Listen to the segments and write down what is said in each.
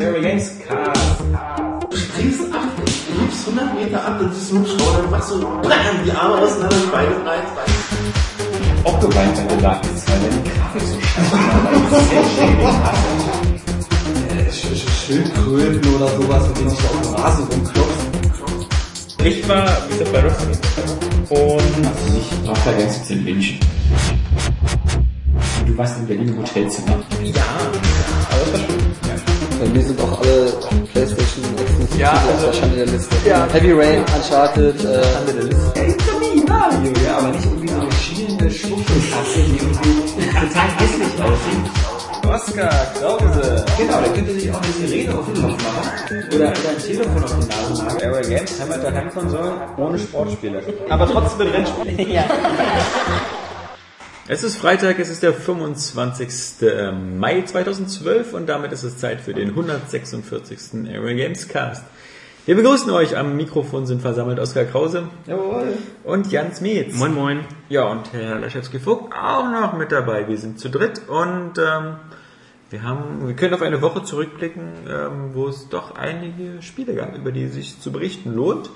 Harry Games Cast. Du springst ab, du hebst 100 Meter ab, dann siehst du einen Hubschrauber, dann machst du BAM, die Arme auseinander, die Beine breit. Ob du weiter gelacht ist, weil deine Grafik so scheiße war, hast. Schildkröten oder sowas, mit denen sich da auf dem Rasen rumklopft. Ich war wieder bei Wrestling. Und Also ich brauche da ganz zu wünschen. Du warst in Berlin im Hotelzimmer. ja, aber das war schön. Bei mir sind auch alle Playstation exklusiv Ja, also- auf der Schande der Liste. Ja. Heavy Rain, Uncharted, äh, Ey, Tommy, Mario, ja, aber nicht irgendwie so eine schielende Schwuchtelkasse, die irgendwie total hässlich aussieht. Oscar Krause. Genau, da könnte sich auch eine Sirene auf den Kopf machen. Oder, oder ein Telefon auf den Nasen machen. Airway Games haben halt der Heimkonsolen ohne Sportspiele. Aber trotzdem mit Rennspielen. ja. Es ist Freitag, es ist der 25. Mai 2012 und damit ist es Zeit für den 146. Airway Games Cast. Wir begrüßen euch am Mikrofon sind versammelt Oskar Krause Jawohl. und Jans Mietz. Moin Moin. Ja, und Herr Laschewski-Vogt auch noch mit dabei. Wir sind zu dritt und ähm, wir haben, wir können auf eine Woche zurückblicken, ähm, wo es doch einige Spiele gab, über die sich zu berichten lohnt.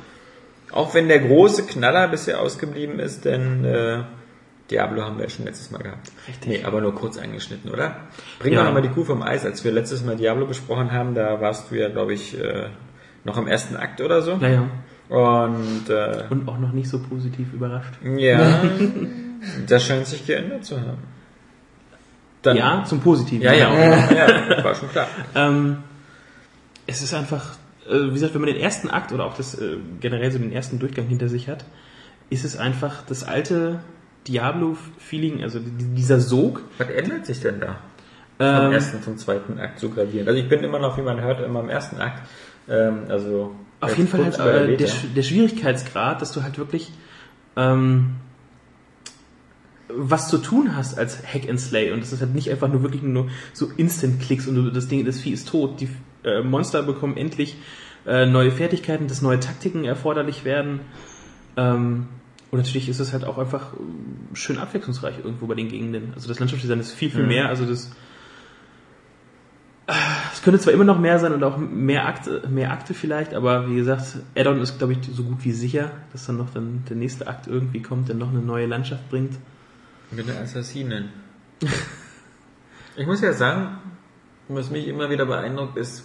Auch wenn der große Knaller bisher ausgeblieben ist, denn äh, Diablo haben wir ja schon letztes Mal gehabt. Richtig. Nee, aber nur kurz angeschnitten, oder? Bring Ja. doch nochmal die Kuh vom Eis. Als wir letztes Mal Diablo besprochen haben, da warst du ja, glaube ich, äh, noch im ersten Akt oder so. Naja. Und äh, Und auch noch nicht so positiv überrascht. ja, das scheint sich geändert zu haben. Dann, Ja, zum Positiven. ja, ja, ja, war schon klar. Ähm, es ist einfach, äh, wie gesagt, wenn man den ersten Akt oder auch das äh, generell so den ersten Durchgang hinter sich hat, ist es einfach das alte Diablo-Feeling, also die- dieser Sog. Was ändert sich denn da? Vom Ähm, ersten zum zweiten Akt so gravierend. Also ich bin immer noch, wie man hört, immer im ersten Akt. Ähm, also auf jeden Fall halt äh, der, der Schwierigkeitsgrad, dass du halt wirklich ähm, was zu tun hast als Hack and Slay und es ist halt nicht einfach nur wirklich nur so Instant-Klicks und du, das Ding, das Vieh ist tot. Die äh, Monster bekommen endlich äh, neue Fertigkeiten, dass neue Taktiken erforderlich werden. Ähm, und natürlich ist es halt auch einfach äh, schön abwechslungsreich irgendwo bei den Gegenden. Also das Landschaftsdesign ist viel, viel Mhm. mehr. Also das es könnte zwar immer noch mehr sein und auch mehr Akte, mehr Akte vielleicht, aber wie gesagt, Addon ist, glaube ich, so gut wie sicher, dass dann noch dann der nächste Akt irgendwie kommt, der noch eine neue Landschaft bringt. Mit den Assassinen. Ich muss ja sagen, was mich immer wieder beeindruckt, ist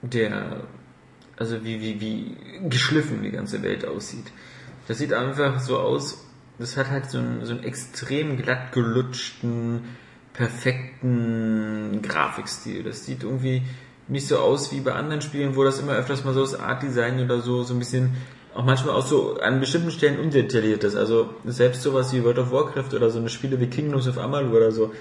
der, also wie, wie, wie geschliffen die ganze Welt aussieht. Das sieht einfach so aus, das hat halt so einen, so einen extrem glatt gelutschten, perfekten Grafikstil. Das sieht irgendwie nicht so aus wie bei anderen Spielen, wo das immer öfters mal so das Art Design oder so, so ein bisschen auch manchmal auch so an bestimmten Stellen undetailliert ist. Also selbst sowas wie World of Warcraft oder so eine Spiele wie Kingdoms of Amalur oder so.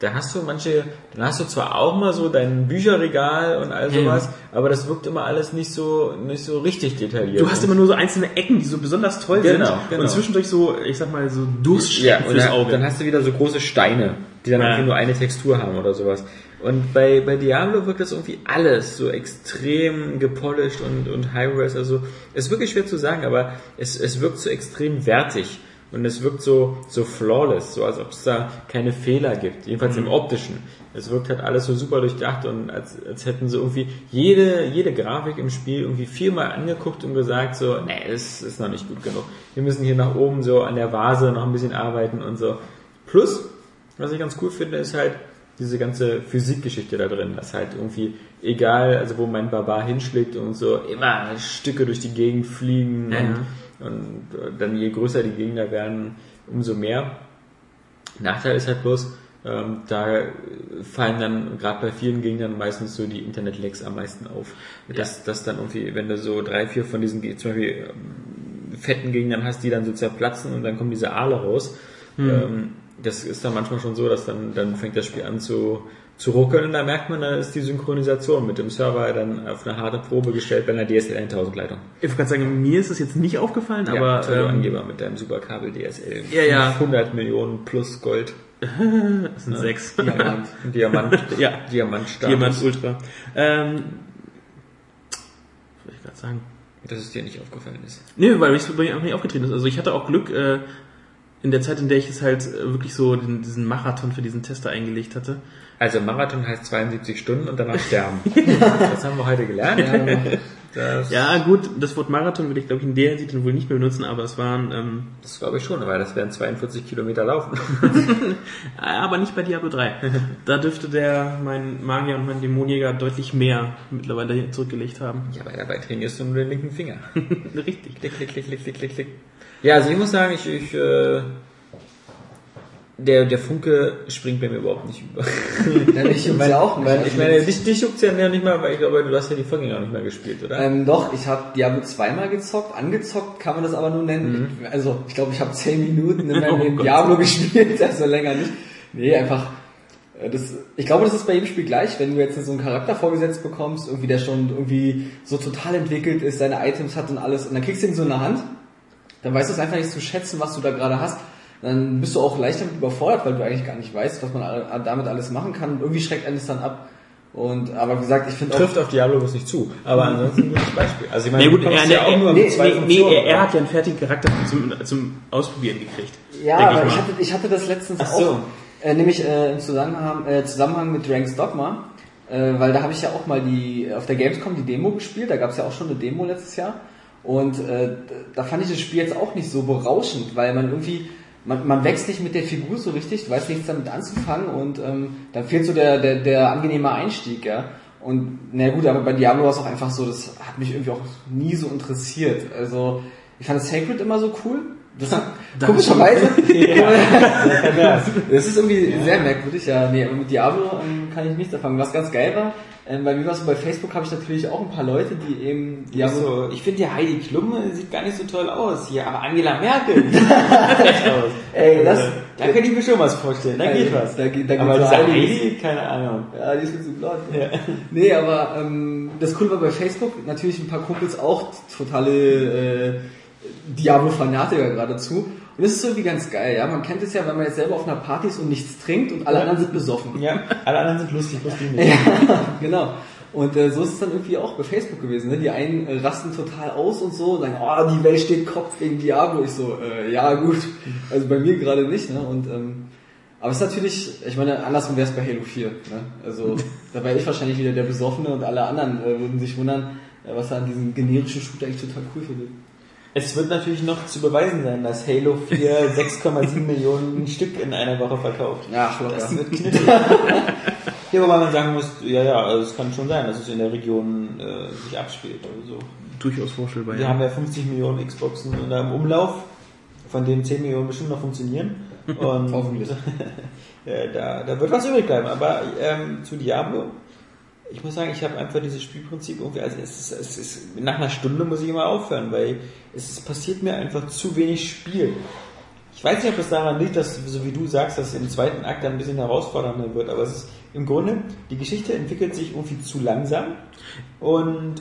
Da hast du manche, dann hast du zwar auch mal so dein Bücherregal und all Ja, sowas, aber das wirkt immer alles nicht so, nicht so richtig detailliert. Du hast immer nur so einzelne Ecken, die so besonders toll Genau, sind genau. und zwischendurch so, ich sag mal, so ja, Durststrecken und fürs dann, Auge. dann hast du wieder so große Steine, die dann Ja. irgendwie nur eine Textur haben oder sowas. Und bei, bei Diablo wirkt das irgendwie alles so extrem gepolished und, und high-res. Also, es ist wirklich schwer zu sagen, aber es, es wirkt so extrem wertig. Und es wirkt so, so flawless, so als ob es da keine Fehler gibt. Jedenfalls im optischen. Es wirkt halt alles so super durchdacht und als, als hätten sie irgendwie jede, jede Grafik im Spiel irgendwie viermal angeguckt und gesagt so, nee, es ist noch nicht gut genug. Wir müssen hier nach oben so an der Vase noch ein bisschen arbeiten und so. Plus, was ich ganz cool finde, ist halt diese ganze Physikgeschichte da drin, dass halt irgendwie, egal, also wo mein Barbar hinschlägt und so, immer Stücke durch die Gegend fliegen Ja, und, und äh, dann je größer die Gegner werden, umso mehr. Nachteil ist halt bloß, ähm, da fallen dann gerade bei vielen Gegnern meistens so die Internet-Lags am meisten auf. Dass, dass dann irgendwie, wenn du so drei, vier von diesen, zum Beispiel ähm, fetten Gegnern hast, die dann so zerplatzen und dann kommen diese Aale raus. Ähm, das ist dann manchmal schon so, dass dann, dann fängt das Spiel an zu, zu ruckeln und da merkt man, da ist die Synchronisation mit dem Server dann auf eine harte Probe gestellt bei einer DSL 1000 Leitung. ich wollte gerade sagen, mir ist es jetzt nicht aufgefallen, Ja, aber tolle ähm, Angeber mit deinem Superkabel DSL. Ja, ja. 100 Millionen plus Gold. das sind sechs. Diamant. Diamant. Ja. Diamantstatus. Diamant Ultra. Ähm, was wollte ich gerade sagen? Dass es dir nicht aufgefallen ist. Nee, weil mich bei mir auch nicht aufgetreten ist. Also ich hatte auch Glück, äh, in der Zeit, in der ich es halt äh, wirklich so den, diesen Marathon für diesen Tester eingelegt hatte, Also Marathon heißt 72 Stunden und danach sterben. das haben wir heute gelernt. Das, Ja, gut, das Wort Marathon würde ich, glaube ich, in der Hinsicht wohl nicht mehr benutzen, aber es waren, ähm, das glaube ich schon, weil das wären 42 Kilometer laufen. aber nicht bei Diablo 3. Da dürfte der, mein Magier und mein Dämonjäger deutlich mehr mittlerweile zurückgelegt haben. Ja, aber dabei trainierst du nur den linken Finger. Richtig. Klick, klick, klick, klick, klick, klick, klick. Ja, also ich muss sagen, ich, ich äh, der, der Funke springt bei mir überhaupt nicht über. Ja, mich juckt's ja auch nicht. Weil, ich meine, dich, dich juckt's ja nicht mal, weil ich glaube, du hast ja die Vorgänger auch nicht mehr gespielt, oder? Ähm, doch, ich habe Diablo zweimal gezockt, angezockt kann man das aber nur nennen. Ich, also ich glaube, ich habe zehn Minuten in meinem Oh Gott. Diablo gespielt, also länger nicht. Nee, einfach. äh, Das, ich glaube, das ist bei jedem Spiel gleich, wenn du jetzt so einen Charakter vorgesetzt bekommst, irgendwie der schon irgendwie so total entwickelt ist, seine Items hat und alles, und dann kriegst du ihn so in der Hand, dann weißt du es einfach nicht zu schätzen, was du da gerade hast. Dann bist du auch leicht damit überfordert, weil du eigentlich gar nicht weißt, was man damit alles machen kann. Und irgendwie schreckt einen das dann ab. Und aber wie gesagt, ich finde Trifft auf Diablo bloß nicht zu. Aber ansonsten ein gutes Beispiel. Also ich meine, Na gut, er, ja auch nur nee, mit zwei nee, nee, er, er hat ja einen fertigen Charakter zum, zum Ausprobieren gekriegt. Ja, aber ich ich hatte, ich hatte das letztens Ach so. auch, äh, nämlich äh, im Zusammenhang, äh, Zusammenhang mit Drank's Dogma, äh, weil da habe ich ja auch mal die auf der Gamescom die Demo gespielt, da gab es ja auch schon eine Demo letztes Jahr und äh, da fand ich das Spiel jetzt auch nicht so berauschend, weil man irgendwie man, man wächst nicht mit der Figur so richtig, du weißt nichts damit anzufangen und ähm, dann fehlt so der, der, der angenehme Einstieg, ja. Und na gut, aber bei Diablo war es auch einfach so, das hat mich irgendwie auch nie so interessiert. Also ich fand das Sacred immer so cool. Das, komischerweise. Das ist irgendwie sehr merkwürdig, ja. Nee, aber mit Diablo ähm, kann ich nichts anfangen. Was ganz geil war, ähm, bei mir war so bei Facebook habe ich natürlich auch ein paar Leute, die eben Ja, Diablo. so, ich finde ja Heidi Klum sieht gar nicht so toll aus hier, aber Angela Merkel sieht aus. Ey, das- da könnte ich mir schon was vorstellen, da geht was. Da da aber so einiges. Heidi, keine Ahnung. Ja, die ist mir zu blond. Nee, aber ähm, das Coole war bei Facebook, natürlich ein paar Kumpels auch totale äh, Diablo-Fanatiker geradezu. Und das ist irgendwie ganz geil, ja. Man kennt es ja, wenn man jetzt selber auf einer Party ist und nichts trinkt und alle anderen sind besoffen. Ja, alle anderen sind lustig, lustig nicht. Ja, genau. Und äh, so ist es dann irgendwie auch bei Facebook gewesen. Ne? Die einen äh, rasten total aus und so und sagen, oh, die Welt steht Kopf wegen Diablo. Ich so, äh, ja gut. Also bei mir gerade nicht. Ne? Und ähm, aber es ist natürlich, ich meine, andersrum wäre es bei Halo 4. Ne? Also da wäre ich wahrscheinlich wieder der Besoffene und alle anderen äh, würden sich wundern, äh, was er an diesem generischen Shooter eigentlich total cool findet. Es wird natürlich noch zu beweisen sein, dass Halo 4 6,7 Millionen Stück in einer Woche verkauft. Ach, locker. Das wird knifflig. ja, wobei man sagen muss, ja, ja, also es kann schon sein, dass es in der Region äh, sich abspielt oder so. Durchaus vorstellbar, Wir ja. haben ja 50 Millionen Xboxen in einem Umlauf, von denen 10 Millionen bestimmt noch funktionieren. Und Hoffentlich. da, da wird was übrig bleiben. Aber ähm, zu Diablo, ich muss sagen, ich habe einfach dieses Spielprinzip irgendwie, also es ist, es ist, nach einer Stunde muss ich immer aufhören, weil es ist, passiert mir einfach zu wenig Spiel. Ich weiß nicht, ob es daran liegt, dass, so wie du sagst, dass im zweiten Akt dann ein bisschen herausfordernder wird, aber es ist im Grunde, die Geschichte entwickelt sich irgendwie zu langsam und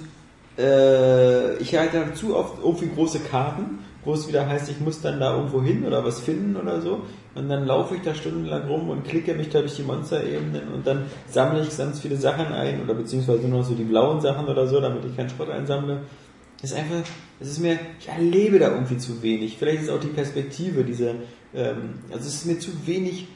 äh, ich halte dazu oft irgendwie große Karten, wo es wieder heißt, ich muss dann da irgendwo hin oder was finden oder so. Und dann laufe ich da stundenlang rum und klicke mich da durch die Monsterebenen und dann sammle ich ganz viele Sachen ein oder beziehungsweise nur noch so die blauen Sachen oder so, damit ich keinen Schrott einsammle. Das ist einfach, es ist mir, ich erlebe da irgendwie zu wenig. Vielleicht ist auch die Perspektive, diese, ähm, also es ist mir zu wenig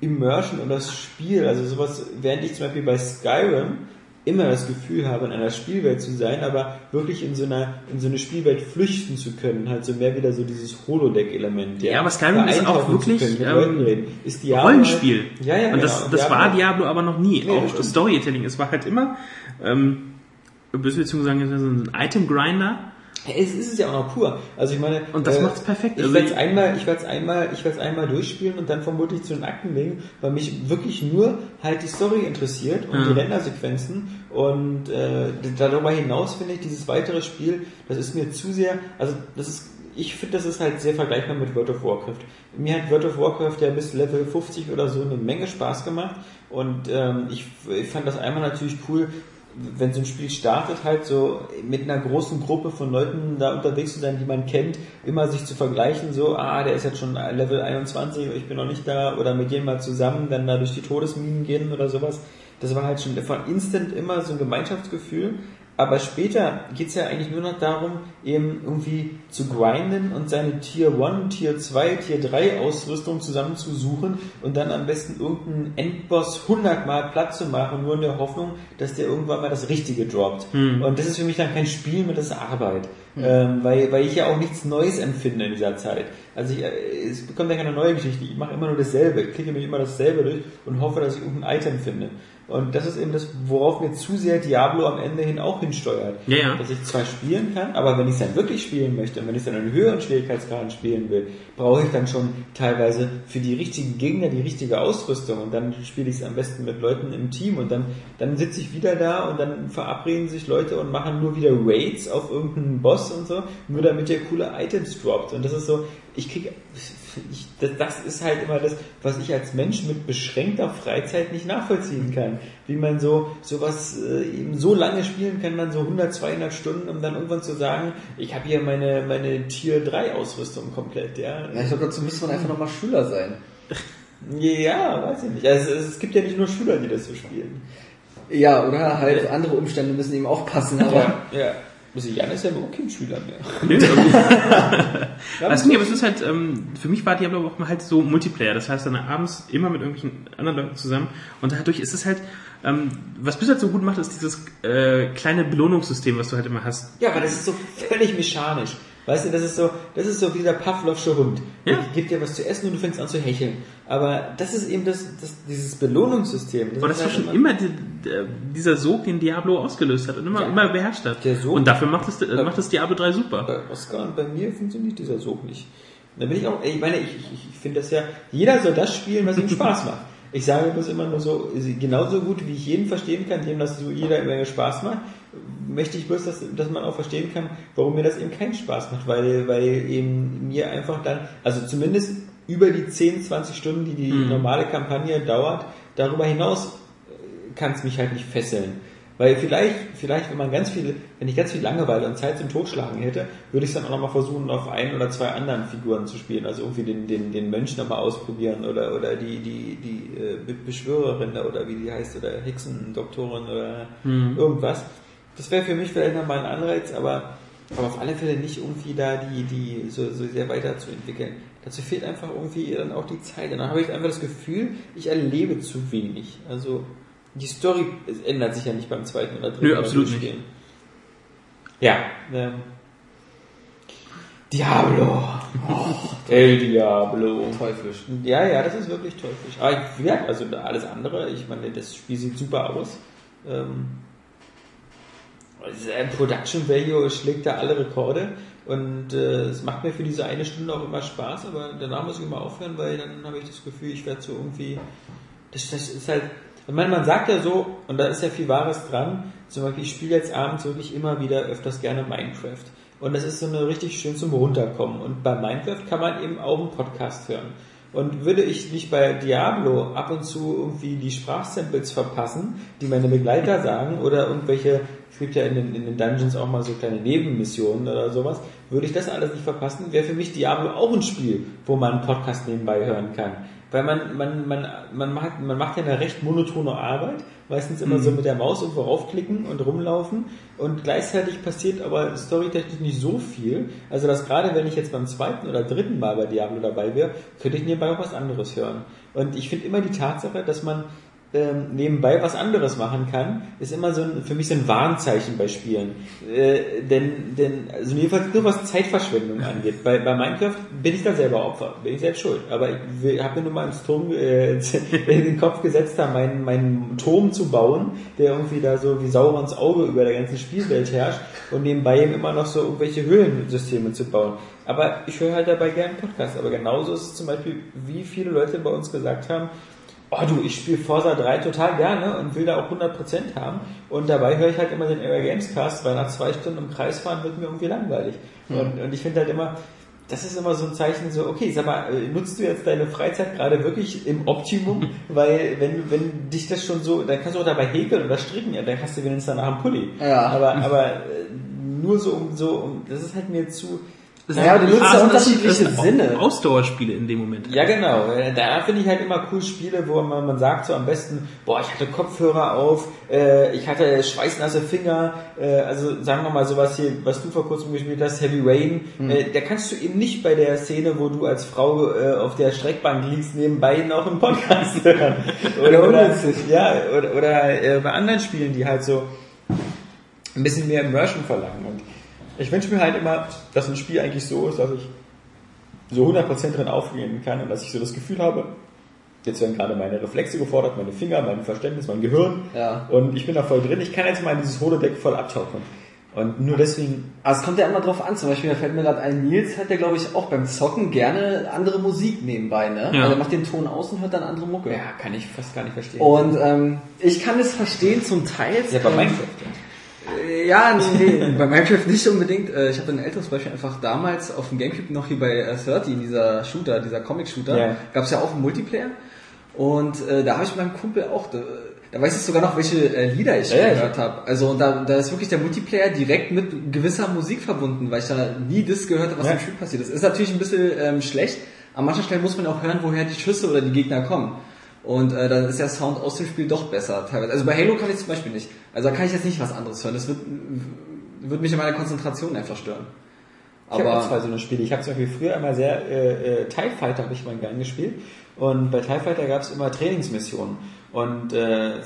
Immersion und das Spiel, also sowas, während ich zum Beispiel bei Skyrim immer das Gefühl habe, in einer Spielwelt zu sein, aber wirklich in so einer, in so eine Spielwelt flüchten zu können, halt so mehr wieder so dieses Holodeck-Element. Ja, aber Skyrim ist auch wirklich, können, mit ähm, Leuten reden. Ist Diablo Rollenspiel. Halt, ja, ja, Und das, genau. das war Diablo aber noch nie. Nee, auch. Storytelling. Es war halt immer, ähm, beziehungsweise so ein Item-Grinder. Ja, Es ist es ja auch noch pur. Also ich meine, Und das macht's perfekt. Ich werde es einmal, ich werde es einmal, ich werde es einmal durchspielen und dann vermutlich zu den Akten legen, weil mich wirklich nur halt die Story interessiert und Ja. die Rendersequenzen und äh, darüber hinaus finde ich dieses weitere Spiel, das ist mir zu sehr, also das ist ich finde, das ist halt sehr vergleichbar mit World of Warcraft. Mir hat World of Warcraft ja bis Level 50 oder so eine Menge Spaß gemacht und ähm, ich, ich fand das einmal natürlich cool, wenn so ein Spiel startet, halt so mit einer großen Gruppe von Leuten da unterwegs zu sein, die man kennt, immer sich zu vergleichen, so, ah, der ist jetzt schon Level 21, ich bin noch nicht da, oder mit jemandem mal zusammen dann da durch die Todesminen gehen oder sowas. Das war halt schon von Instant immer so ein Gemeinschaftsgefühl. Aber später geht's ja eigentlich nur noch darum, eben irgendwie zu grinden und seine Tier 1, Tier 2, Tier 3 Ausrüstung zusammenzusuchen und dann am besten irgendeinen Endboss 100 Mal platt zu machen, nur in der Hoffnung, dass der irgendwann mal das Richtige droppt. Und das ist für mich dann kein Spiel mehr, das ist Arbeit. Ähm, weil, weil ich ja auch nichts Neues empfinde in dieser Zeit. Also ich, äh, es bekommt ja keine neue Geschichte. Ich mache immer nur dasselbe, klicke mich immer dasselbe durch und hoffe, dass ich irgendein Item finde. Und das ist eben das, worauf mir zu sehr Diablo am Ende hin auch hinsteuert. Ja, ja. Dass ich zwar spielen kann, aber wenn ich es dann wirklich spielen möchte und wenn ich es dann in höheren Schwierigkeitsgraden spielen will, brauche ich dann schon teilweise für die richtigen Gegner die richtige Ausrüstung und dann spiele ich es am besten mit Leuten im Team und dann, dann sitze ich wieder da und dann verabreden sich Leute und machen nur wieder Raids auf irgendeinen Boss und so, nur damit der coole Items droppt. Und das ist so, ich kriege, ich, das, das ist halt immer das, was ich als Mensch mit beschränkter Freizeit nicht nachvollziehen kann. Wie man so sowas äh, eben so lange spielen kann, man so 100, 200 Stunden, um dann irgendwann zu sagen, ich habe hier meine meine Tier 3 Ausrüstung komplett, ja. Ja, ich glaube, dazu müsste man einfach nochmal Schüler sein. Ja, weiß ich nicht. Also, es, gibt ja nicht nur Schüler, die das so spielen. Ja, oder halt andere Umstände müssen ihm auch passen, aber ja. Also Jan ist ja überhaupt kein Schüler mehr. Nö, also, nee, aber es ist halt, ähm, für mich war Diablo auch halt so Multiplayer. Das heißt, dann abends immer mit irgendwelchen anderen Leuten zusammen. Und dadurch ist es halt, ähm, was Blizzard so gut macht, ist dieses äh, kleine Belohnungssystem, was du halt immer hast. Ja, aber das ist so völlig mechanisch. Weißt du, das ist so, das ist so wie dieser Pavlovsche Hund. Ja. Der gibt dir was zu essen und du fängst an zu hecheln. Aber das ist eben das, das dieses Belohnungssystem. Aber das ist war halt schon immer die, der, dieser Sog, den Diablo ausgelöst hat und immer, Ja. immer beherrscht hat. Der Sog- und dafür macht es, äh, macht es Diablo 3 super. Bei Oscar und bei mir funktioniert dieser Sog nicht. Da bin ich auch, ich meine, ich, ich, ich finde das ja, jeder soll das spielen, was ihm Spaß macht. Ich sage das immer nur so, genauso gut, wie ich jeden verstehen kann, dem das so jeder Menge Spaß macht, möchte ich bloß, dass, dass man auch verstehen kann, warum mir das eben keinen Spaß macht, weil, weil eben mir einfach dann, also zumindest über die 10, 20 Stunden, die die normale Kampagne dauert, darüber hinaus kann es mich halt nicht fesseln. Weil vielleicht, vielleicht, wenn man ganz viel, wenn ich ganz viel Langeweile und Zeit zum Totschlagen hätte, würde ich es dann auch nochmal versuchen, auf ein oder zwei anderen Figuren zu spielen. Also irgendwie den, den, den Mönch nochmal ausprobieren oder, oder die, die, die äh, Be- Beschwörerin da oder wie die heißt oder Hexendoktorin oder irgendwas. Das wäre für mich vielleicht nochmal ein Anreiz, aber, aber auf alle Fälle nicht irgendwie da die, die so, so sehr weiterzuentwickeln. Dazu fehlt einfach irgendwie dann auch die Zeit. Und dann habe ich einfach das Gefühl, ich erlebe zu wenig. Also die Story ändert sich ja nicht beim zweiten oder dritten Nö, Mal absolut durchspielen. Ja, ähm, Diablo. El Diablo. teuflisch. Ja, ja, das ist wirklich teuflisch. Aber ich, ja, also alles andere, ich meine, das Spiel sieht super aus. Ähm, Production Value schlägt da alle Rekorde und äh, es macht mir für diese eine Stunde auch immer Spaß, aber danach muss ich immer aufhören, weil dann habe ich das Gefühl, ich werde so irgendwie. Das, das ist halt. Ich meine, man sagt ja so, und da ist ja viel Wahres dran, zum Beispiel, ich spiele jetzt abends wirklich immer wieder öfters gerne Minecraft. Und das ist so eine richtig schön zum Runterkommen. Und bei Minecraft kann man eben auch einen Podcast hören. Und würde ich nicht bei Diablo ab und zu irgendwie die Sprachsamples verpassen, die meine Begleiter sagen, oder irgendwelche, es gibt ja in den, in den Dungeons auch mal so kleine Nebenmissionen oder sowas, würde ich das alles nicht verpassen, wäre für mich Diablo auch ein Spiel, wo man einen Podcast nebenbei hören kann. Weil man, man, man, man, macht, man macht ja eine recht monotone Arbeit, meistens immer so mit der Maus irgendwo raufklicken und rumlaufen und gleichzeitig passiert aber storytechnisch nicht so viel. Also dass gerade wenn ich jetzt beim zweiten oder dritten Mal bei Diablo dabei wäre, könnte ich nebenbei auch was anderes hören. Und ich finde immer die Tatsache, dass man ähm, nebenbei was anderes machen kann, ist immer so ein, für mich so ein Warnzeichen bei Spielen. Äh, denn, denn, also jedenfalls nur was Zeitverschwendung angeht. Bei, bei Minecraft bin ich da selber Opfer, bin ich selbst schuld. Aber ich habe mir nur mal ins Turm, äh, in den Kopf gesetzt, da meinen, meinen Turm zu bauen, der irgendwie da so wie Saurons Auge über der ganzen Spielwelt herrscht und nebenbei eben immer noch so irgendwelche Höhlensysteme zu bauen. Aber ich höre halt dabei gerne Podcasts. Aber genauso ist es zum Beispiel, wie viele Leute bei uns gesagt haben, oh du, ich spiele Forza 3 total gerne und will da auch 100% haben. Und dabei höre ich halt immer den Era Games Cast, weil nach zwei Stunden im Kreis fahren wird mir irgendwie langweilig. Und, und ich finde halt immer, das ist immer so ein Zeichen so, okay, sag mal, äh, nutzt du jetzt deine Freizeit gerade wirklich im Optimum? Weil wenn, wenn dich das schon so, dann kannst du auch dabei häkeln oder stricken, ja, dann hast du wenigstens danach einen Pulli. Ja. Aber, aber äh, nur so um so, um, das ist halt mir zu, Naja, du nutzt ja das sind- unterschiedliche Sinne. Ausdauerspiele in dem Moment. Ja, genau. Äh, Da finde ich halt immer cool Spiele, wo man, man sagt so am besten, boah, ich hatte Kopfhörer auf, äh, ich hatte schweißnasse Finger, äh, also sagen wir mal sowas hier, was du vor kurzem gespielt hast, Heavy Rain, äh, da kannst du eben nicht bei der Szene, wo du als Frau äh, auf der Streckbank liegst, nebenbei noch einen Podcast hören. Oder, oder, ja, oder, oder äh, bei anderen Spielen, die halt so ein bisschen mehr Immersion verlangen. Und ich wünsche mir halt immer, dass ein Spiel eigentlich so ist, dass ich so 100% drin aufgehen kann und dass ich so das Gefühl habe, jetzt werden gerade meine Reflexe gefordert, meine Finger, mein Verständnis, mein Gehirn Ja. und ich bin da voll drin. Ich kann jetzt mal dieses Holodeck voll abtauchen. Und nur deswegen, Aber es kommt ja immer drauf an. Zum Beispiel, da fällt mir gerade ein, Nils hat ja, glaube ich, auch beim Zocken gerne andere Musik nebenbei, ne? Ja. Also er macht den Ton aus und hört dann andere Mucke. ja, kann ich fast gar nicht verstehen. Und ähm, ich kann es verstehen zum Teil. ja, bei Minecraft. Ja. Äh, Ja, nee, bei Minecraft nicht unbedingt. Äh, Ich habe ein älteres Beispiel einfach damals auf dem Gamecube noch hier bei äh, 30, dieser Shooter, dieser Comic-Shooter, Ja. gab es ja auch einen Multiplayer. Und äh, da habe ich mit meinem Kumpel auch, da, da weiß ich sogar noch, welche äh, Lieder ich Ja, ja, gehört habe. Also da, da ist wirklich der Multiplayer direkt mit gewisser Musik verbunden, weil ich da nie das gehört habe, was Ja. im Spiel passiert ist. Ist natürlich ein bisschen ähm, schlecht. An manchen Stellen muss man auch hören, woher die Schüsse oder die Gegner kommen. Und äh, dann ist der Sound aus dem Spiel doch besser teilweise. Also bei Halo kann ich zum Beispiel nicht. Also da kann ich jetzt nicht was anderes hören. Das wird, wird mich in meiner Konzentration einfach stören. Ich habe auch zwei Aber so eine Spiele. Ich habe zum Beispiel früher immer sehr äh, äh, TIE Fighter habe ich mal gern gespielt. Und bei TIE Fighter gab es immer Trainingsmissionen. Und äh, äh,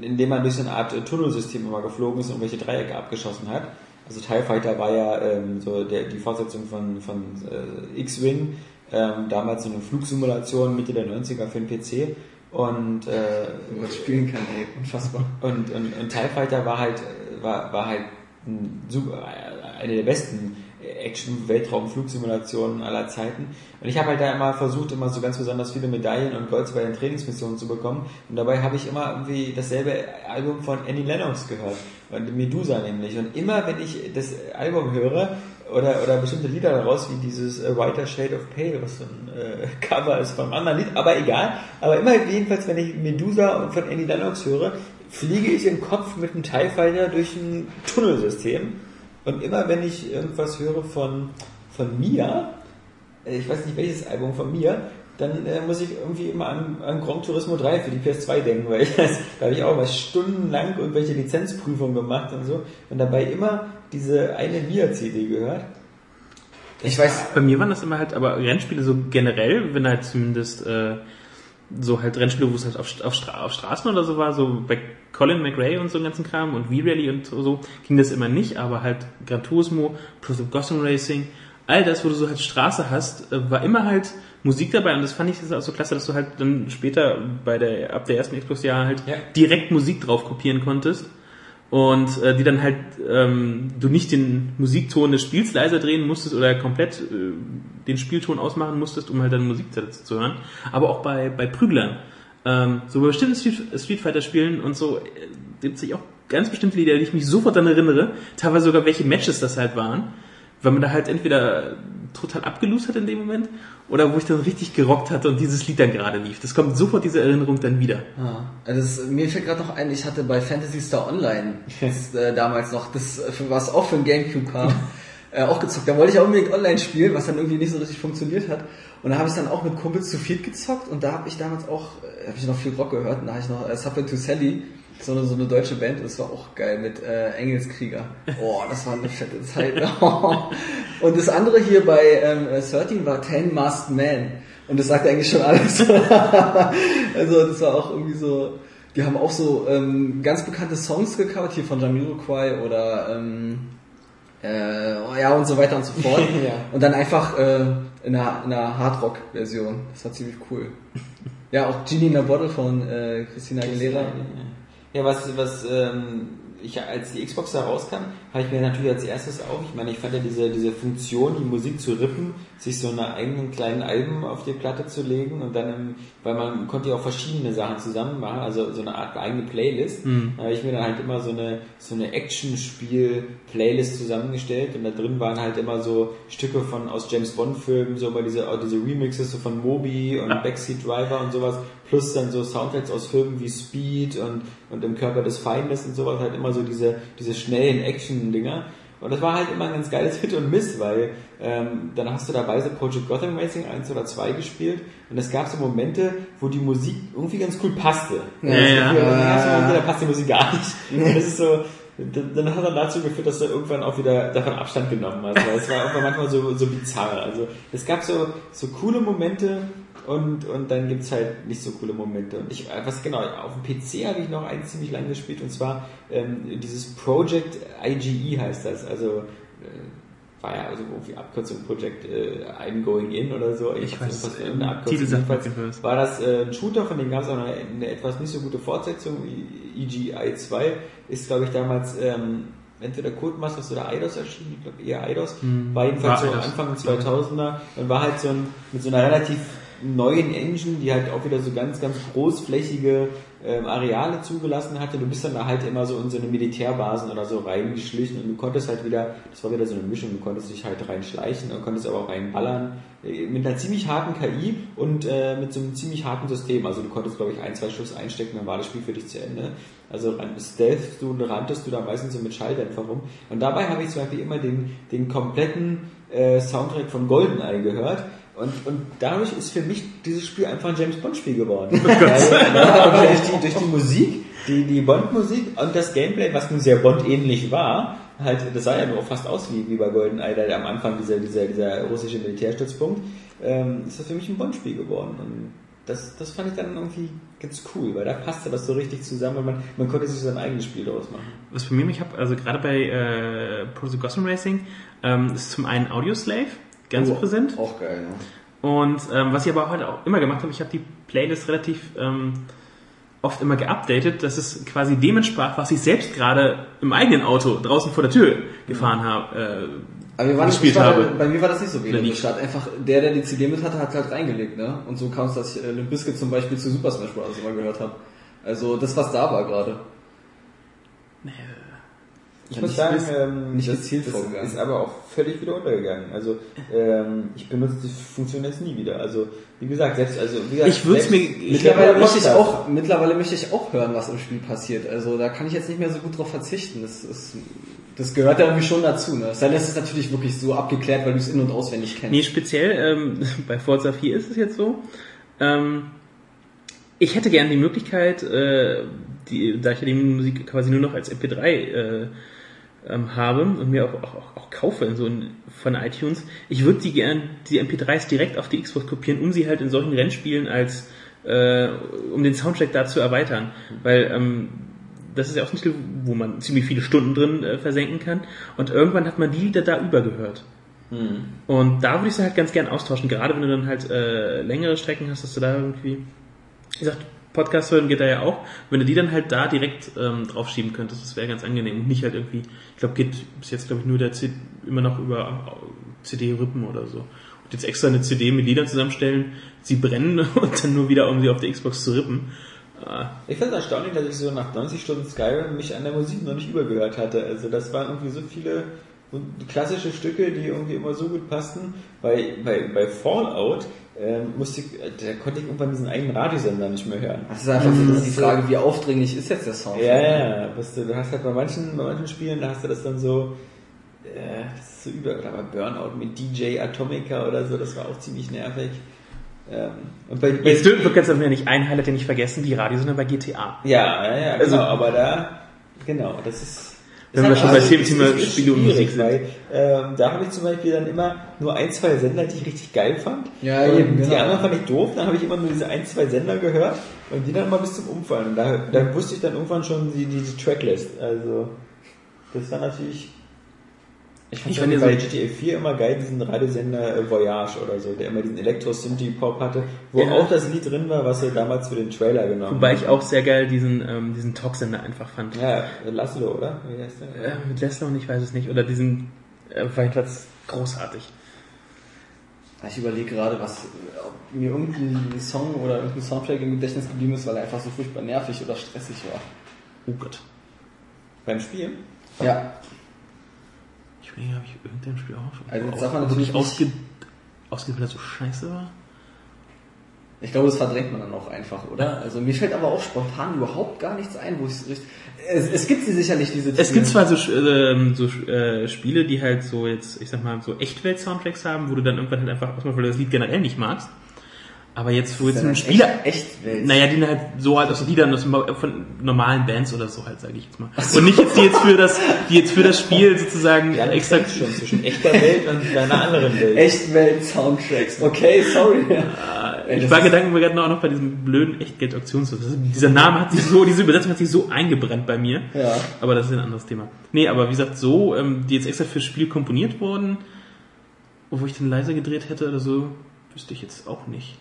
indem man durch so eine Art äh, Tunnelsystem immer geflogen ist und irgendwelche Dreiecke abgeschossen hat. Also TIE Fighter war ja ähm, so der, die Fortsetzung von, von äh, X-Wing. Ähm, damals so eine Flugsimulation Mitte der 90er für den PC. Und äh, was spielen kann, ey, unfassbar. und, und, und TIE Fighter war halt, war, war halt ein super, eine der besten Action-Weltraum-Flugsimulationen aller Zeiten. Und ich habe halt da immer versucht, immer so ganz besonders viele Medaillen und Golds bei den Trainingsmissionen zu bekommen. Und dabei habe ich immer irgendwie dasselbe Album von Annie Lennox gehört. Und Medusa nämlich. Und immer, wenn ich das Album höre, oder, oder bestimmte Lieder daraus, wie dieses äh, Whiter Shade of Pale, was so ein äh, Cover ist einem anderen Lied, aber egal. Aber immer jedenfalls, wenn ich Medusa von Annie Lennox höre, fliege ich im Kopf mit einem TIE Fighter durch ein Tunnelsystem. Und immer wenn ich irgendwas höre von, von Mia, äh, ich weiß nicht welches Album von Mia, dann äh, muss ich irgendwie immer an, an Gran Turismo 3 für die PS2 denken, weil ich, da habe ich auch mal stundenlang irgendwelche Lizenzprüfungen gemacht und so und dabei immer diese eine Mia-CD gehört. Ich weiß, Bei mir waren das immer halt, aber Rennspiele so generell, wenn halt zumindest äh, so halt Rennspiele, wo es halt auf, auf, Stra auf Straßen oder so war, so bei Colin McRae und so einen ganzen Kram und V-Rally und so, ging das immer nicht, aber halt Gran Turismo, Plus of Gotham Racing, all das, wo du so halt Straße hast, äh, war immer halt Musik dabei und das fand ich das auch so klasse, dass du halt dann später bei der, ab der ersten Xbox-Jahr halt Ja. direkt Musik drauf kopieren konntest und äh, die dann halt ähm, du nicht den Musikton des Spiels leiser drehen musstest oder komplett äh, den Spielton ausmachen musstest, um halt deine Musik dazu zu hören. Aber auch bei, bei Prüglern. Ähm, so bei bestimmten Street, Street Fighter Spielen und so äh, gibt sich auch ganz bestimmte Lieder, die ich mich sofort daran erinnere, teilweise sogar welche Matches das halt waren, weil man da halt entweder total abgelost hat in dem Moment oder wo ich dann richtig gerockt hatte und dieses Lied dann gerade lief. Das kommt sofort diese Erinnerung dann wieder. Ja, das, mir fällt gerade noch ein, ich hatte bei Fantasy Star Online das, äh, damals noch, das, äh, was auch für ein Gamecube kam, äh, auch gezockt. Da wollte ich auch unbedingt online spielen, was dann irgendwie nicht so richtig funktioniert hat. Und da habe ich dann auch mit Kumpels zu viert gezockt und da habe ich damals auch, äh, habe ich noch viel Rock gehört und da habe ich noch äh, Subway to Sally, so eine, so eine deutsche Band, das war auch geil mit äh, Engelskrieger. Oh, das war eine fette Zeit. Und das andere hier bei ähm, 13 war Ten Masked Man. Und das sagt eigentlich schon alles. also das war auch irgendwie so, die haben auch so ähm, ganz bekannte Songs gecovert, hier von Jamiroquai oder ähm, äh, oh ja und so weiter und so fort. Ja. Und dann einfach äh, in einer, in einer Hardrock-Version. Das war ziemlich cool. Ja, auch Genie in a Bottle von äh, Christina Aguilera. Ja, was, was ähm, ich als die Xbox da rauskam, habe ich mir natürlich als erstes auch, ich meine, ich fand ja diese, diese Funktion, die Musik zu rippen, sich so eine eigenen kleinen Alben auf die Platte zu legen und dann, im, weil man konnte ja auch verschiedene Sachen zusammen machen, also so eine Art eigene Playlist. Da habe ich mir dann halt immer so eine, so eine Action-Spiel-Playlist zusammengestellt und da drin waren halt immer so Stücke von aus James Bond-Filmen, so immer diese, auch diese Remixes so von Moby und Backseat Driver und sowas, plus dann so Soundtracks aus Filmen wie Speed und, und im Körper des Feindes und sowas, halt immer so diese, diese schnellen Action-Dinger. Und das war halt immer ein ganz geiles Hit und Miss, weil ähm, dann hast du dabei so Project Gotham Racing 1 oder 2 gespielt und es gab so Momente, wo die Musik irgendwie ganz cool passte. Ja, Das ja. Du Momente, da passt die Musik gar nicht. Und das ist so, dann, hat er dazu geführt, dass du irgendwann auch wieder davon Abstand genommen hast. Weil es war irgendwann manchmal so, so bizarr. Also es gab so, so coole Momente und, und dann gibt's halt nicht so coole Momente. Und ich, äh, was genau, auf dem PC habe ich noch eins ziemlich lange gespielt und zwar ähm, dieses Project IGE heißt das. Also äh, war ja also irgendwie Abkürzung Project äh, I'm Going In oder so. Ich weiß, was für ähm, eine Abkürzung. Jedenfalls was. war das äh, ein Shooter, von dem gab es auch eine, eine etwas nicht so gute Fortsetzung. I- EGI 2 ist, glaube ich, damals ähm, entweder Codemasters oder Eidos erschienen, ich glaube eher Eidos. War jedenfalls War so Eidos. Anfang 2000er und war halt so ein, mit so einer relativ neuen Engine, die halt auch wieder so ganz, ganz großflächige ähm, Areale zugelassen hatte. Du bist dann da halt immer so in so eine Militärbasen oder so reingeschlichen und du konntest halt wieder, das war wieder so eine Mischung, du konntest dich halt reinschleichen und konntest aber auch reinballern. Äh, Mit einer ziemlich harten KI und äh, mit so einem ziemlich harten System. Also du konntest, glaube ich, ein, zwei Schuss einstecken, dann war das Spiel für dich zu Ende. Also stealth du, ranntest du da meistens so mit Schalldämpfer rum. Und dabei habe ich zum Beispiel immer den, den kompletten äh, Soundtrack von GoldenEye gehört. Und, und dadurch ist für mich dieses Spiel einfach ein James Bond Spiel geworden. Weil, ja, weil durch, die, durch die Musik, die, die Bond-Musik und das Gameplay, was nun sehr Bond-ähnlich war, halt, das sah ja nur fast aus wie, wie bei GoldenEye, da am Anfang dieser, dieser, dieser russische Militärstützpunkt, ähm, ist das für mich ein Bond-Spiel geworden. Und das, das fand ich dann irgendwie ganz cool, weil da passte das so richtig zusammen und man, man konnte sich sein eigenes Spiel daraus machen. Was bei mir, ich habe also gerade bei äh, Project Gotham Racing ähm, ist zum einen Audio Slave ganz Oh, präsent Auch geil, ja. und ähm, was ich aber heute auch immer gemacht habe, ich habe die Playlist relativ ähm, oft immer geupdatet, dass es quasi dem entsprach, was ich selbst gerade im eigenen Auto draußen vor der Tür gefahren habe. Äh, Aber wir waren gespielt war, habe. Bei mir war das nicht so. Da hat einfach der, der die CD mit hatte, hat halt reingelegt, ne? Und so kam es, dass ich äh, Limp Bizkit zum Beispiel zu Super Smash Bros. immer gehört habe. Also das, was da war gerade. Ich muss sagen, ähm, nicht das, das ist aber auch völlig wieder untergegangen. Also ähm, ich benutze die Funktion jetzt nie wieder. Also wie gesagt, selbst also wie gesagt, Ich selbst- mir- Mittlerweile möchte ich auch, mittlerweile möchte ich auch hören, was im Spiel passiert. Also da kann ich jetzt nicht mehr so gut drauf verzichten. Das ist, das gehört ja irgendwie schon dazu, ne? Es sei denn, es ist natürlich wirklich so abgeklärt, weil du es in- und auswendig kennst. Nee, speziell ähm, bei Forza 4 ist es jetzt so. Ähm, ich hätte gern die Möglichkeit, äh, die, da ich ja die Musik quasi nur noch als MP3 äh, ähm, habe und mir auch, auch, auch kaufe in so ein, von iTunes, ich würde die gern, die MP3s direkt auf die Xbox kopieren, um sie halt in solchen Rennspielen als, äh, um den Soundtrack da zu erweitern. Weil ähm, das ist ja auch ein Spiel, wo man ziemlich viele Stunden drin äh, versenken kann und irgendwann hat man die Lieder da übergehört. Und da würde ich sie halt ganz gern austauschen, gerade wenn du dann halt äh, längere Strecken hast, dass du da irgendwie, wie gesagt, Podcast hören geht da ja auch, wenn du die dann halt da direkt ähm, draufschieben könntest, das wäre ganz angenehm und nicht halt irgendwie, ich glaube, geht bis jetzt glaube ich nur der C immer noch über CD-Rippen oder so. Und jetzt extra eine CD mit Liedern zusammenstellen, sie brennen und dann nur wieder, um sie auf der Xbox zu rippen. Äh, Ich finde es erstaunlich, dass ich so nach 90 Stunden Skyrim mich an der Musik noch nicht übergehört hatte. Also das waren irgendwie so viele klassische Stücke, die irgendwie immer so gut passten. Bei, bei, bei Fallout ähm, musste ich, da konnte ich irgendwann diesen eigenen Radiosender nicht mehr hören. Das ist einfach so, das ist die Frage, wie aufdringlich ist jetzt der Sound? Ja, ja, weißt du, du hast halt bei manchen, bei manchen Spielen, da hast du das dann so, äh, das ist so über, oder bei Burnout mit DJ Atomica oder so, das war auch ziemlich nervig. Ähm, und bei, bei jetzt dürfen wir ganz einfach nicht ein Highlight ja nicht vergessen, die Radiosender bei GTA. Ja, ja, ja, genau, Also- aber da, genau, das ist. Wenn wir schon bei also, Thema- Spiele und Musik sind. Weil, ähm, da habe ich zum Beispiel dann immer nur ein, zwei Sender, die ich richtig geil fand. Ja, und eben, Die genau. anderen fand ich doof, dann habe ich immer nur diese ein, zwei Sender gehört und die dann immer bis zum Umfallen. Und da, da wusste ich dann irgendwann schon die, die, die Tracklist. Also, das war natürlich. Ich ja bei GTA 4 immer geil, diesen Radiosender äh, Voyage oder so, der immer diesen Elektro-Synthie-Pop hatte, wo Ja. auch das Lied drin war, was wir damals für den Trailer genommen Wobei haben. ich auch sehr geil diesen, ähm, diesen Talksender einfach fand. Ja, Laszlo, oder? Wie heißt der? Äh, mit und ich weiß es nicht. Oder diesen äh, Weihnachts großartig. Ich überlege gerade, was ob mir irgendein Song oder irgendein Soundtrack im Gedächtnis geblieben ist, weil er einfach so furchtbar nervig oder stressig war. Oh Gott. Beim Spielen? Ja. Ich überlege, habe ich irgendein Spiel auch Also jetzt darf man natürlich ausge, ausgewählt, dass so scheiße war? Ich glaube, das verdrängt man dann auch einfach, oder? Also mir fällt aber auch spontan überhaupt gar nichts ein, wo ich es richtig. Es, gibt sie sicherlich diese. Es gibt zwar so, ähm, so äh, Spiele, die halt so jetzt, ich sag mal, so Echtwelt-Soundtracks haben, wo du dann irgendwann halt einfach erstmal, weil du das Lied generell nicht magst. Aber jetzt, wo jetzt ein Spieler, echt, Echtwelt. naja, die halt so halt aus Liedern aus, von normalen Bands oder so halt, sage ich jetzt mal. Und nicht jetzt die jetzt für das, die jetzt für das Spiel sozusagen Ja, extra. schon zwischen echter Welt und einer anderen Welt. Echtwelt-Soundtracks. Okay, sorry. Ey, Ich das war Gedanken gerade noch bei diesem blöden Echtgeld-Auktionshaus. Dieser Name hat sich so, diese Übersetzung hat sich so eingebrannt bei mir. Ja. Aber das ist ein anderes Thema. Nee, aber wie gesagt, so, ähm, die jetzt extra fürs Spiel komponiert wurden, wo ich den leiser gedreht hätte oder so, wüsste ich jetzt auch nicht.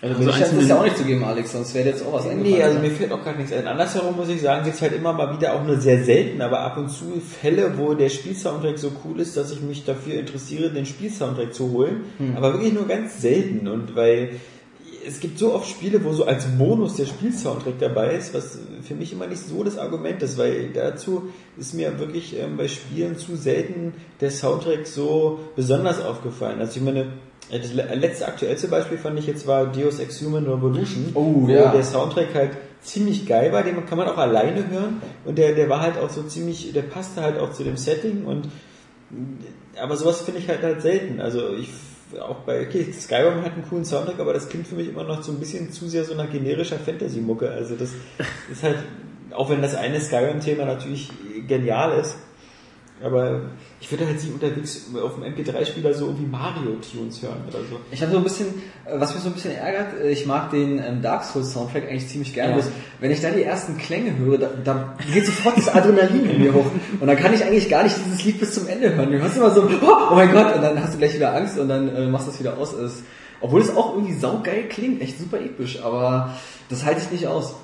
Also, Also das einzelne- ja auch nicht zu geben, Alex, sonst wäre jetzt auch was eingefallen. Nee, also mir fällt auch gar nichts ein. Andersherum muss ich sagen, gibt es halt immer mal wieder auch nur sehr selten, aber ab und zu Fälle, wo der Spielsoundtrack so cool ist, dass ich mich dafür interessiere, den Spielsoundtrack zu holen. Aber wirklich nur ganz selten. Und weil es gibt so oft Spiele, wo so als Bonus der Spielsoundtrack dabei ist, was für mich immer nicht so das Argument ist, weil dazu ist mir wirklich ähm, bei Spielen zu selten der Soundtrack so besonders aufgefallen. Also ich meine, das le- letzte aktuellste Beispiel fand ich jetzt war Deus Ex Human Revolution, Oh, wo ja. der Soundtrack halt ziemlich geil war, den kann man auch alleine hören und der, der war halt auch so ziemlich, der passte halt auch zu dem Setting und aber sowas finde ich halt halt selten. Also ich auch bei okay, Skyrim hat einen coolen Soundtrack, aber das klingt für mich immer noch so ein bisschen zu sehr so nach generischer Fantasy-Mucke. Also das ist halt, auch wenn das eine Skyrim-Thema natürlich genial ist, aber ich würde halt nicht unterwegs auf dem MP3-Spieler so irgendwie Mario-Tunes hören oder so. Ich habe so ein bisschen, was mich so ein bisschen ärgert, äh, ich mag den ähm, Dark Souls Soundtrack eigentlich ziemlich gerne. Ja. Wenn ich da die ersten Klänge höre, da, da geht sofort das Adrenalin in mir hoch. Und dann kann ich eigentlich gar nicht dieses Lied bis zum Ende hören. Du hörst immer so, oh, oh mein Gott, und dann hast du gleich wieder Angst und dann äh, machst du es wieder aus. Es, obwohl es auch irgendwie saugeil klingt, echt super episch, aber das halte ich nicht aus.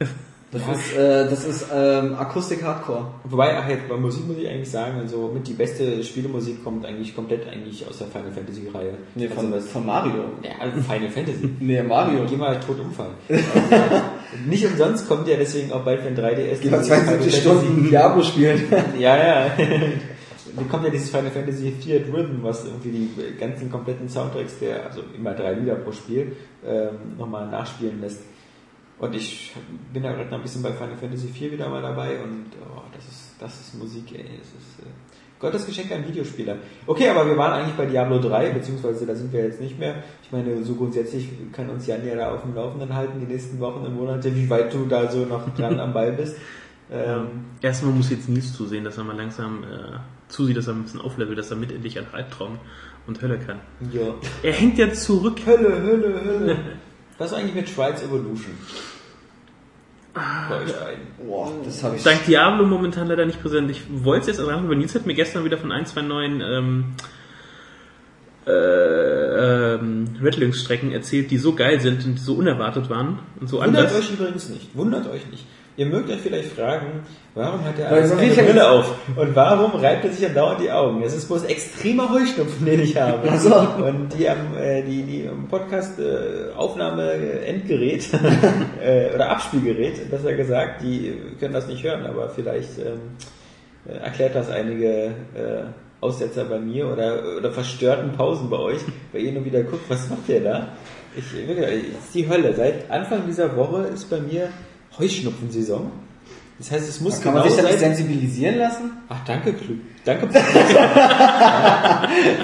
Das ist, äh, das ist ähm, Akustik Hardcore. Wobei, ach jetzt bei Musik muss ich eigentlich sagen, also mit die beste Spielemusik kommt eigentlich komplett eigentlich aus der Final Fantasy Reihe. Nee, also von, von Mario. ja, also Final Fantasy. Nee, Mario. Geh mal tot umfallen. Also, nicht umsonst kommt ja deswegen auch bald für ein 3DS. Die war dieses 72 Final Stunden Diablo spielen. Ja, ja. Dann kommt ja dieses Final Fantasy 4 Rhythm, was irgendwie die ganzen kompletten Soundtracks, der, also immer drei Lieder pro Spiel, ähm, nochmal nachspielen lässt. Und ich bin da gerade noch ein bisschen bei Final Fantasy 4 wieder mal dabei und oh, das ist, das ist Musik, ey. Das ist äh, Gottes Geschenk an Videospieler. Okay, aber wir waren eigentlich bei Diablo 3, beziehungsweise da sind wir jetzt nicht mehr. Ich meine, so grundsätzlich kann uns Jan ja da auf dem Laufenden halten, die nächsten Wochen und Monate, wie weit du da so noch dran am Ball bist. Ähm, Erstmal muss jetzt Nils zusehen, dass er mal langsam äh, zusieht, dass er ein bisschen auflevelt, dass er mit endlich an Albtraum und Hölle kann. ja. Er hängt ja zurück. Hölle, Hölle, Hölle. Was ist eigentlich mit Trials Evolution? Bei euch beiden. Boah, das habe ich. Dank Diablo momentan leider nicht präsent. Ich wollte es jetzt erwähnen, aber Nils hat mir gestern wieder von ein, zwei neuen ähm, äh, ähm, Rattlungsstrecken erzählt, die so geil sind und so unerwartet waren und so Wundert anders. euch übrigens nicht. Wundert euch nicht. Ihr mögt euch vielleicht fragen, warum hat der alles so keine Brille auf? Und warum reibt er sich andauernd die Augen? Es ist bloß extremer Heuschnupfen, den ich habe. Ach so. Und die am, äh, die, die am Podcast äh, Aufnahme äh, Endgerät äh, oder Abspielgerät, besser gesagt, die können das nicht hören, aber vielleicht ähm, äh, erklärt das einige äh, Aussetzer bei mir oder, oder verstörten Pausen bei euch, weil ihr nur wieder guckt, was macht der da? Ich, wirklich, es ist die Hölle. Seit Anfang dieser Woche ist bei mir Heuschnupfensaison. Das heißt, es muss Kann man genau sich nicht sein. sensibilisieren lassen? Ach, danke, Klug. Danke,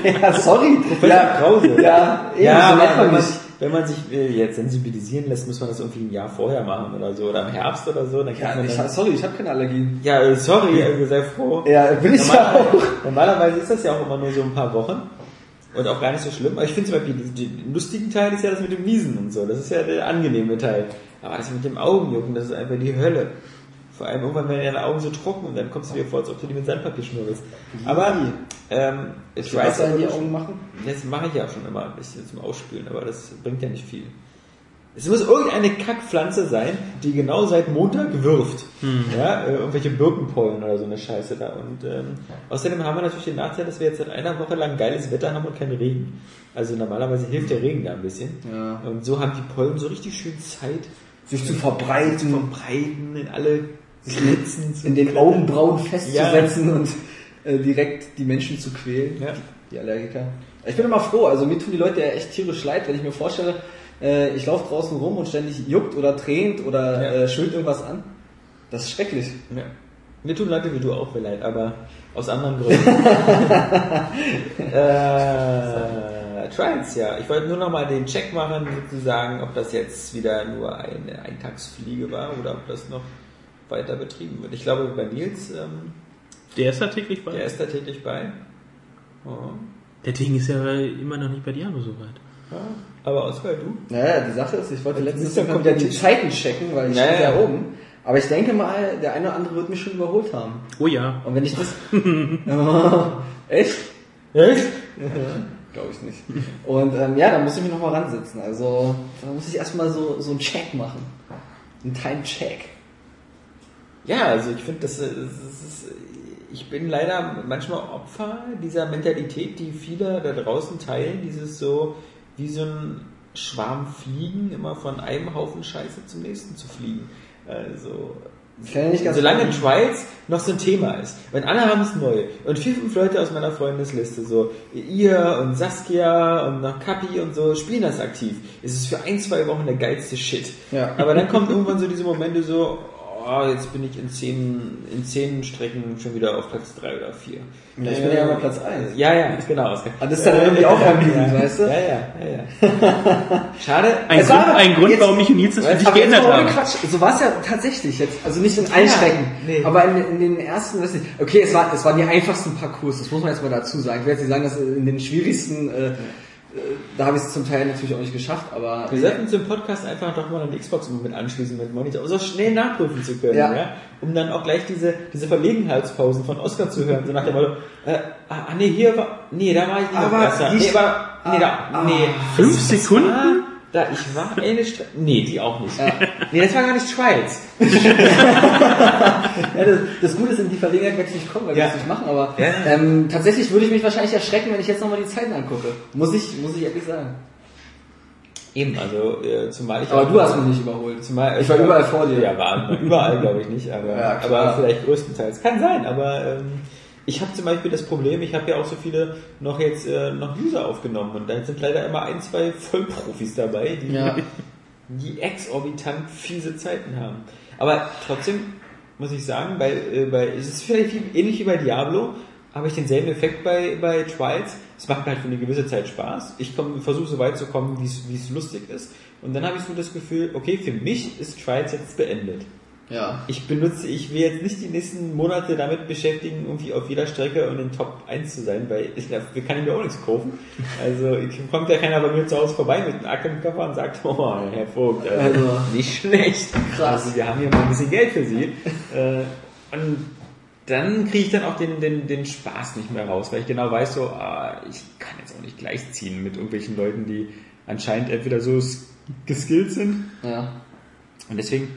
Ja, sorry. Professor Krause. Ja, eben, Ja, so aber wenn man, wenn man sich äh, jetzt sensibilisieren lässt, muss man das irgendwie ein Jahr vorher machen oder so oder im Herbst oder so. Dann Ja, man ich, dann, sorry, ich habe keine Allergien. ja äh, sorry, also sei froh. Ja, bin ich ja auch. Normalerweise ist das ja auch immer nur so ein paar Wochen und auch gar nicht so schlimm. Aber ich finde zum Beispiel, die, die lustigen Teil ist ja das mit dem Niesen und so. Das ist ja der angenehme Teil. Aber das mit dem Augenjucken, das ist einfach die Hölle. Vor allem irgendwann werden deine Augen so trocken und dann kommst du dir vor, als ob du die mit Sandpapier schnurrst. Aber ähm, Ich weiß in die Augen machen. das mache ich ja schon immer ein bisschen zum Ausspülen, aber das bringt ja nicht viel. Es muss irgendeine Kackpflanze sein, die genau seit Montag wirft. Ja, äh, irgendwelche Birkenpollen oder so eine Scheiße da. Und ähm, außerdem haben wir natürlich den Nachteil, dass wir jetzt seit einer Woche lang geiles Wetter haben und keinen Regen. Also normalerweise hilft der Regen da ein bisschen. Ja. Und so haben die Pollen so richtig schön Zeit, Sich zu verbreiten, verbreiten in alle zu in den. Augenbrauen festzusetzen und äh, direkt die Menschen zu quälen. Ja. Die Allergiker. Ich bin immer froh, also mir tun die Leute ja echt tierisch leid, wenn ich mir vorstelle, äh, ich laufe draußen rum und ständig juckt oder tränt oder Ja. äh, schwillt irgendwas an. Das ist schrecklich. Ja. Mir tun Leute wie du auch leid, aber aus anderen Gründen. äh, Trials, ja. Ich wollte nur noch mal den Check machen, sozusagen, ob das jetzt wieder nur eine Eintagsfliege war oder ob das noch weiter betrieben wird. Ich glaube, bei Nils, ähm, Der ist da täglich bei. der ist da tätig bei. Oh. Der Ding ist ja immer noch nicht bei Diablo so weit. Ja. Aber Oskar, du? Naja, die Sache ist, ich wollte letztens mal wieder die. Zeiten checken, weil ich Ja, stehe ja. da oben. Aber ich denke mal, der eine oder andere wird mich schon überholt haben. Oh ja. Und wenn ich das... Echt? Echt? Glaube ich nicht. Und ähm, ja, da muss ich mich nochmal ransetzen. Also da muss ich erstmal so, so einen Check machen. Einen Time-Check. Ja, also ich finde, das, äh, das ist, ich bin leider manchmal Opfer dieser Mentalität, die viele da draußen teilen, dieses so wie so ein Schwarm Fliegen immer von einem Haufen Scheiße zum nächsten zu fliegen. Also solange Trials noch so ein Thema ist. Wenn alle haben es neu und vier, fünf Leute aus meiner Freundesliste, so ihr und Saskia und noch Kapi und so, spielen das aktiv, ist es für ein, zwei Wochen der geilste Shit. Ja. Aber dann kommen irgendwann so diese Momente so, oh, jetzt bin ich in zehn, in zehn Strecken schon wieder auf Platz drei oder vier. Ja, ich bin ja immer Platz eins. Ja, ja, genau. Ah, das ist dann irgendwie auch ermüdend, weißt du? Ja, ja, ja, ja. Schade. Ein Grund, ein Grund jetzt- warum ich und Nils für dich Aber geändert haben. Quatsch. So war es ja tatsächlich jetzt. Also nicht in allen Ja, Strecken. nee. Aber in, in den ersten, weiß nicht. Okay, es, war, es waren die einfachsten Parcours, das muss man jetzt mal dazu sagen. Ich werde jetzt nicht sagen, dass in den schwierigsten, äh, äh, da habe ich es zum Teil natürlich auch nicht geschafft, aber Wir sollten zum Podcast einfach doch mal eine Xbox mit anschließen mit Monitor, um so schnell nachprüfen zu können, ja. Ja. Um dann auch gleich diese, diese Verlegenheitspausen von Oscar zu hören, so nach dem Motto, äh, ah, nee, hier war, nee, da war ich nicht Aber besser. ich- nee, aber, nee, da, nee. Fünf Das Sekunden? Da, ich war eine Stre Nee, die auch nicht. Nee, das war gar nicht Trials. Ja, das, das Gute ist, in die Verlegenheit werde ich nicht kommen, weil wir Ja. das nicht machen, aber Ja. ähm, tatsächlich würde ich mich wahrscheinlich erschrecken, wenn ich jetzt nochmal die Zeiten angucke. Muss ich, muss ich ehrlich sagen. Eben, also, äh, zumal ich Aber du hast mich nicht überholt. Zumal, Ich war überall vor dir. Ja, war überall glaube ich nicht, aber, Ja, aber vielleicht größtenteils. Kann sein, aber ähm, ich habe zum Beispiel das Problem, ich habe ja auch so viele noch jetzt äh, noch User aufgenommen und da sind leider immer ein, zwei Vollprofis dabei, die, Ja. die exorbitant fiese Zeiten haben. Aber trotzdem muss ich sagen, bei, äh, bei es ist vielleicht viel, ähnlich wie bei Diablo, habe ich denselben Effekt bei, bei Trials. Es macht mir halt für eine gewisse Zeit Spaß. Ich versuche so weit zu kommen, wie es- wie es lustig ist. Und dann habe ich so das Gefühl, okay, für mich ist Trials jetzt beendet. Ja. Ich benutze, ich will jetzt nicht die nächsten Monate damit beschäftigen, irgendwie auf jeder Strecke und in Top 1 zu sein, weil ich, dafür kann mir auch nichts kaufen. Also ich, kommt ja keiner bei mir zu Hause vorbei mit einem Aktenkoffer und sagt, oh, Herr Vogt, also, Also, nicht schlecht. krass. Also wir haben hier mal ein bisschen Geld für Sie. Äh, und dann kriege ich dann auch den, den, den Spaß nicht mehr raus, weil ich genau weiß, so, ah, ich kann jetzt auch nicht gleichziehen mit irgendwelchen Leuten, die anscheinend entweder so sk- geskillt sind. Ja. Und deswegen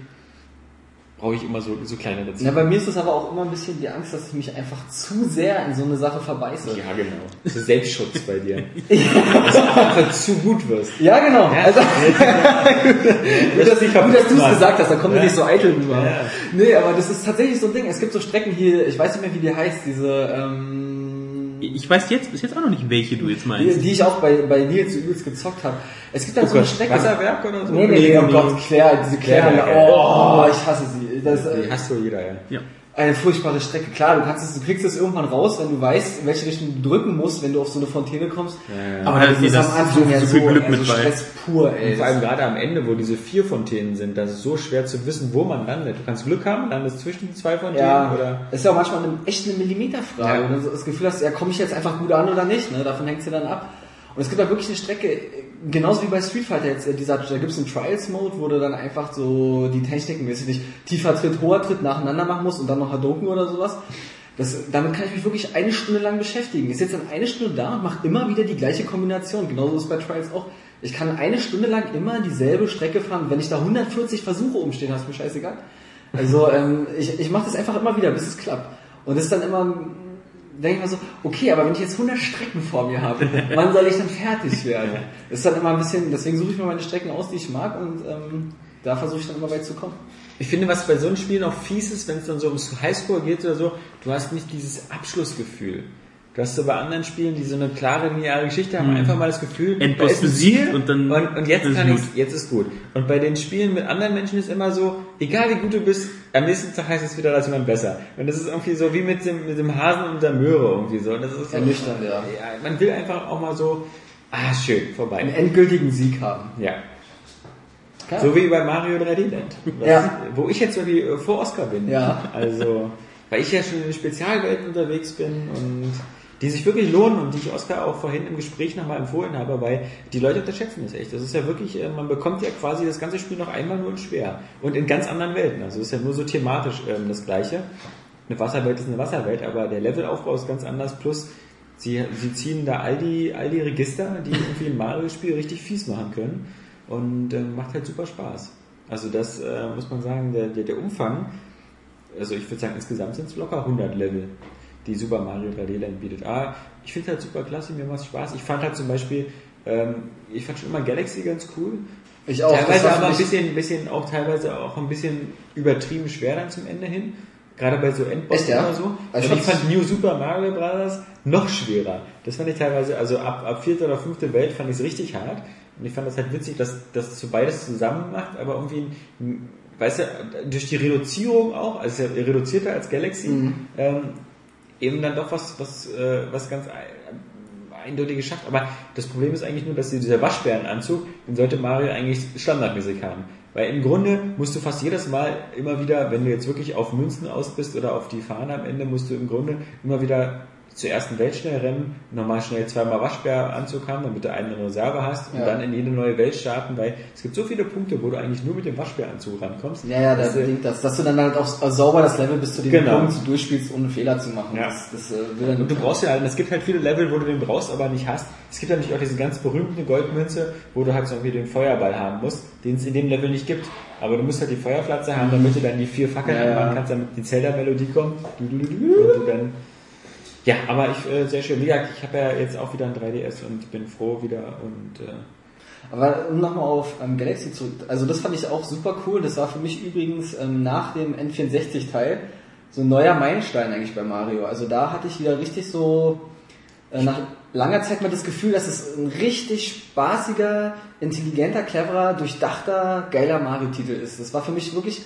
brauche ich immer so, so kleinere Ja, Ziele. bei mir ist es aber auch immer ein bisschen die Angst, dass ich mich einfach zu sehr in so eine Sache verbeiße. Ja, genau. Das ist Selbstschutz bei dir. Dass du einfach zu gut wirst. Ja, genau. Also, gut, dass, gut, dass du es gesagt hast, dann kommen wir Ja. nicht so eitel rüber. Ja. Nee, aber das ist tatsächlich so ein Ding. Es gibt so Strecken hier, ich weiß nicht mehr, wie die heißt, diese, ähm, Ich weiß jetzt bis jetzt auch noch nicht, welche du jetzt die, meinst. die ich auch bei, bei Nils übelst gezockt habe. Es gibt dann so eine Strecke. Wasserwerk oder so? Nee, nee, nee, oh Gott, Claire, diese Claire, Claire, ja. oh, ich hasse sie. Das, Die äh, hast du jeder, ja. Ja. eine furchtbare Strecke. Klar, du kannst es, du kriegst es irgendwann raus, wenn du weißt, in welche Richtung du drücken musst, wenn du auf so eine Fontäne kommst. ja. Aber da ist das das am Anfang so, ja so so, viel Glück mit bei. Stress pur, ey. Und vor allem gerade am Ende, wo diese vier Fontänen sind, das ist so schwer zu wissen, wo man landet. Du kannst Glück haben, landest zwischen den zwei Fontänen Ja, oder. ist ja auch manchmal eine, echt eine Millimeterfrage. Ja. Und du das Gefühl hast, ja, komme ich jetzt einfach gut an oder nicht? Ne? Davon hängt es ja dann ab. Und es gibt da wirklich eine Strecke, äh, genauso wie bei Street Fighter jetzt, äh, dieser, da gibt es einen Trials-Mode, wo du dann einfach so die Techniken, weiß ich nicht, tiefer Tritt, hoher Tritt nacheinander machen musst und dann noch Hadoken oder sowas. Das, damit kann ich mich wirklich eine Stunde lang beschäftigen. Ist jetzt dann eine Stunde da und mache immer wieder die gleiche Kombination. Genauso ist bei Trials auch. Ich kann eine Stunde lang immer dieselbe Strecke fahren. Wenn ich da 140 Versuche umstehen, hast mir scheißegal. Also ähm, ich, ich mache das einfach immer wieder, bis es klappt. Und das ist dann immer, denke ich mir so, okay, aber wenn ich jetzt 100 Strecken vor mir habe, wann soll ich dann fertig werden? Das ist dann immer ein bisschen, deswegen suche ich mir meine Strecken aus, die ich mag und ähm, da versuche ich dann immer weit zu kommen. Ich finde, was bei so einem Spiel noch fies ist, wenn es dann so ums Highscore geht oder so, du hast nicht dieses Abschlussgefühl. Du hast so bei anderen Spielen, die so eine klare lineare Geschichte haben, einfach mal das Gefühl. Endboss da besiegt und dann und, und jetzt ist kann gut. ich's, jetzt ist gut. Und bei den Spielen mit anderen Menschen ist immer so, egal wie gut du bist, am nächsten Tag heißt es wieder, dass jemand besser. Und das ist irgendwie so wie mit dem, mit dem Hasen und der Möhre irgendwie so. Und das ist so, Ernüchternd, ja. ja. Man will einfach auch mal so, ah, schön, vorbei. Einen endgültigen Sieg haben. Ja. Ja. So wie bei Mario 3D Land. Was- Ja. Wo ich jetzt wirklich äh, vor Oscar bin. Ja. Also, weil ich ja schon in den Spezialwelten unterwegs bin und die sich wirklich lohnen und die ich Oscar auch vorhin im Gespräch nochmal empfohlen habe, weil die Leute unterschätzen das echt. Das ist ja wirklich, äh, man bekommt ja quasi das ganze Spiel noch einmal nur in schwer. Und in ganz anderen Welten. Also es ist ja nur so thematisch ähm, das Gleiche. Eine Wasserwelt ist eine Wasserwelt, aber der Levelaufbau ist ganz anders. Plus, sie, sie ziehen da all die, all die Register, die irgendwie ein Mario-Spiel richtig fies machen können. Und ähm, macht halt super Spaß. Also das äh, muss man sagen, der, der, der Umfang, also ich würde sagen, insgesamt sind es locker 100 Level, die Super Mario 3D Land bietet. Ah, ich finde halt super klasse, mir macht Spaß. Ich fand halt zum Beispiel, ähm, ich fand schon immer Galaxy ganz cool. Ich auch. Teilweise aber ein bisschen, bisschen, auch teilweise auch ein bisschen übertrieben schwer dann zum Ende hin. Gerade bei so Endbossen ja? oder so. Also ich fand New Super Mario Bros. noch schwerer. Das fand ich teilweise, also ab, ab vierte oder fünfte Welt fand ich es richtig hart. Und ich fand das halt witzig, dass das so beides zusammen macht, aber irgendwie, weißt du, durch die Reduzierung auch, also ist ja reduzierter als Galaxy, Mhm. ähm, eben dann doch was, was, äh, was ganz ein- eindeutig schafft. Aber das Problem ist eigentlich nur, dass dieser Waschbärenanzug, den sollte Mario eigentlich standardmäßig haben. Weil im Grunde musst du fast jedes Mal immer wieder, wenn du jetzt wirklich auf Münzen aus bist oder auf die Fahne am Ende, musst du im Grunde immer wieder zur ersten Welt schnell rennen, nochmal schnell zweimal Waschbäranzug haben, damit du einen in Reserve hast und Ja. dann in jede neue Welt starten, weil es gibt so viele Punkte, wo du eigentlich nur mit dem Waschbäranzug rankommst. Ja, ja, das bedingt das. Dass du dann halt auch sauber das Level bis zu dem Genau. Punkt durchspielst, ohne Fehler zu machen. Ja. Das, das äh, will dann Und du brauchst ja halt, es gibt halt viele Level, wo du den brauchst, aber nicht hast. Es gibt natürlich auch diese ganz berühmte Goldmünze, wo du halt so irgendwie den Feuerball haben musst, den es in dem Level nicht gibt. Aber du musst halt die Feuerpflanze haben, damit du dann die vier Fackeln Ja, anmachen kannst, damit die Zelda-Melodie kommt. Du, du, du, du, und du dann ja, aber ich, äh, sehr schön. Wie gesagt, ich habe ja jetzt auch wieder ein 3DS und bin froh wieder und äh, Aber um nochmal auf ähm, Galaxy zurück, also das fand ich auch super cool. Das war für mich übrigens ähm, nach dem N64-Teil so ein neuer Meilenstein eigentlich bei Mario. Also da hatte ich wieder richtig so äh, nach langer Zeit mal das Gefühl, dass es ein richtig spaßiger, intelligenter, cleverer, durchdachter, geiler Mario-Titel ist. Das war für mich wirklich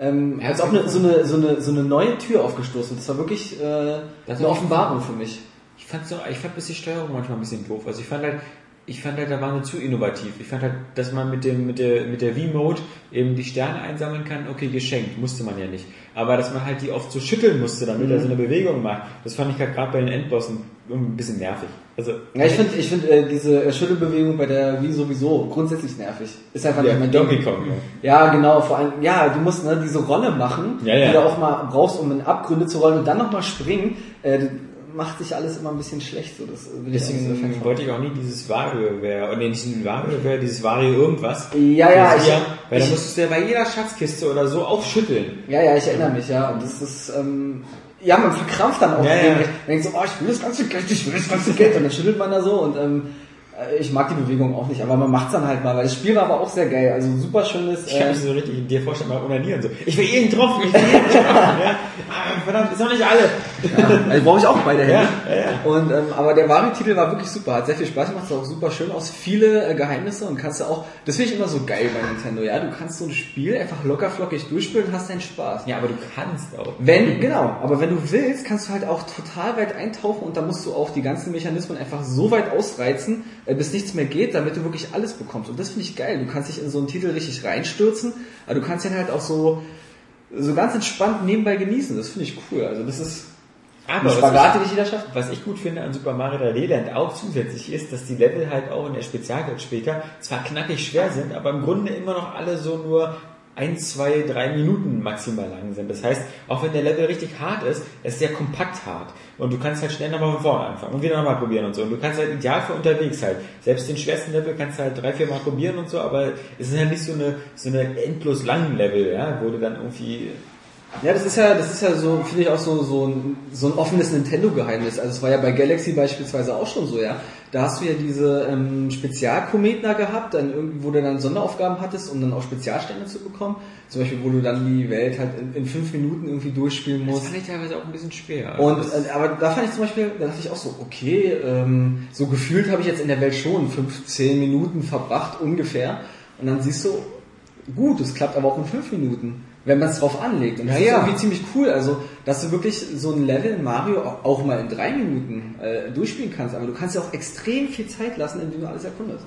ähm, Ja, als ob eine, so, eine, so, eine, so eine neue Tür aufgestoßen. Das war wirklich äh, Das eine Offenbarung für mich. Ich fand so, ich fand bis die Steuerung manchmal ein bisschen doof. Also ich fand halt, ich fand halt, da waren wir zu innovativ. Ich fand halt, dass man mit dem, mit der, mit der V-Mode eben die Sterne einsammeln kann, okay, geschenkt, musste man ja nicht. Aber dass man halt die oft so schütteln musste, damit Mhm. er so eine Bewegung macht, das fand ich halt gerade bei den Endbossen ein bisschen nervig. Also, Ja, ich finde ich find, äh, diese äh, Schüttelbewegung bei der Wii sowieso grundsätzlich nervig. Ist einfach ja, nicht mein Donkey. Kong, ja. Ja, genau, vor allem, ja, du musst ne, diese Rolle machen, Ja, ja. die du auch mal brauchst, um in Abgründe zu rollen und dann nochmal springen. Äh, macht sich alles immer ein bisschen schlecht. So, das ich Deswegen Fan wollte ich auch nie dieses WarioWare, oder nee, nicht dieses WarioWare, dieses Wario irgendwas. von. Ja, ja, ich, hier, weil da ich, musstest du ja bei jeder Schatzkiste oder so auch schütteln. ja, ja, ich erinnere mich, ja. Und das ist, ähm, ja, man verkrampft dann auch. Ja, ja. Man denkt so, oh, ich will das ganze Geld, ich will das ganze Geld. Und dann schüttelt man da so und ähm, äh, ich mag die Bewegung auch nicht, aber man macht's dann halt mal, weil das Spiel war aber auch sehr geil. Also super schönes. Ich kann äh, so richtig in dir vorstellen, mal unanieren. So. Ich will jeden getroffen, ich will jeden getroffen. ja. ah, verdammt, ist noch nicht alle. Also brauche ich auch beide Hände. Ja, ja, ja. Und, ähm, aber der Wario-Titel war wirklich super, hat sehr viel Spaß gemacht, sah auch super schön aus, viele äh, Geheimnisse und kannst du auch, das finde ich immer so geil bei Nintendo, ja, du kannst so ein Spiel einfach locker flockig durchspielen und hast deinen Spaß. Ja, aber du kannst auch. Wenn, genau, aber wenn du willst, kannst du halt auch total weit eintauchen und da musst du auch die ganzen Mechanismen einfach so weit ausreizen, äh, bis nichts mehr geht, damit du wirklich alles bekommst. Und das finde ich geil. Du kannst dich in so einen Titel richtig reinstürzen, aber du kannst ihn halt auch so, so ganz entspannt nebenbei genießen. Das finde ich cool. Also das ist Aber was Spagat, den ich, jeder schafft. was ich gut finde an Super Mario 3D Land auch zusätzlich ist, dass die Level halt auch in der Spezialwelt später zwar knackig schwer sind, aber im Grunde immer noch alle so nur ein, zwei, drei Minuten maximal lang sind. Das heißt, auch wenn der Level richtig hart ist, er ist sehr kompakt hart. Und du kannst halt schnell nochmal von vorne anfangen und wieder nochmal probieren und so. Und du kannst halt ideal für unterwegs halt. Selbst den schwersten Level kannst du halt drei, vier Mal probieren und so, aber es ist halt nicht so eine, so eine endlos langen Level, ja, wo du dann irgendwie Ja, das ist ja, das ist ja so, finde ich auch so, so ein, so ein offenes Nintendo-Geheimnis. Also es war ja bei Galaxy beispielsweise auch schon so, ja. Da hast du ja diese ähm, Spezialkometner gehabt, dann irgendwie, wo du dann Sonderaufgaben hattest, um dann auch Spezialstände zu bekommen. Zum Beispiel, wo du dann die Welt halt in, in fünf Minuten irgendwie durchspielen Das musst. fand ich teilweise auch ein bisschen schwer. Und Das- äh, aber da fand ich zum Beispiel, da dachte ich auch so, okay, ähm, so gefühlt habe ich jetzt in der Welt schon 15 Minuten verbracht ungefähr. Und dann siehst du, gut, es klappt aber auch in fünf Minuten, wenn man es drauf anlegt. Und das Ja, ist ja. irgendwie ziemlich cool, also dass du wirklich so ein Level in Mario auch, mal in drei Minuten äh, durchspielen kannst. Aber du kannst ja auch extrem viel Zeit lassen, indem du alles erkundest.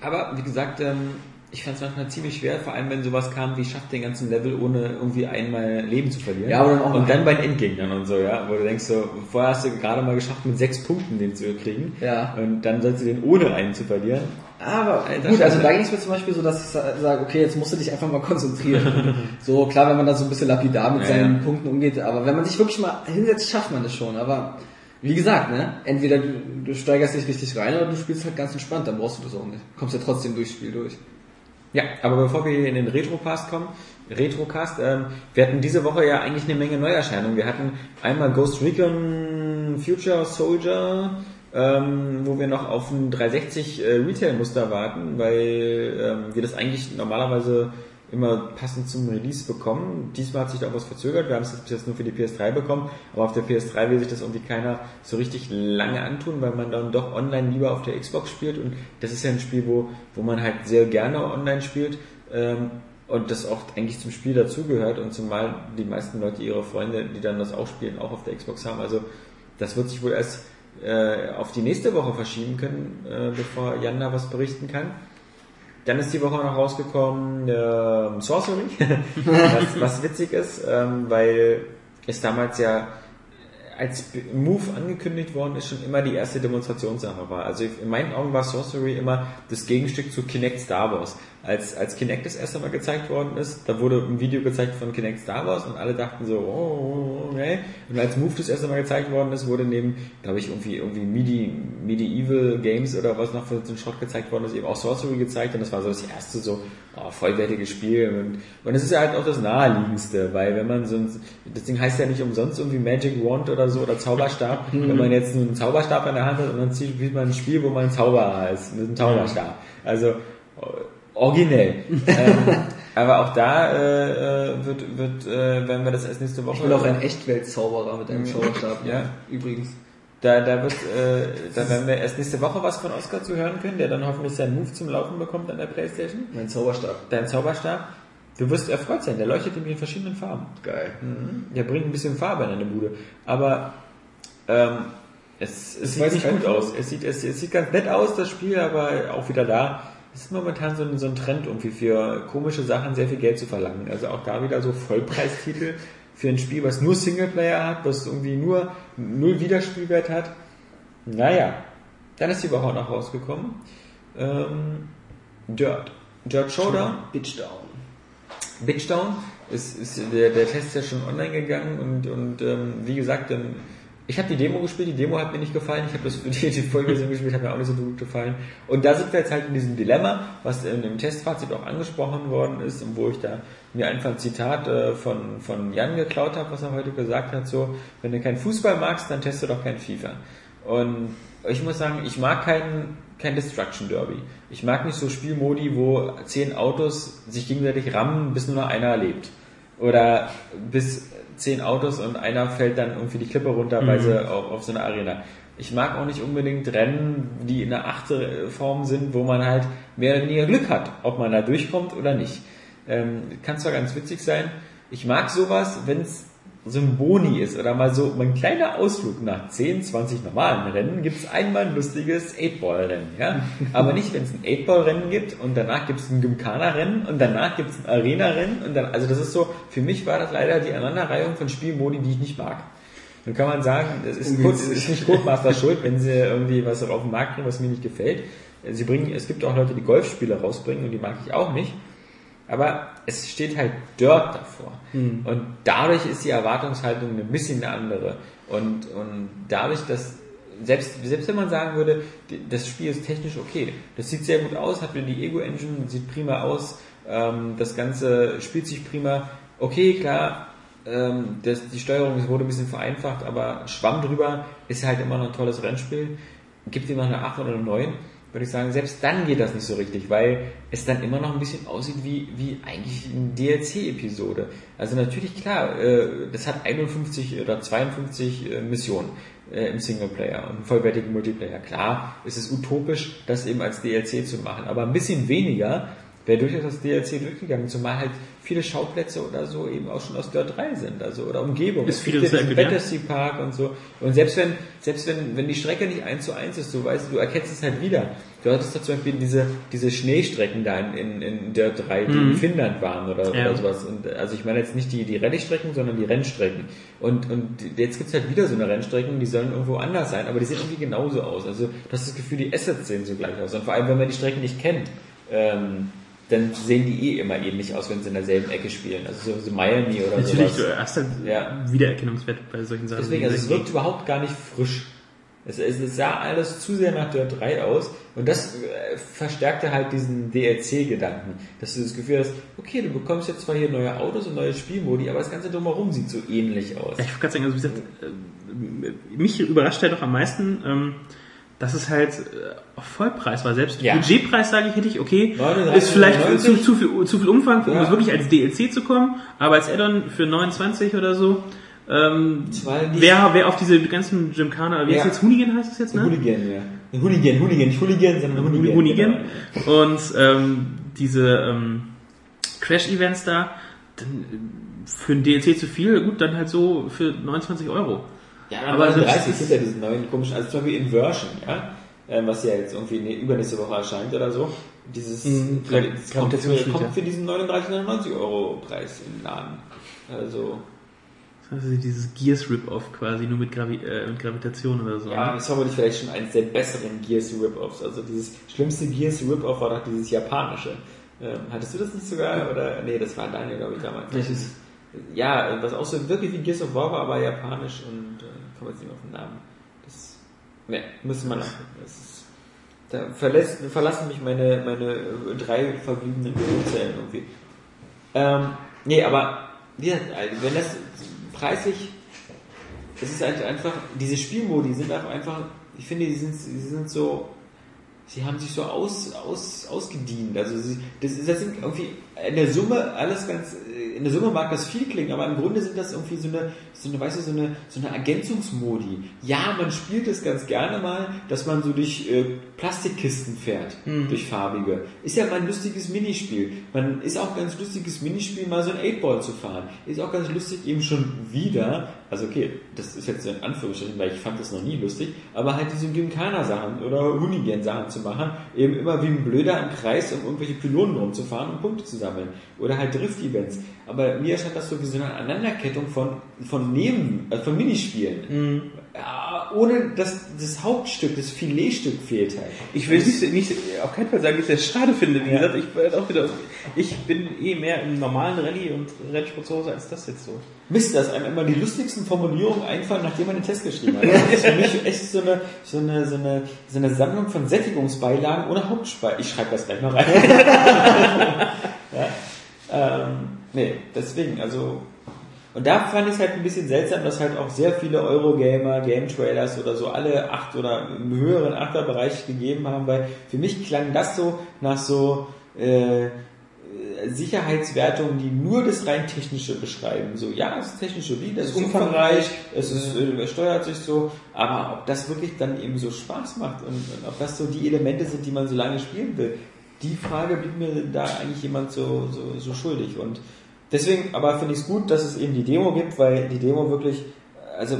Aber wie gesagt, ähm, ich fand es manchmal ziemlich schwer, vor allem wenn sowas kam wie schafft den ganzen Level ohne irgendwie einmal Leben zu verlieren. Ja, aber dann auch und dann bei den Endgegnern und so, ja, wo du denkst so, vorher hast du gerade mal geschafft mit sechs Punkten den zu kriegen. Ja. Und dann sollst du den ohne einen zu verlieren. Aber Alter gut, also da ging es mir zum Beispiel so, dass ich sa- sage, okay, jetzt musst du dich einfach mal konzentrieren. so klar, wenn man da so ein bisschen lapidar mit Ja, seinen ja. Punkten umgeht, aber wenn man sich wirklich mal hinsetzt, schafft man das schon. Aber wie gesagt, ne, entweder du, du steigerst dich richtig rein oder du spielst halt ganz entspannt, dann brauchst du das auch nicht. Kommst ja trotzdem durchs Spiel durch. Ja, aber bevor wir in den Retrocast kommen, Retrocast, ähm, wir hatten diese Woche ja eigentlich eine Menge Neuerscheinungen. Wir hatten einmal Ghost Recon Future Soldier, ähm, wo wir noch auf ein 360 äh, Retail-Muster warten, weil ähm, wir das eigentlich normalerweise immer passend zum Release bekommen. Diesmal hat sich da auch was verzögert. Wir haben es bis jetzt nur für die PS3 bekommen, aber auf der PS3 will sich das irgendwie keiner so richtig lange antun, weil man dann doch online lieber auf der Xbox spielt und das ist ja ein Spiel, wo, wo man halt sehr gerne online spielt ähm, und das auch eigentlich zum Spiel dazugehört und zumal die meisten Leute ihre Freunde, die dann das auch spielen, auch auf der Xbox haben. Also das wird sich wohl erst äh, auf die nächste Woche verschieben können, äh, bevor Jan da was berichten kann. Dann ist die Woche noch rausgekommen ähm, Sorcery, was, was witzig ist, ähm, weil es damals ja als Move angekündigt worden ist, schon immer die erste Demonstrationssache war. Also in meinen Augen war Sorcery immer das Gegenstück zu Kinect Star Wars. Als, als Kinect das erste Mal gezeigt worden ist, da wurde ein Video gezeigt von Kinect Star Wars und alle dachten so, oh, okay. Und als Move das erste Mal gezeigt worden ist, wurde neben, glaube ich, irgendwie, irgendwie Medi, Medieval Games oder was noch für so ein Schrott gezeigt worden ist, eben auch Sorcery gezeigt und das war so das erste so, oh, vollwertige Spiel. Und, und es ist ja halt auch das naheliegendste, weil wenn man so ein, das Ding heißt ja nicht umsonst irgendwie Magic Wand oder so oder Zauberstab, wenn man jetzt nur einen Zauberstab in der Hand hat und dann zieht spielt man ein Spiel, wo man ein Zauberer ist, mit einem Zauberstab. Also äh, originell. ähm, aber auch da äh, äh, wird, wird äh, wenn wir das erst nächste Woche Ich bin auch ein Echtweltzauberer mit einem Zauberstab. Ja. Übrigens. Da, da wird, äh, da werden wir erst nächste Woche was von Oscar zu hören können, der dann hoffentlich seinen Move zum Laufen bekommt an der Playstation. Mein Zauberstab. Dein Zauberstab. Du wirst erfreut sein, der leuchtet nämlich in verschiedenen Farben. Geil. Der bringt ein bisschen Farbe in deine Bude. Aber ähm, es, es sieht nicht gut aus. Es sieht, es, es sieht ganz nett aus, das Spiel, aber auch wieder da. Ist momentan so ein, so ein Trend, irgendwie für komische Sachen sehr viel Geld zu verlangen. Also auch da wieder so Vollpreistitel für ein Spiel, was nur Singleplayer hat, was irgendwie nur null Wiederspielwert hat. Naja, dann ist die Woche auch noch rausgekommen. Ähm, Dirt. Dirt Showdown. Bitch down. Bitchdown ist, ist der, der Test ist ja schon online gegangen und, und ähm, wie gesagt, ähm, ich habe die Demo gespielt, die Demo hat mir nicht gefallen, ich habe das die, die Vollversion gespielt, hat mir auch nicht so gut gefallen. Und da sind wir jetzt halt in diesem Dilemma, was in dem Testfazit auch angesprochen worden ist und wo ich da mir einfach ein Zitat äh, von, von Jan geklaut habe, was er heute gesagt hat, so, wenn du keinen Fußball magst, dann teste doch kein FIFA. Und ich muss sagen, ich mag kein, kein Destruction Derby. Ich mag nicht so Spielmodi, wo zehn Autos sich gegenseitig rammen, bis nur noch einer lebt. Oder bis zehn Autos und einer fällt dann irgendwie die Klippe runter, weil sie auf, auf so einer Arena. Ich mag auch nicht unbedingt Rennen, die in der achte Form sind, wo man halt mehr oder weniger Glück hat, ob man da durchkommt oder nicht. Ähm, kann zwar ganz witzig sein. Ich mag sowas, wenn es so ein Boni ist oder mal so ein kleiner Ausflug nach 10, 20 normalen Rennen, gibt es einmal ein lustiges 8-Ball-Rennen. Ja? Aber nicht, wenn es ein 8-Ball-Rennen gibt und danach gibt es ein Gymkhana-Rennen und danach gibt es ein Arena-Rennen und dann, also das ist so, für mich war das leider die Aneinanderreihung von Spielmodi, die ich nicht mag. Dann kann man sagen, es ist, es ist nicht Codemaster schuld, wenn sie irgendwie was auf den Markt bringen, was mir nicht gefällt. Sie bringen, es gibt auch Leute, die Golfspiele rausbringen und die mag ich auch nicht. Aber es steht halt Dirt davor. Und dadurch ist die Erwartungshaltung ein bisschen eine andere. Und, und dadurch, dass selbst, selbst wenn man sagen würde, das Spiel ist technisch okay, das sieht sehr gut aus, hat wieder die Ego-Engine, sieht prima aus, ähm, das Ganze spielt sich prima. Okay, klar, ähm, das, die Steuerung wurde ein bisschen vereinfacht, aber Schwamm drüber ist halt immer noch ein tolles Rennspiel. Gibt ihm noch eine 8 oder eine 9, würde ich sagen, selbst dann geht das nicht so richtig, weil es dann immer noch ein bisschen aussieht wie, wie eigentlich eine DLC-Episode. Also natürlich klar, äh, das hat 51 oder 52 äh, Missionen äh, im Singleplayer und einen vollwertigen Multiplayer. Klar, es ist utopisch, das eben als DLC zu machen, aber ein bisschen weniger wäre durchaus das DLC durchgegangen, zumal halt viele Schauplätze oder so eben auch schon aus Dirt 3 sind, also oder Umgebung. Ist Es vieles gibt ja. Battersea Park und so. Und selbst wenn, selbst wenn, wenn die Strecke nicht eins zu eins ist, du weißt, du erkennst es halt wieder. Du hattest da zum Beispiel diese, diese Schneestrecken da in, in, in Dirt 3, die in Finnland waren oder, Ja. oder sowas. Und also ich meine jetzt nicht die, die Rallye-Strecken, sondern die Rennstrecken. Und, und jetzt gibt's halt wieder so eine Rennstrecken, die sollen irgendwo anders sein, aber die sehen irgendwie genauso aus. Also du hast das Gefühl, die Assets sehen so gleich aus. Und vor allem, wenn man die Strecken nicht kennt, ähm, dann sehen die eh immer ähnlich aus, wenn sie in derselben Ecke spielen. Also so, so Miami oder Natürlich, sowas. du hast halt Ja. Wiedererkennungswert bei solchen Sachen. Deswegen, also es wirkt überhaupt gar nicht frisch. Es, es, es sah alles zu sehr nach Dirt 3 aus und das äh, verstärkte halt diesen DLC-Gedanken, dass du das Gefühl hast, okay, du bekommst jetzt zwar hier neue Autos und neue Spielmodi, aber das ganze drumherum sieht so ähnlich aus. Ja, ich wollte gerade sagen, also wie gesagt, äh, mich überrascht halt doch am meisten, ähm, dass es halt äh, auf Vollpreis war. Selbst Ja. Budgetpreis sage ich, hätte ich, okay, 39,99. ist vielleicht zu, zu, viel, zu viel Umfang, um Ja. es wirklich als DLC zu kommen, aber als Add-on für 29 oder so. Ähm, wer, wer auf diese ganzen Gymkhana, wie Ja. heißt jetzt Hoonigan heißt es jetzt, ne? Hooligan, ja. Hooligan, Hooligan, nicht Hooligan, sondern Hooligan. Hoonigan. Genau. Und ähm, diese ähm, Crash-Events da, dann äh, für ein DLC zu viel, gut, dann halt so für 29 Euro. Ja, Aber aber selbst 30 das- sind ja diese neuen komischen, also zum Beispiel Inversion, ja, ähm, was ja jetzt irgendwie ne, übernächste Woche erscheint oder so. Dieses Mhm, das kommt, für, kommt ja. für diesen 39,99 Euro Preis im Laden. Also, Also dieses Gears Rip-Off quasi, nur mit, Gravi äh, mit Gravitation oder so. ja, ne? ist vermutlich vielleicht schon eines der besseren Gears Rip-Offs. Also dieses schlimmste Gears Rip-Off war doch dieses japanische. Ähm, hattest du das nicht sogar? Oder, nee, das war Daniel, glaube ich, damals. Welches? Ja, was auch so wirklich wie Gears of War war, aber japanisch und komme jetzt nicht auf den Namen. Das, ne, müssen wir nachgucken. Das ist, da verlässt, verlassen mich meine, meine äh, drei verbliebenen Gehirnzellen irgendwie. Ähm, nee, aber gesagt, also wenn das preislich, es ist halt einfach, diese Spielmodi sind einfach, ich finde, die sind, die sind so, sie haben sich so aus, aus, ausgedient. Also sie, das, das sind irgendwie in der Summe alles ganz, in der Summe mag das viel klingen, aber im Grunde sind das irgendwie so eine, so eine, weißt du, so eine, so eine Ergänzungsmodi. Ja, man spielt es ganz gerne mal, dass man so durch äh, Plastikkisten fährt, durch farbige. Ist ja mal ein lustiges Minispiel. Man ist auch ganz lustiges Minispiel, mal so ein 8-Ball zu fahren. Ist auch ganz lustig, eben schon wieder, also okay, das ist jetzt in Anführungsstrichen, weil ich fand das noch nie lustig, aber halt diese Gymkhana-Sachen oder Hoonigan-Sachen zu machen, eben immer wie ein Blöder im Kreis, um irgendwelche Pylonen rumzufahren und Punkte zu sammeln. Oder halt Drift-Events. Aber mir erscheint das so wie so eine Aneinanderkettung von, von Neben, äh, von Minispielen. Ja, ohne dass das Hauptstück, das Filetstück fehlt halt. Ich will nicht, nicht auf keinen Fall sagen, dass ich das schade finde. Wie gesagt, ich, bin auch wieder, ich bin eh mehr im normalen Rallye und Rennsport zu Hause als das jetzt so. Mist, dass einem immer die lustigsten Formulierungen einfallen, nachdem man den Test geschrieben hat. Das ist für mich echt so eine, so eine, so eine, so eine Sammlung von Sättigungsbeilagen ohne Hauptspeise. Ich schreibe das gleich noch rein. ja? ähm, nee, deswegen, also, und da fand ich es halt ein bisschen seltsam, dass halt auch sehr viele Eurogamer, Game Trailers oder so alle acht oder im höheren Achterbereich gegeben haben, weil für mich klang das so nach so, äh, Sicherheitswertungen, die nur das rein technische beschreiben. So, ja, es ist technisch solide, es ist umfangreich, es ist, äh, steuert sich so, aber ob das wirklich dann eben so Spaß macht und, und ob das so die Elemente sind, die man so lange spielen will, die Frage blieb mir da eigentlich jemand so, so, so schuldig. Und deswegen, aber finde ich es gut, dass es eben die Demo gibt, weil die Demo wirklich, also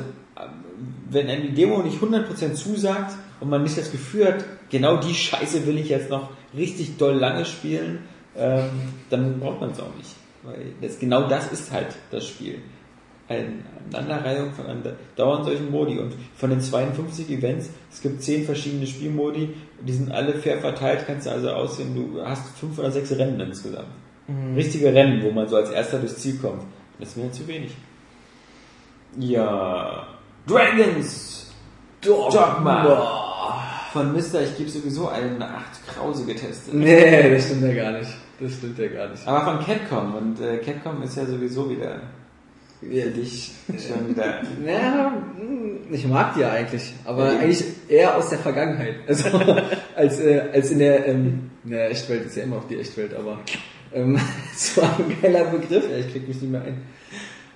wenn einem die Demo nicht 100% zusagt und man nicht das Gefühl hat, genau die Scheiße will ich jetzt noch richtig doll lange spielen, ähm, dann braucht man es auch nicht. Weil das, genau das ist halt das Spiel. Eine Aneinanderreihung von einer dauernd solchen Modi. Und von den 52 Events, es gibt 10 verschiedene Spielmodi, die sind alle fair verteilt, kannst du also aussehen, du hast 5 oder 6 Rennen insgesamt. Richtige Rennen, wo man so als erster durchs Ziel kommt. Das ist mir zu wenig. Ja. Dragons! Dogma! Von Mister, ich gebe sowieso eine 8 Krause getestet. Nee, das stimmt ja gar nicht. Das stimmt ja gar nicht. Aber von Capcom und äh, Capcom ist ja sowieso wieder Ja, dich. Schon wieder. Ja, hm, ich mag die ja eigentlich, aber eigentlich eher aus der Vergangenheit. Also als, äh, als in der, ähm, in der Echtwelt ist ja immer auch die Echtwelt, aber ähm, war ein geiler Begriff, ja, ich krieg mich nicht mehr ein.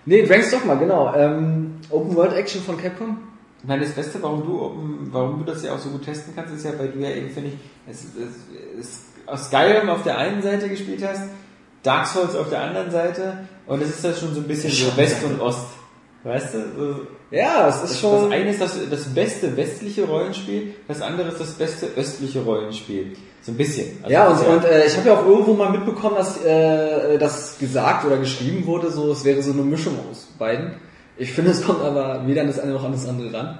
Nee, Drank's Dogma, genau. Ähm, Open World Action von Capcom. Ich meine, das Beste, warum du, Open- warum du das ja auch so gut testen kannst, ist ja, weil du ja eben, finde ich, es, es, es, aus Skyrim auf der einen Seite gespielt hast, Dark Souls auf der anderen Seite und es ist ja schon so ein bisschen so West und Ost. Weißt du? So, Ja, es ist das, schon. das eine ist das, das beste westliche Rollenspiel, das andere ist das beste östliche Rollenspiel. So ein bisschen. Also Ja, und, und äh, ich habe ja auch irgendwo mal mitbekommen, dass äh, das gesagt oder geschrieben wurde, so es wäre so eine Mischung aus beiden. Ich finde, es kommt aber weder an das eine noch an das andere ran.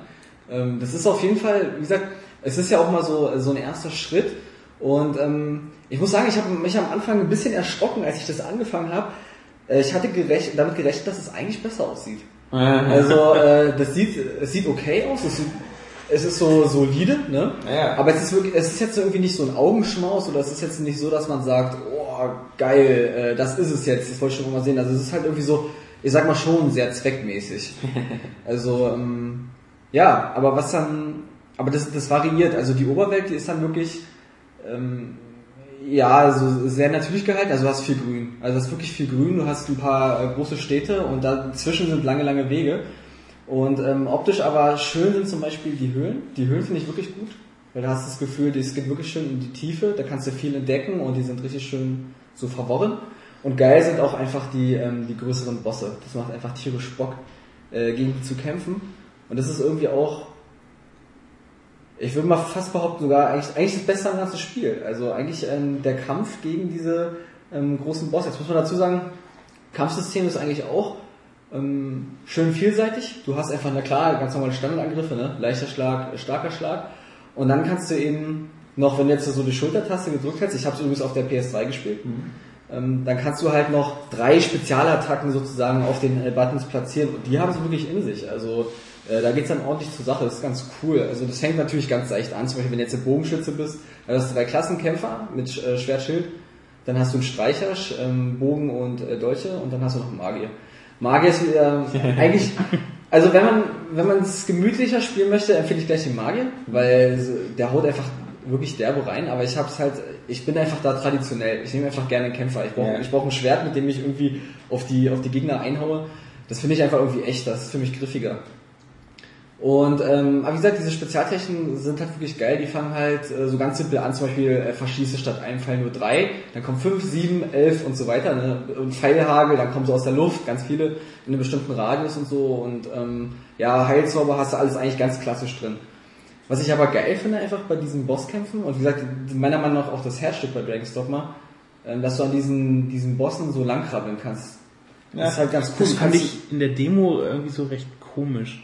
Ähm, das ist auf jeden Fall, wie gesagt, es ist ja auch mal so, so ein erster Schritt. Und ähm, ich muss sagen, ich habe mich am Anfang ein bisschen erschrocken, als ich das angefangen habe. Äh, ich hatte gerecht, damit gerechnet, dass es eigentlich besser aussieht. Also äh, das sieht, es sieht okay aus, es, sieht, es ist so solide, ne? Ja. Aber es ist wirklich, es ist jetzt irgendwie nicht so ein Augenschmaus oder es ist jetzt nicht so, dass man sagt, oh geil, äh, das ist es jetzt, das wollte ich schon mal sehen. Also es ist halt irgendwie so, ich sag mal schon sehr zweckmäßig. Also ähm, ja, aber was dann, aber das, das variiert. Also die Oberwelt, die ist dann wirklich ähm, ja, also sehr natürlich gehalten. Also du hast viel Grün. Also du hast wirklich viel Grün. Du hast ein paar äh, große Städte und dazwischen sind lange, lange Wege. Und ähm, optisch aber schön sind zum Beispiel die Höhlen. Die Höhlen finde ich wirklich gut. Weil da hast du das Gefühl, es geht wirklich schön in die Tiefe. Da kannst du viel entdecken und die sind richtig schön so verworren. Und geil sind auch einfach die, ähm, die größeren Bosse. Das macht einfach tierisch Bock, äh, gegen die zu kämpfen. Und das ist irgendwie auch ich würde mal fast behaupten, sogar eigentlich, eigentlich das Beste am ganzen Spiel. Also eigentlich ähm, der Kampf gegen diese ähm, großen Boss. Jetzt muss man dazu sagen, Kampfsystem ist eigentlich auch ähm, schön vielseitig. Du hast einfach, na klar, ganz normale Standardangriffe, ne? leichter Schlag, äh, starker Schlag. Und dann kannst du eben noch, wenn du jetzt so die Schultertaste gedrückt hast, ich habe es übrigens auf der PS3 gespielt, ähm, dann kannst du halt noch drei Spezialattacken sozusagen auf den äh, Buttons platzieren und die haben es wirklich in sich. Also äh, da geht's dann ordentlich zur Sache, das ist ganz cool. Also das fängt natürlich ganz leicht an, zum Beispiel wenn du jetzt ein Bogenschütze bist, dann hast du drei Klassenkämpfer mit äh, Schwert, Schild, dann hast du einen Streicher, ähm, Bogen und äh, Dolche und dann hast du noch einen Magier. Magier ist wieder eigentlich, also wenn man wenn man es gemütlicher spielen möchte, empfehle ich gleich den Magier, weil der haut einfach wirklich derbe rein, aber ich hab's halt, ich bin einfach da traditionell. Ich nehme einfach gerne einen Kämpfer. Ich brauche Ja. ich brauche ein Schwert, mit dem ich irgendwie auf die auf die Gegner einhaue. Das finde ich einfach irgendwie echt, das ist für mich griffiger. Und ähm, aber wie gesagt, diese Spezialtechniken sind halt wirklich geil. Die fangen halt äh, so ganz simpel an, zum Beispiel äh, verschieße statt einem Pfeil nur drei, dann kommen fünf, sieben, elf und so weiter. Ne? Und Pfeilhagel, dann kommen so aus der Luft, ganz viele in einem bestimmten Radius und so. Und ähm, ja, Heilzauber hast du alles eigentlich ganz klassisch drin. Was ich aber geil finde einfach bei diesen Bosskämpfen, und wie gesagt, meiner Meinung nach auch das Herzstück bei Dragon's Dogma, ähm, dass du an diesen, diesen Bossen so langkrabbeln kannst. Das ist halt ganz cool. Das fand ich in der Demo irgendwie so recht komisch.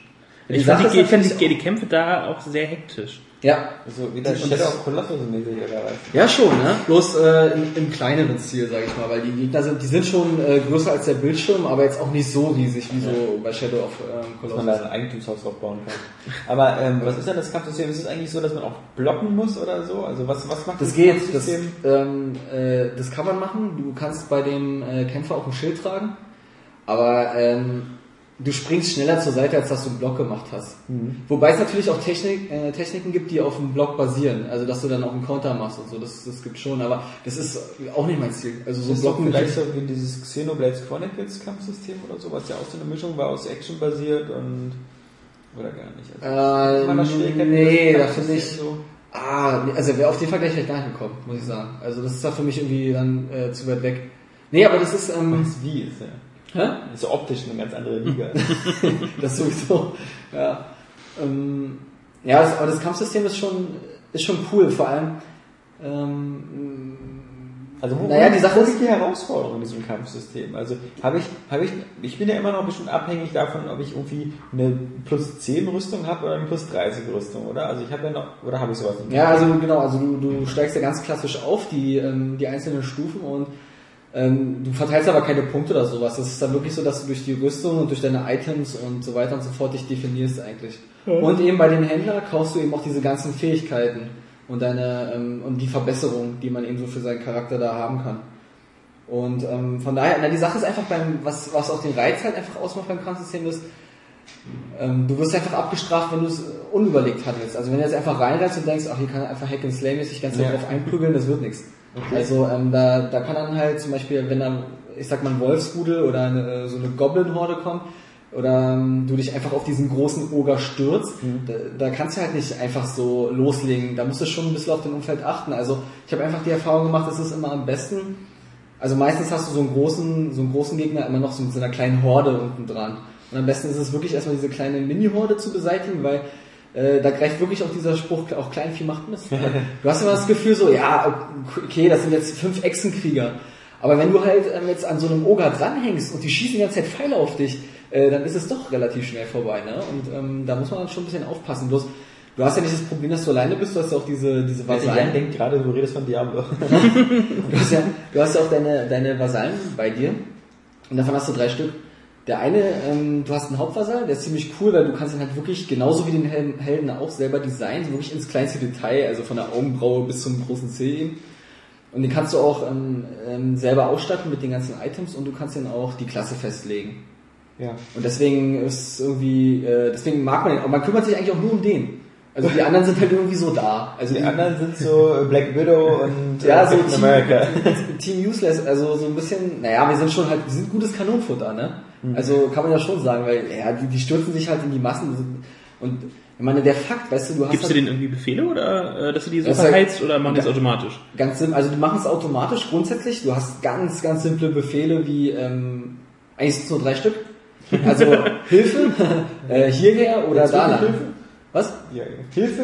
Ich Sache die, fand die, die Kämpfe da auch sehr hektisch. ja, Also wieder Shadow das- of Colossus mäßig oder was? Ja, schon, ne? Bloß äh, im, im kleineren Stil, sage ich mal, weil die Gegner sind, die sind schon äh, größer als der Bildschirm, aber jetzt auch nicht so riesig wie so bei Shadow of ähm, Dass man da Colossus. ein Eigentumshaus aufbauen kann. Aber ähm, was ist denn das Kampfsystem? Ist es eigentlich so, dass man auch blocken muss oder so? Also was, was macht Das geht, das, ähm, äh, das kann man machen. Du kannst bei dem äh, Kämpfer auch ein Schild tragen, aber ähm, du springst schneller zur Seite, als dass du einen Block gemacht hast. Wobei es natürlich auch Technik, äh, Techniken gibt, die auf dem Block basieren, also dass du dann auch einen Counter machst und so, das, das gibt schon, aber das ist auch nicht mein Ziel. Also so doch Blocken vielleicht so wie dieses Xenoblades Chronicles Kampfsystem oder so, was ja auch so eine Mischung war aus Action basiert und oder gar nicht. Äh, man das Schwierigkeiten nee, mit dem da finde ich, so? Ah, also wäre auf den Vergleich ich gar nicht gekommen, muss ich sagen. Also das ist da für mich irgendwie dann äh, zu weit weg. Nee, aber das ist, ähm, Was wie ist ja. Hä? Ist ja optisch eine ganz andere Liga. das sowieso, ja. Ähm, ja, das, aber das Kampfsystem ist schon, ist schon cool, vor allem, ähm, Also wo, Naja, die Sache ist- die Herausforderung in diesem Kampfsystem? Also habe ich, habe ich, ich bin ja immer noch bestimmt abhängig davon, ob ich irgendwie eine plus 10 Rüstung habe oder eine plus 30 Rüstung, oder? Also ich habe ja noch, oder habe ich sowas nicht? Ja, also genau, also du, du steigst ja ganz klassisch auf, die, ähm, die einzelnen Stufen und ähm, du verteilst aber keine Punkte oder sowas. Das ist dann wirklich so, dass du durch die Rüstung und durch deine Items und so weiter und so fort dich definierst eigentlich. Und eben bei dem Händler kaufst du eben auch diese ganzen Fähigkeiten und deine ähm, und die Verbesserung, die man eben so für seinen Charakter da haben kann. Und ähm, von daher, na, die Sache ist einfach beim, was, was auch den Reiz halt einfach ausmacht beim Kampfsystem ist, ähm, du wirst einfach abgestraft, wenn du es unüberlegt handelst. Also wenn du jetzt einfach reinreist und denkst, ach, hier kann einfach Hack and Slay mäßig ganz Ja. drauf einprügeln, das wird nichts. Also ähm, da, da kann dann halt zum Beispiel, wenn dann, ich sag mal, ein Wolfsrudel oder eine, so eine Goblin-Horde kommt, oder ähm, du dich einfach auf diesen großen Oger stürzt, da, da kannst du halt nicht einfach so loslegen. Da musst du schon ein bisschen auf den Umfeld achten. Also ich habe einfach die Erfahrung gemacht, es ist immer am besten. Also meistens hast du so einen großen, so einen großen Gegner immer noch so mit so einer kleinen Horde unten dran. Und am besten ist es wirklich erstmal diese kleine Mini-Horde zu beseitigen, weil äh, da greift wirklich auch dieser Spruch, auch Kleinvieh macht Mist. Du hast immer das Gefühl so, ja, okay, das sind jetzt fünf Echsenkrieger. Aber wenn du halt ähm, jetzt an so einem Oger dranhängst und die schießen die ganze Zeit Pfeile auf dich, äh, dann ist es doch relativ schnell vorbei. Ne? Und ähm, da muss man dann schon ein bisschen aufpassen. Bloß, du hast ja nicht das Problem, dass du alleine bist, du hast ja auch diese, diese Jan Vasallen. denkt gerade, du redest von Diablo. Du hast ja, du hast ja auch deine, deine Vasallen bei dir. Und davon hast du drei Stück. Der eine, ähm, du hast einen Hauptvasall, der ist ziemlich cool, weil du kannst ihn halt wirklich, genauso wie den Helden, auch selber designen, so wirklich ins kleinste Detail, also von der Augenbraue bis zum großen Zeh. Und den kannst du auch ähm, ähm, selber ausstatten mit den ganzen Items und du kannst den auch die Klasse festlegen. Ja. Und deswegen ist irgendwie, äh, deswegen mag man den, aber man kümmert sich eigentlich auch nur um den. Also die anderen sind halt irgendwie so da. Also Die anderen sind so Black Widow und ja, äh, so Captain Team, America. Team Useless, also so ein bisschen, naja, wir sind schon halt, wir sind gutes Kanonenfutter, ne? Mhm. Also kann man ja schon sagen, weil ja, die, die stürzen sich halt in die Massen und ich meine, der Fakt, weißt du, du hast Gibst du halt denen irgendwie Befehle oder äh, dass du die so halt- verheizt oder machen die das automatisch? ganz simpel, also die machen es automatisch grundsätzlich, du hast ganz, ganz simple Befehle wie, ähm, eigentlich sind es nur drei Stück, also Hilfe, äh, hierher oder da lang. Hilfe? Was? Ja, Hilfe,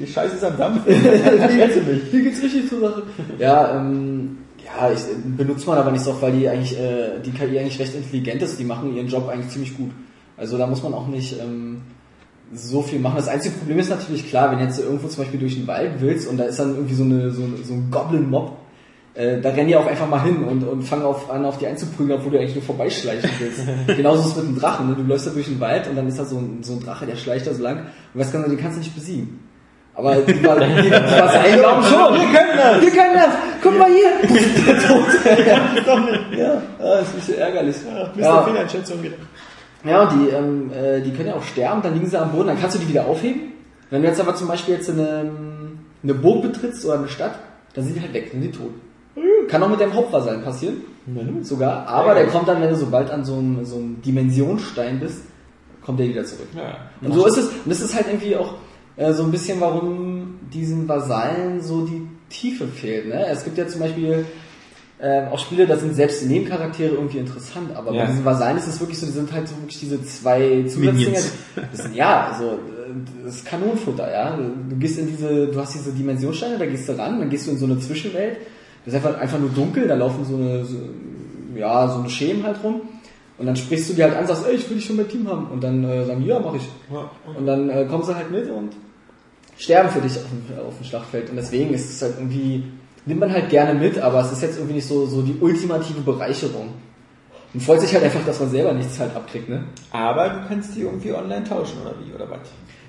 die, Scheiße ist am Dampf. Du? Hier geht's richtig zur Sache. Ja, ähm, ja, ich, benutzt man aber nicht so oft, weil die eigentlich, äh, die KI eigentlich recht intelligent ist. Die machen ihren Job eigentlich ziemlich gut. Also da muss man auch nicht ähm, so viel machen. Das einzige Problem ist natürlich klar, wenn jetzt irgendwo zum Beispiel durch den Wald willst und da ist dann irgendwie so, eine, so, so ein Goblin-Mob, äh, da rennen die auch einfach mal hin und, und fangen auf, an, auf die einzuprügeln, obwohl du eigentlich nur vorbeischleichen willst. Genauso ist es mit dem Drachen. Ne? Du läufst da durch den Wald und dann ist da so ein, so ein Drache, der schleicht da so lang und ganz genau, den kannst du nicht besiegen. Aber die, die, die Vasallen glauben schon. Wir können das! Wir können das! Guck mal hier! Tot. ja, ja, das ist ein bisschen ärgerlich. Ja, Fehleinschätzung wieder. ja, und die, ähm, äh, die können ja auch sterben, dann liegen sie am Boden, dann kannst du die wieder aufheben. Wenn du jetzt aber zum Beispiel jetzt eine, eine Burg betrittst oder eine Stadt, dann sind die halt weg, dann sind die tot. Kann auch mit deinem Hauptvasallen passieren, sogar. Aber der kommt dann, wenn du sobald an so einem, so einem Dimensionsstein bist, kommt der wieder zurück. Ja. Und so ist es, und das ist halt irgendwie auch äh, so ein bisschen, warum diesen Vasallen so die Tiefe fehlt. Ne? Es gibt ja zum Beispiel äh, auch Spiele, da sind selbst die Nebencharaktere irgendwie interessant, aber Ja. bei diesen Vasallen ist es wirklich so, die sind halt so wirklich diese zwei Zusatzdinger. Sind, ja, also das ist Kanonenfutter, ja. Du gehst in diese, du hast diese Dimensionssteine, da gehst du ran, dann gehst du in so eine Zwischenwelt, das ist einfach, einfach nur dunkel, da laufen so eine, so, ja, so eine Schemen halt rum. Und dann sprichst du die halt an, sagst, ey, ich will dich schon mein Team haben. Und dann äh, sagen, die, ja, mach ich. Und dann äh, kommen sie halt mit und sterben für dich auf dem, auf dem Schlachtfeld. Und deswegen ist es halt irgendwie, nimmt man halt gerne mit, aber es ist jetzt irgendwie nicht so, so die ultimative Bereicherung. Und freut sich halt einfach, dass man selber nichts halt abkriegt, ne? Aber du kannst die irgendwie online tauschen oder wie, oder was?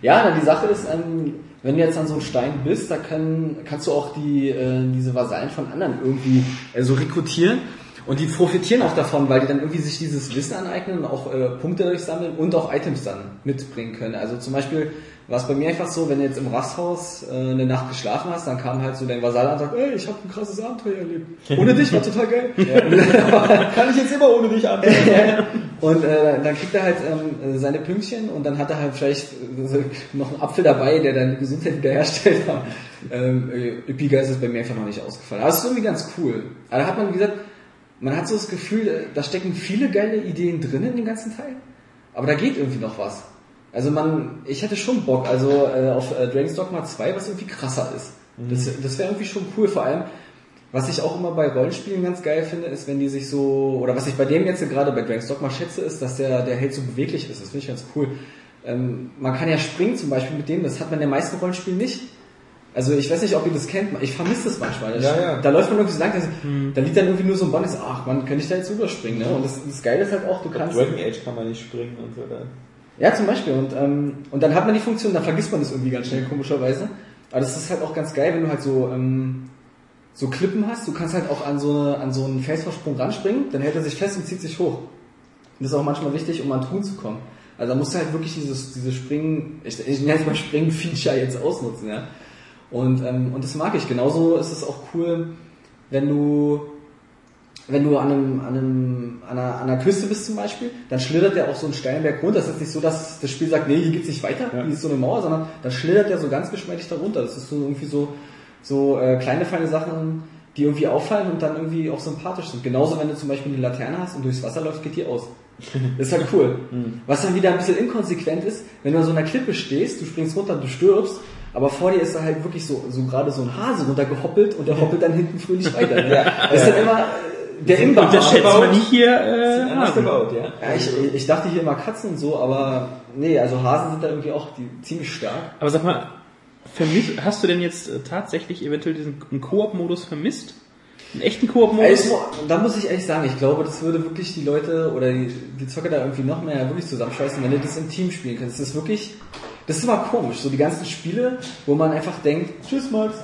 Ja, na, die Sache ist, ähm, wenn du jetzt an so einem Stein bist, da kann, kannst du auch die, äh, diese Vasallen von anderen irgendwie äh, so rekrutieren. Und die profitieren auch davon, weil die dann irgendwie sich dieses Wissen aneignen und auch äh, Punkte dadurch sammeln und auch Items dann mitbringen können. Also zum Beispiel war es bei mir einfach so, wenn du jetzt im Rasthaus äh, eine Nacht geschlafen hast, dann kam halt so dein Vasall und sagt, ey, ich habe ein krasses Abenteuer erlebt. Ohne dich war total geil. Kann ich jetzt immer ohne dich an. Und äh, dann kriegt er halt ähm, seine Pünktchen und dann hat er halt vielleicht äh, noch einen Apfel dabei, der dann die Gesundheit wiederherstellt. ähm, äh, Üppiger ist es bei mir einfach noch nicht ausgefallen. Aber es ist irgendwie ganz cool. Aber da hat man, wie gesagt, man hat so das Gefühl, äh, da stecken viele geile Ideen drin in dem ganzen Teil. Aber da geht irgendwie noch was. Also man, ich hätte schon Bock, also äh, auf äh, Dragon's Dogma 2, was irgendwie krasser ist. Das, das wäre irgendwie schon cool, vor allem, was ich auch immer bei Rollenspielen ganz geil finde, ist, wenn die sich so, oder was ich bei dem jetzt gerade bei Dragon's Dogma schätze, ist, dass der, der Held so beweglich ist. Das finde ich ganz cool. Ähm, man kann ja springen zum Beispiel mit dem, das hat man in den meisten Rollenspielen nicht. Also ich weiß nicht, ob ihr das kennt, ich vermisse das manchmal. Ja, ja. Da läuft man irgendwie so lang, da- da liegt dann irgendwie nur so ein Band, ist, ach man, könnte ich da jetzt rüberspringen, ne? Und das, das Geile ist halt auch, du kannst... Dragon Age kann man nicht springen und so. Da. Ja, zum Beispiel. Und, ähm, und dann hat man die Funktion, dann vergisst man das irgendwie ganz schnell, komischerweise. Aber das ist halt auch ganz geil, wenn du halt so, ähm, so Klippen hast. Du kannst halt auch an so, eine, an so einen Felsvorsprung ranspringen, dann hält er sich fest und zieht sich hoch. Und das ist auch manchmal wichtig, um an Truhen zu kommen. Also da musst du halt wirklich dieses, dieses Springen, ich, ich nenne es mal Springen-Feature jetzt ausnutzen, ja. Und, ähm, und das mag ich. Genauso ist es auch cool, wenn du, wenn du an, einem, an, einem, an, einer, an einer Küste bist zum Beispiel, dann schlittert der auch so einen steilen Berg runter. Das ist nicht so, dass das Spiel sagt, nee, hier geht's nicht weiter, hier ist so eine Mauer, sondern dann schlittert der so ganz geschmeidig da runter. Das ist so irgendwie so, so äh, kleine, feine Sachen, die irgendwie auffallen und dann irgendwie auch sympathisch sind. Genauso, wenn du zum Beispiel eine Laterne hast und durchs Wasser läuft, geht die aus. Das ist halt cool. Was dann wieder ein bisschen inkonsequent ist, wenn du an so einer Klippe stehst, du springst runter und du stirbst, aber vor dir ist da halt wirklich so, so gerade so ein Hase runtergehoppelt und der hoppelt dann hinten fröhlich weiter. Das ist dann immer der Imba. Unterschätzt man nicht hier äh, Anders Hasen. gebaut, ja. Ja, ich, ich dachte hier immer Katzen und so, aber nee, also Hasen sind da irgendwie auch die, ziemlich stark. Aber sag mal, vermiss, hast du denn jetzt äh, tatsächlich eventuell diesen Koop-Modus vermisst? Einen echten Koop-Modus? Also, da muss ich ehrlich sagen, ich glaube, das würde wirklich die Leute oder die, die Zocker da irgendwie noch mehr wirklich zusammenschweißen, wenn du das im Team spielen kannst. Das ist wirklich, das ist immer komisch, so die ganzen Spiele, wo man einfach denkt, tschüss Max.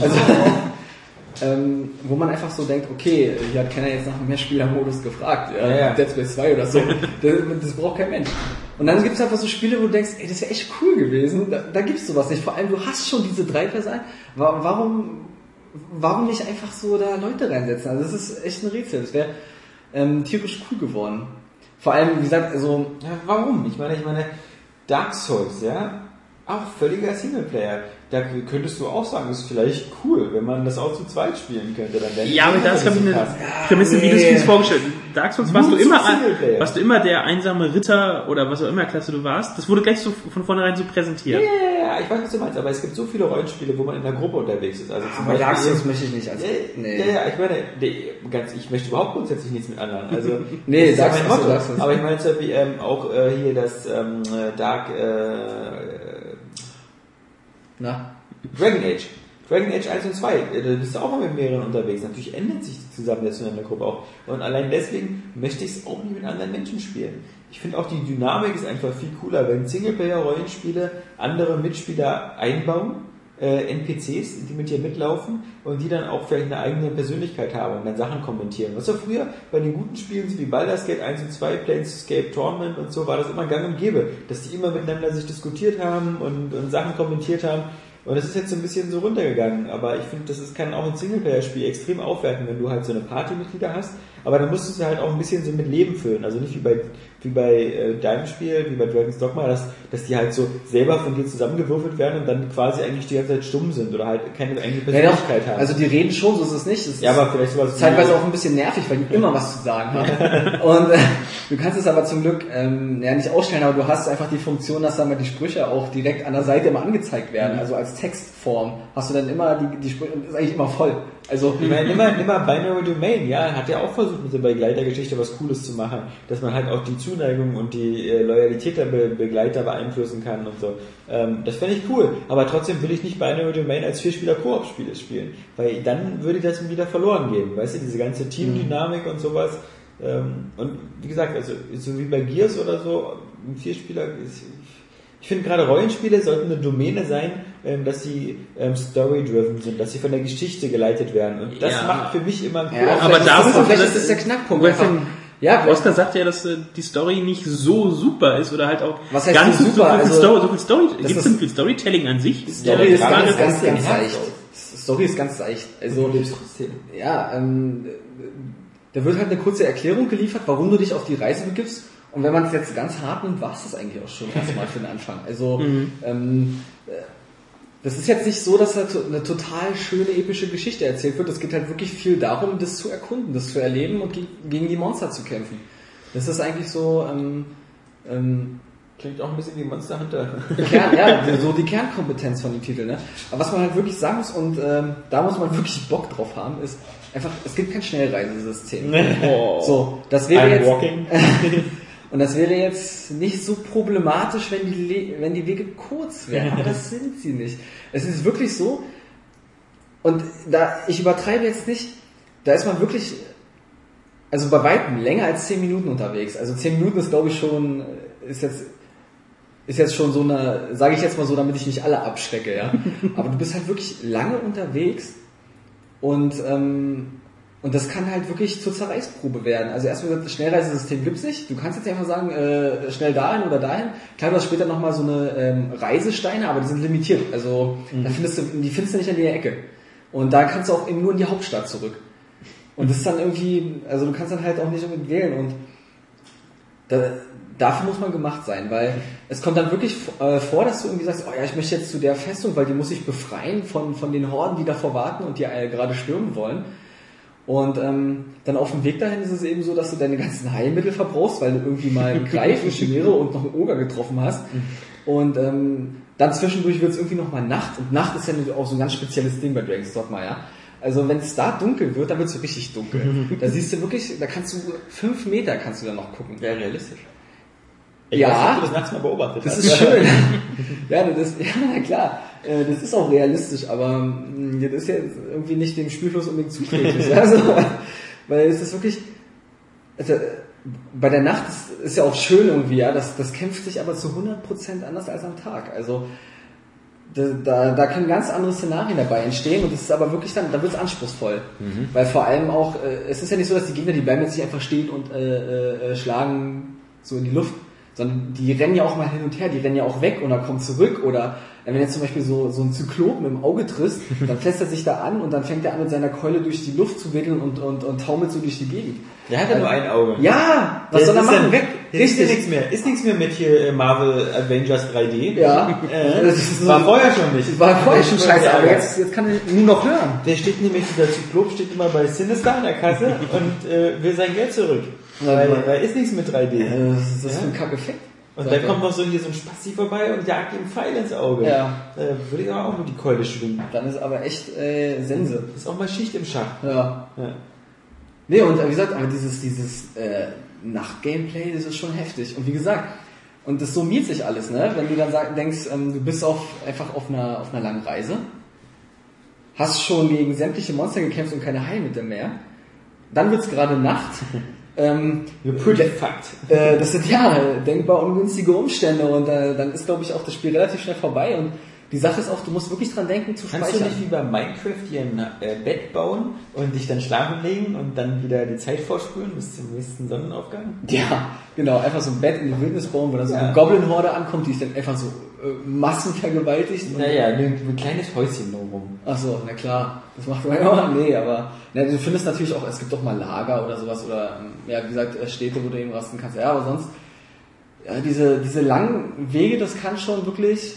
Also, ähm, wo man einfach so denkt, okay, hier hat keiner jetzt nach einem Mehrspieler-Modus gefragt, ja, Ja, ja. Dead Space 2 oder so. das, das braucht kein Mensch. Und dann gibt's einfach so Spiele, wo du denkst, ey, das wäre echt cool gewesen, da, da gibt's sowas nicht. Vor allem, du hast schon diese drei Personen. Wa- Warum, warum nicht einfach so da Leute reinsetzen? Also das ist echt ein Rätsel. Das wäre ähm, tierisch cool geworden. Vor allem, wie gesagt, also Ja, warum? Ich meine, ich meine, Dark Souls, ja, auch völliger Singleplayer. Da könntest du auch sagen, ist vielleicht cool, wenn man das auch zu zweit spielen könnte. Dann wäre Ja, aber da ist, glaube ich, eine. Prämisse, wie du es dir vorgestellt hast. Dark Souls warst du immer, warst du immer der einsame Ritter oder was auch immer Klasse du warst. Das wurde gleich so von vornherein so präsentiert. Ja, ja, ja, ich weiß, was du meinst, aber es gibt so viele Rollenspiele, wo man in der Gruppe unterwegs ist. Also zum aber Dark Beispiel- Souls möchte ich nicht als nee. ja, ja, ich meine, nee, ganz, ich möchte überhaupt grundsätzlich nichts mit anderen. Also, Nee, das Dark mein Souls. Dark. Aber ich meine Beispiel ähm, auch äh, hier das ähm, äh, Dark äh, Na, Dragon Age. Dragon Age 1 und 2, äh, da bist du auch mal mit mehreren unterwegs. Natürlich ändert sich die Zusammensetzung in der Gruppe auch. Und allein deswegen möchte ich es auch nicht mit anderen Menschen spielen. Ich finde auch die Dynamik ist einfach viel cooler, wenn Singleplayer-Rollenspiele andere Mitspieler einbauen, äh, NPCs, die mit dir mitlaufen und die dann auch vielleicht eine eigene Persönlichkeit haben und dann Sachen kommentieren. Was ja früher bei den guten Spielen so wie Baldur's Gate 1 und 2, Planescape Tournament und so war das immer gang und gäbe, dass die immer miteinander sich diskutiert haben und, und Sachen kommentiert haben. Und das ist jetzt so ein bisschen so runtergegangen, aber ich finde, das ist, kann auch ein Singleplayer-Spiel extrem aufwerten, wenn du halt so eine Partymitglieder hast, aber dann musst du sie halt auch ein bisschen so mit Leben füllen. Also nicht wie bei, wie bei äh, deinem Spiel, wie bei Dragon's Dogma, dass, dass die halt so selber von dir zusammengewürfelt werden und dann quasi eigentlich die ganze Zeit stumm sind oder halt keine eigene ja, Persönlichkeit haben. also die reden schon, so ist es nicht. Es ja, aber vielleicht sowas zeitweise auch ein bisschen nervig, weil die immer was zu sagen haben. Und äh, du kannst es aber zum Glück ähm, ja, nicht ausstellen, aber du hast einfach die Funktion, dass dann mal die Sprüche auch direkt an der Seite immer angezeigt werden. Mhm. Also als Textform hast du dann immer die, die Sprüche, ist eigentlich immer voll. Also Ich meine, immer, immer Binary Domain, ja, hat ja auch versucht, mit der Begleitergeschichte was Cooles zu machen, dass man halt auch die Zuneigung und die äh, Loyalität der Be Begleiter beeinflussen kann und so. Ähm, das fände ich cool, aber trotzdem will ich nicht Binary Domain als Vierspieler-Koop-Spiele spielen, weil dann würde das wieder verloren gehen, weißt du, diese ganze Teamdynamik und sowas. Ähm, und wie gesagt, also so wie bei Gears oder so, ein Vierspieler ist, ich finde gerade Rollenspiele sollten eine Domäne sein, ähm, dass sie ähm, story-driven sind, dass sie von der Geschichte geleitet werden. Und das Ja. macht für mich immer einen ja, aber da ist das, ist der Knackpunkt. Einfach. Ja, Oscar sagt ja, dass äh, die Story nicht so super ist oder halt auch Was heißt gar nicht so so, super? so, viel Also, Story, so viel Story. Gibt es denn viel Storytelling an sich? Story Ja, ist ganz, ganz, ganz leicht. Story ist ganz leicht. Also, ja, ähm, da wird halt eine kurze Erklärung geliefert, warum du dich auf die Reise begibst. Und wenn man es jetzt ganz hart nimmt, war es das eigentlich auch schon erstmal für den Anfang. Also, ähm, äh, das ist jetzt nicht so, dass da eine total schöne epische Geschichte erzählt wird. Es geht halt wirklich viel darum, das zu erkunden, das zu erleben und ge gegen die Monster zu kämpfen. Das ist eigentlich so, ähm, ähm, Klingt auch ein bisschen wie Monster Hunter. Kern, ja, so die Kernkompetenz von dem Titel. Ne? Aber was man halt wirklich sagen muss, und ähm, da muss man wirklich Bock drauf haben, ist einfach, es gibt kein Schnellreisesystem. So, das wäre I'm jetzt, walking. und das wäre jetzt nicht so problematisch, wenn die, Le wenn die Wege kurz wären, aber das sind sie nicht. Es ist wirklich so, und da, ich übertreibe jetzt nicht, da ist man wirklich, also bei weitem länger als 10 Minuten unterwegs. Also 10 Minuten ist glaube ich schon, ist jetzt, ist jetzt schon so eine, sage ich jetzt mal so, damit ich nicht alle abschrecke, ja. Aber du bist halt wirklich lange unterwegs Und, ähm, und das kann halt wirklich zur Zerreißprobe werden. Also erstmal gesagt, das Schnellreisesystem gibt's nicht. Du kannst jetzt einfach sagen, äh, schnell dahin oder dahin. Klar, du hast später nochmal so eine ähm, Reisesteine, aber die sind limitiert. Also da findest du, die findest du nicht an jeder Ecke. Und da kannst du auch eben nur in die Hauptstadt zurück. Und das ist dann irgendwie, also du kannst dann halt auch nicht unbedingt wählen. Und da, dafür muss man gemacht sein, weil es kommt dann wirklich äh, vor, dass du irgendwie sagst, oh ja, ich möchte jetzt zu der Festung, weil die muss ich befreien von, von den Horden, die davor warten und die äh, gerade stürmen wollen. Und ähm, dann auf dem Weg dahin ist es eben so, dass du deine ganzen Heilmittel verbrauchst, weil du irgendwie mal einen Greif, eine Chimäre und noch einen Oger getroffen hast. Und ähm, dann zwischendurch wird es irgendwie nochmal Nacht. Und Nacht ist ja auch so ein ganz spezielles Ding bei Dragon's Dogma, ja. Also wenn es da dunkel wird, dann wird es so richtig dunkel. da siehst du wirklich, da kannst du fünf Meter kannst du da noch gucken. Wäre realistisch. Ich Ja. weiß ob du das nachts mal beobachtet Das hast. ist schön. ja, das, ja, klar. Äh, Das ist auch realistisch, aber mh, das ist ja irgendwie nicht dem Spielfluss unbedingt zuträglich. also, weil es ist wirklich, also, bei der Nacht ist, ist ja auch schön irgendwie, ja, das, das kämpft sich aber zu 100% anders als am Tag. Also, da, da, da können ganz andere Szenarien dabei entstehen und das ist aber wirklich dann, da wird es anspruchsvoll. Weil vor allem auch, äh, es ist ja nicht so, dass die Gegner, die bleiben jetzt nicht einfach stehen und äh, äh, schlagen so in die Luft, sondern die rennen ja auch mal hin und her, die rennen ja auch weg oder kommen zurück oder äh, wenn jetzt zum Beispiel so, so ein Zyklopen im Auge triffst, dann fässt er sich da an und dann fängt er an mit seiner Keule durch die Luft zu wedeln und, und, und taumelt so durch die Gegend. Der hat ja nur ein Auge. Ja, was Der soll er ist machen? dann weg. Der ist ja Richtig. nichts mehr. Ist nichts mehr mit hier äh, Marvel Avengers 3D. Ja. Äh, so- war vorher schon nicht. War vorher schon scheiße, aber jetzt, jetzt kann er nur noch hören. Der steht nämlich, dieser Zyklop steht immer bei Sinister an der Kasse und äh, will sein Geld zurück. Weil da ist nichts mit 3D. Äh, Was ist das Ja. für ein Kackeffekt? Und Sagt dann kommt noch so hier so ein Spasti vorbei und jagt ihm Pfeil ins Auge. Ja. Da würde ich aber auch mit die Keule schwingen. Dann ist aber echt äh, Sense. Ist auch mal Schicht im Schach. Ja. Ja. Nee, und wie gesagt, aber dieses, dieses äh, Nacht-Gameplay, das ist schon heftig. Und wie gesagt, und das summiert sich alles, ne? Wenn du dann sag, denkst, ähm, du bist auf, einfach auf einer, auf einer langen Reise, hast schon gegen sämtliche Monster gekämpft und keine Heilmittel mehr, dann wird's gerade Nacht. ähm, äh, das sind ja denkbar ungünstige Umstände und äh, dann ist, glaube ich, auch das Spiel relativ schnell vorbei. Und die Sache ist auch, du musst wirklich dran denken zu Kannst du speichern. nicht wie bei Minecraft hier ein äh, Bett bauen und dich dann schlafen legen und dann wieder die Zeit vorspulen bis zum nächsten Sonnenaufgang? Ja, genau, einfach so ein Bett in die Wildnis bauen, wo dann so Ja. eine Goblin-Horde ankommt, die sich dann einfach so äh, Massen vergewaltigt. Und- Naja, ein, ein kleines Häuschen drumherum. Ach so, na klar, das macht man ja auch. Nee, aber na, du findest natürlich auch, es gibt doch mal Lager oder sowas oder ähm, ja, wie gesagt, äh, Städte, wo du eben rasten kannst. Ja, aber sonst, ja, diese, diese langen Wege, das kann schon wirklich,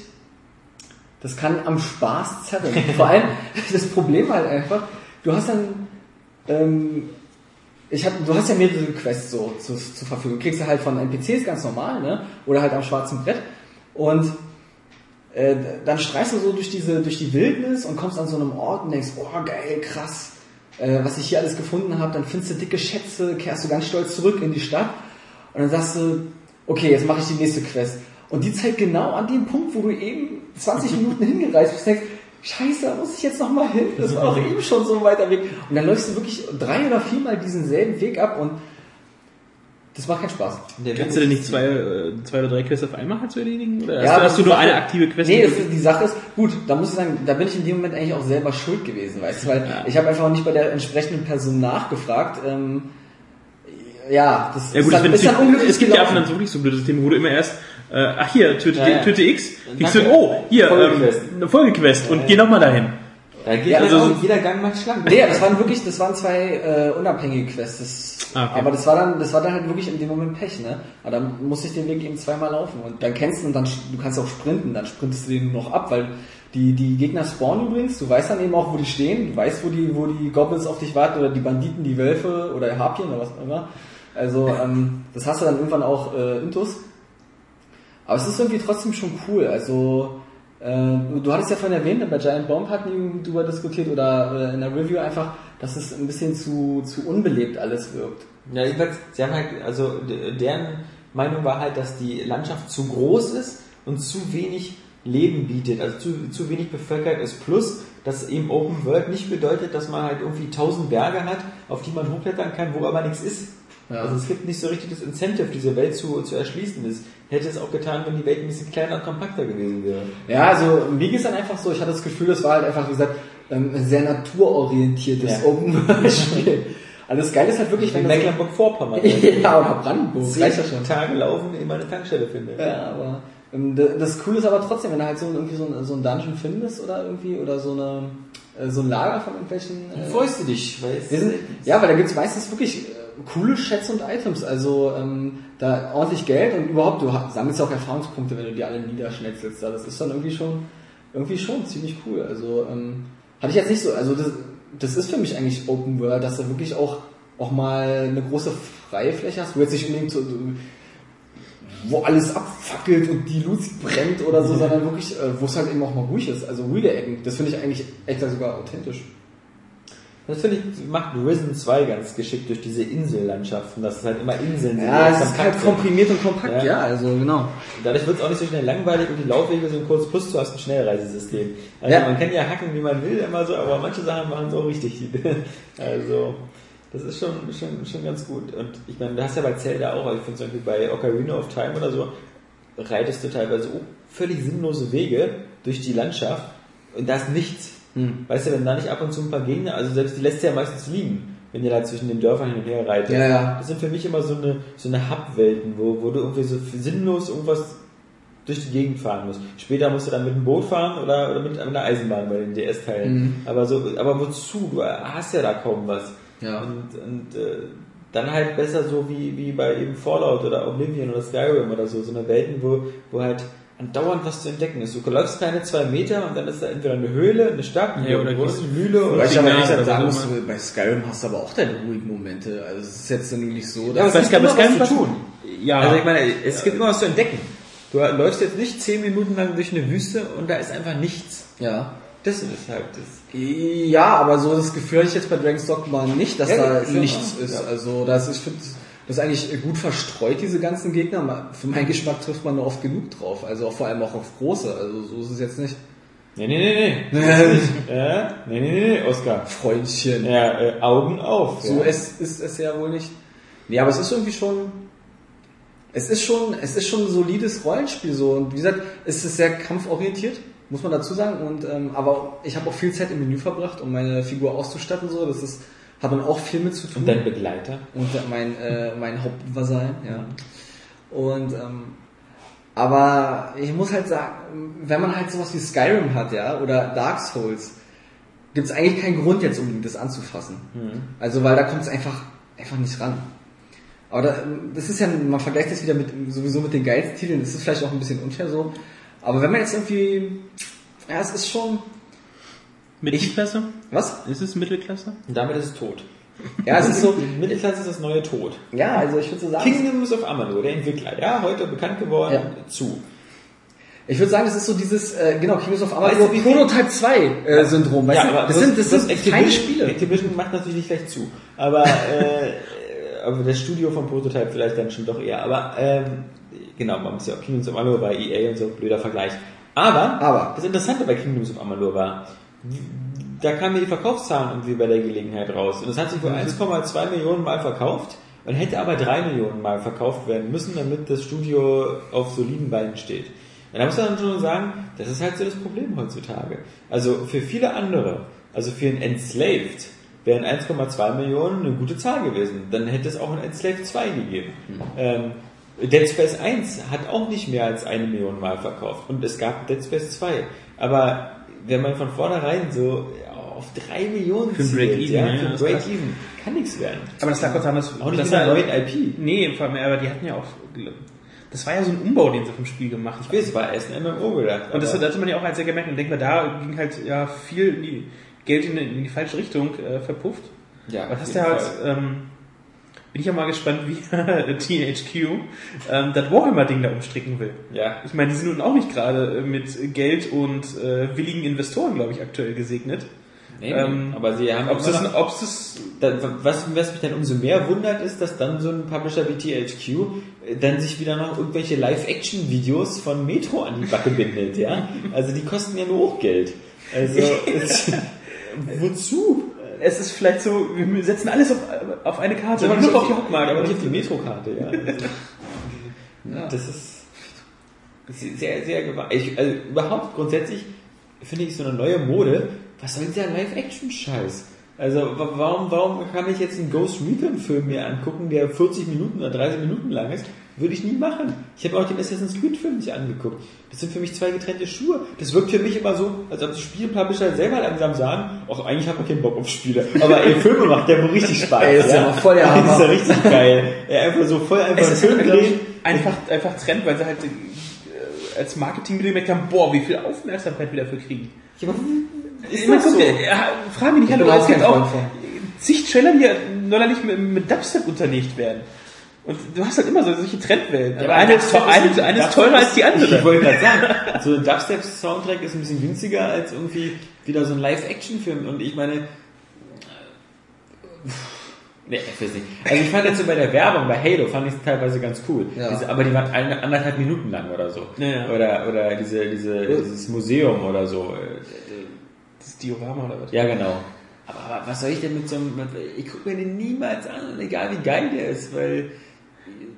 das kann am Spaß zerren. Vor allem, das Problem halt einfach, du hast dann, ähm, ich hab, du hast ja mehrere Quests so zu, zur Verfügung. Kriegst du halt von NPCs ganz normal, ne? Oder halt am schwarzen Brett. Und äh, dann streifst du so durch diese, durch die Wildnis und kommst an so einem Ort und denkst, oh geil, krass, äh, was ich hier alles gefunden habe. Dann findest du dicke Schätze, kehrst du ganz stolz zurück in die Stadt und dann sagst du, okay, jetzt mache ich die nächste Quest. Und die zeigt genau an dem Punkt, wo du eben 20 Minuten hingereist bist, denkst, Scheiße, da muss ich jetzt nochmal hin. Das war auch eben schon so ein weiter Weg. Und dann läufst du wirklich drei oder viermal diesen selben Weg ab und das macht keinen Spaß. Der Kannst du denn nicht zwei, äh, zwei oder drei Quests auf einmal halt zu erledigen? Oder Ja, hast, du- hast du nur Sache- eine aktive Quest? Nee, ist- die Sache ist, gut, da muss ich sagen, da bin ich in dem Moment eigentlich auch selber schuld gewesen, weißt du, weil Ja. ich habe einfach nicht bei der entsprechenden Person nachgefragt. Ähm, ja, das ja gut, ist, dann, ist dann unglücklich es gibt ja auch gelaufen. dann so wirklich so blöde Systeme, wo du immer erst, äh, ach hier, töte, Ja, ja. töte X, kriegst du, Danke. oh, hier, Folgequest. ähm, eine Folgequest und geh nochmal dahin. Da geht Ja, also- also jeder Gang macht schlank. Nee, das waren wirklich, das waren zwei äh, unabhängige Quests. Das, Ah, okay. Aber das war dann, das war dann halt wirklich in dem Moment Pech, ne? Aber dann musste ich den Weg eben zweimal laufen und dann kennst du und dann du kannst auch sprinten, dann sprintest du den noch ab, weil die die Gegner spawnen übrigens. Du weißt dann eben auch, wo die stehen. Du weißt, wo die wo die Goblins auf dich warten oder die Banditen, die Wölfe oder Harpien oder was auch immer. Also ähm, das hast du dann irgendwann auch äh, intus. Aber es ist irgendwie trotzdem schon cool. Also du hattest ja vorhin erwähnt, bei Giant Bomb hatten wir darüber diskutiert oder äh, in der Review einfach, dass es ein bisschen zu, zu unbelebt alles wirkt. Ja, jedenfalls, sie haben halt, also deren Meinung war halt, dass die Landschaft zu groß ist und zu wenig Leben bietet, also zu, zu wenig bevölkert ist. Plus, dass eben Open World nicht bedeutet, dass man halt irgendwie tausend Berge hat, auf die man hochklettern kann, wo aber nichts ist. Ja. Also es gibt nicht so richtig das Incentive, diese Welt zu, zu erschließen. Das hätte es auch getan, wenn die Welt ein bisschen kleiner und kompakter gewesen wäre. Ja, also mir geht's dann einfach so, ich hatte das Gefühl, das war halt einfach, wie gesagt, ähm, sehr naturorientiertes Ja. Open-World-Spiel. Also das Geile ist halt wirklich, wenn so, Mecklenburg-Vorpommern. ja, oder Brandenburg, reicht ja schon. Tage laufen, immer eine Tankstelle finde. Ja, aber ähm, das Coole ist aber trotzdem, wenn du halt so irgendwie so ein, so ein Dungeon findest oder irgendwie oder so eine äh, so ein Lager von irgendwelchen. Äh, Freust du dich, weil es ja, weil da gibt's meistens wirklich äh, coole Schätze und Items. Also ähm, da ordentlich Geld und überhaupt, du sammelst ja auch Erfahrungspunkte, wenn du die alle niederschnetzelst. Das ist dann irgendwie schon irgendwie schon ziemlich cool. Also ähm, hatte ich jetzt nicht so. Also das, das ist für mich eigentlich Open World, dass du wirklich auch auch mal eine große freie Fläche hast, wo jetzt nicht unbedingt so, so wo alles abfackelt und die Luzi brennt oder so, sondern wirklich, äh, wo es halt eben auch mal ruhig ist. Also ruhige Ecken. Das finde ich eigentlich echt sogar authentisch. Das finde ich, macht Risen 2 ganz geschickt durch diese Insellandschaften, dass es halt immer Inseln sind. Ja, es ist halt sind. komprimiert und kompakt, Ja. ja, also genau. Dadurch wird es auch nicht so schnell langweilig und die Laufwege sind kurz, plus du hast ein Schnellreisesystem. Also Ja. man kann ja hacken, wie man will, immer so, aber manche Sachen machen es auch richtig. also, das ist schon, schon, schon ganz gut. Und ich meine, du hast ja bei Zelda auch, also ich finde zum Beispiel bei Ocarina of Time oder so, reitest du teilweise völlig sinnlose Wege durch die Landschaft und da ist nichts. Hm. Weißt du, wenn da nicht ab und zu ein paar Gegner, also selbst die lässt du ja meistens liegen, wenn ihr da zwischen den Dörfern hin und her reitet. Ja, ja. Das sind für mich immer so eine, so eine Hub-Welten, wo, wo du irgendwie so sinnlos irgendwas durch die Gegend fahren musst. Später musst du dann mit dem Boot fahren oder, oder mit einer Eisenbahn bei den DS-Teilen. Mhm. Aber so, aber wozu? Du hast ja da kaum was. Ja. Und, und äh, dann halt besser so wie, wie bei eben Fallout oder Oblivion oder Skyrim oder so, so eine Welten, wo, wo halt andauernd was zu entdecken ist. Du läufst keine zwei Meter und dann ist da entweder eine Höhle, eine Stadt, eine, Ja, oder große gehst- Mühle oder Weil ich aber ehrlich sagen so muss, bei Skyrim hast du aber auch deine ruhigen Momente. Also es ist jetzt dann nicht so, Ja, dass... aber es gibt immer was zu tun. Ja, Also ich meine, es gibt immer was zu entdecken. Du läufst jetzt nicht zehn Minuten lang durch eine Wüste und da ist einfach nichts. ja. Das ist halt das. Ja, aber so das Gefühl hatte ich jetzt bei Dragon's Dogma nicht, dass Ja, da ja nichts ist. ja. Also das, ich finde, das ist eigentlich gut verstreut, diese ganzen Gegner. Für meinen Geschmack trifft man nur oft genug drauf. Also vor allem auch auf große. Also so ist es jetzt nicht. Nee, nee, nee, nee. Nee, nee, nee, nee, Oskar. Freundchen. Ja, äh, Augen auf. So ja. es ist es ja wohl nicht. Nee, aber es ist irgendwie schon. Es ist schon, es ist schon ein solides Rollenspiel so. Und wie gesagt, es ist sehr kampforientiert, muss man dazu sagen. Und ähm, aber ich habe auch viel Zeit im Menü verbracht, um meine Figur auszustatten. So, das ist, hat man auch viel mit zu tun. Und dein Begleiter. und mein, äh, mein Hauptvasall, ja. Und ähm, aber ich muss halt sagen, wenn man halt sowas wie Skyrim hat, ja, oder Dark Souls, gibt es eigentlich keinen Grund jetzt unbedingt das anzufassen. Also weil da kommt es einfach einfach nicht ran. Aber da, das ist ja, man vergleicht das wieder mit sowieso mit den geilsten Titeln, das ist vielleicht auch ein bisschen unfair so. Aber wenn man jetzt irgendwie, ja, es ist schon, Mittelklasse? was? Ist es Mittelklasse? Und damit ist es tot. Ja, es ist so, Mittelklasse ist das neue Tod. ja, also ich würde so sagen, Kingdoms of Amalur, der Entwickler, ja, heute bekannt geworden, Ja. zu. Ich würde sagen, das ist so dieses, äh, genau, Kingdoms of Weißt Amalur du, wie viel- Prototype 2 äh, Syndrom. Weißt du? das sind, das sind Activision- kleine Spiele. Activision macht natürlich nicht gleich zu. Aber, äh, aber das Studio von Prototype vielleicht dann schon doch eher. Aber, ähm, genau, man muss ja auch Kingdoms of Amalur bei EA und so, blöder Vergleich. Aber, Aber. das Interessante bei Kingdoms of Amalur war, da kamen mir die Verkaufszahlen irgendwie bei der Gelegenheit raus. Und es hat sich wohl 1,2 Millionen Mal verkauft und hätte aber 3 Millionen Mal verkauft werden müssen, damit das Studio auf soliden Beinen steht. Und da muss man schon sagen, das ist halt so das Problem heutzutage. Also für viele andere, also für ein Enslaved, wären 1,2 Millionen eine gute Zahl gewesen. Dann hätte es auch ein Enslaved 2 gegeben. Ähm, Dead Space 1 hat auch nicht mehr als eine Million Mal verkauft. Und es gab Dead Space 2. Aber wenn man von vornherein so auf 3 Millionen Für ein zielt, Break-Even, ja, ja, für das krass. Break-Even, kann nichts werden. Aber das lag kurz an, dass, Auch nicht dass mit einer er- neuen IP. Nee, vor allem, aber die hatten ja auch, das war ja so ein Umbau, den sie vom Spiel gemacht haben. Ich weiß, es war erst ein MMO gedacht. Und das hatte man ja auch als sehr gemerkt. Und denkt man, da ging halt ja viel in die, Geld in, die- in die falsche Richtung äh, verpufft. ja, Was hast du halt, ähm, bin ich ja mal gespannt, wie THQ ähm, das Warhammer-Ding da umstricken will. Ja. Ich meine, die sind nun auch nicht gerade äh, mit Geld und äh, willigen Investoren, glaube ich, aktuell gesegnet. Nee, ähm, aber sie haben Ob es immer das, das Da, was, was mich dann umso mehr wundert, ist, dass dann so ein Publisher wie THQ äh, dann sich wieder noch irgendwelche Live-Action-Videos von Metro an die Backe bindet, ja? Also die kosten ja nur auch Geld. Also, es, wozu? Es ist vielleicht so, wir setzen alles auf, auf eine Karte, Aber nur auf die Hauptmarke. aber nicht auf die Metro-Karte, ja. Das ist sehr, sehr gewagt. Also überhaupt grundsätzlich finde ich so eine neue Mode, was soll dieser Live-Action-Scheiß? Also wa- warum, warum kann ich jetzt einen Ghost Recon-Film mir angucken, der 40 Minuten oder 30 Minuten lang ist? Würde ich nie machen. Ich habe auch den Assassin's Creed-Film nicht angeguckt. Das sind für mich zwei getrennte Schuhe. Das wirkt für mich immer so, als ob die Spielpublisher selber langsam sagen, ach, eigentlich habe ich keinen Bock auf Spiele. Aber ey, Filme macht der wohl richtig Spaß. Ey, ist ja mal voll der Das ist ja Hammer. richtig geil. Er einfach so voll einfach Es ist Film drehen. einfach, einfach Trend, weil sie halt äh, als Marketing gemerkt haben, boah, wie viel Aufmerksamkeit wir dafür kriegen. Ja, aber Ich meine, guck, dir, ja, frag mich nicht, auch es gibt auch zig Trailer, die ja neuerlich mit, mit Dubstep unterlegt werden. Und du hast halt immer so solche Trendwellen. Aber eine ist, eine, eine ist teurer als die Ich andere. wollte gerade sagen, so ein Dubstep-Soundtrack ist ein bisschen günstiger als irgendwie wieder so ein Live-Action-Film. Und ich meine, Nee, ich weiß nicht. Also ich fand jetzt so bei der Werbung, bei Halo, fand ich es teilweise ganz cool. Ja. Diese, aber die waren eine, anderthalb Minuten lang oder so. Ja, ja. Oder, oder diese, diese, dieses Museum oder so. Das Diorama oder was? Ja, genau. Aber, aber was soll ich denn mit so einem, ich gucke mir den niemals an, egal wie geil der ist, weil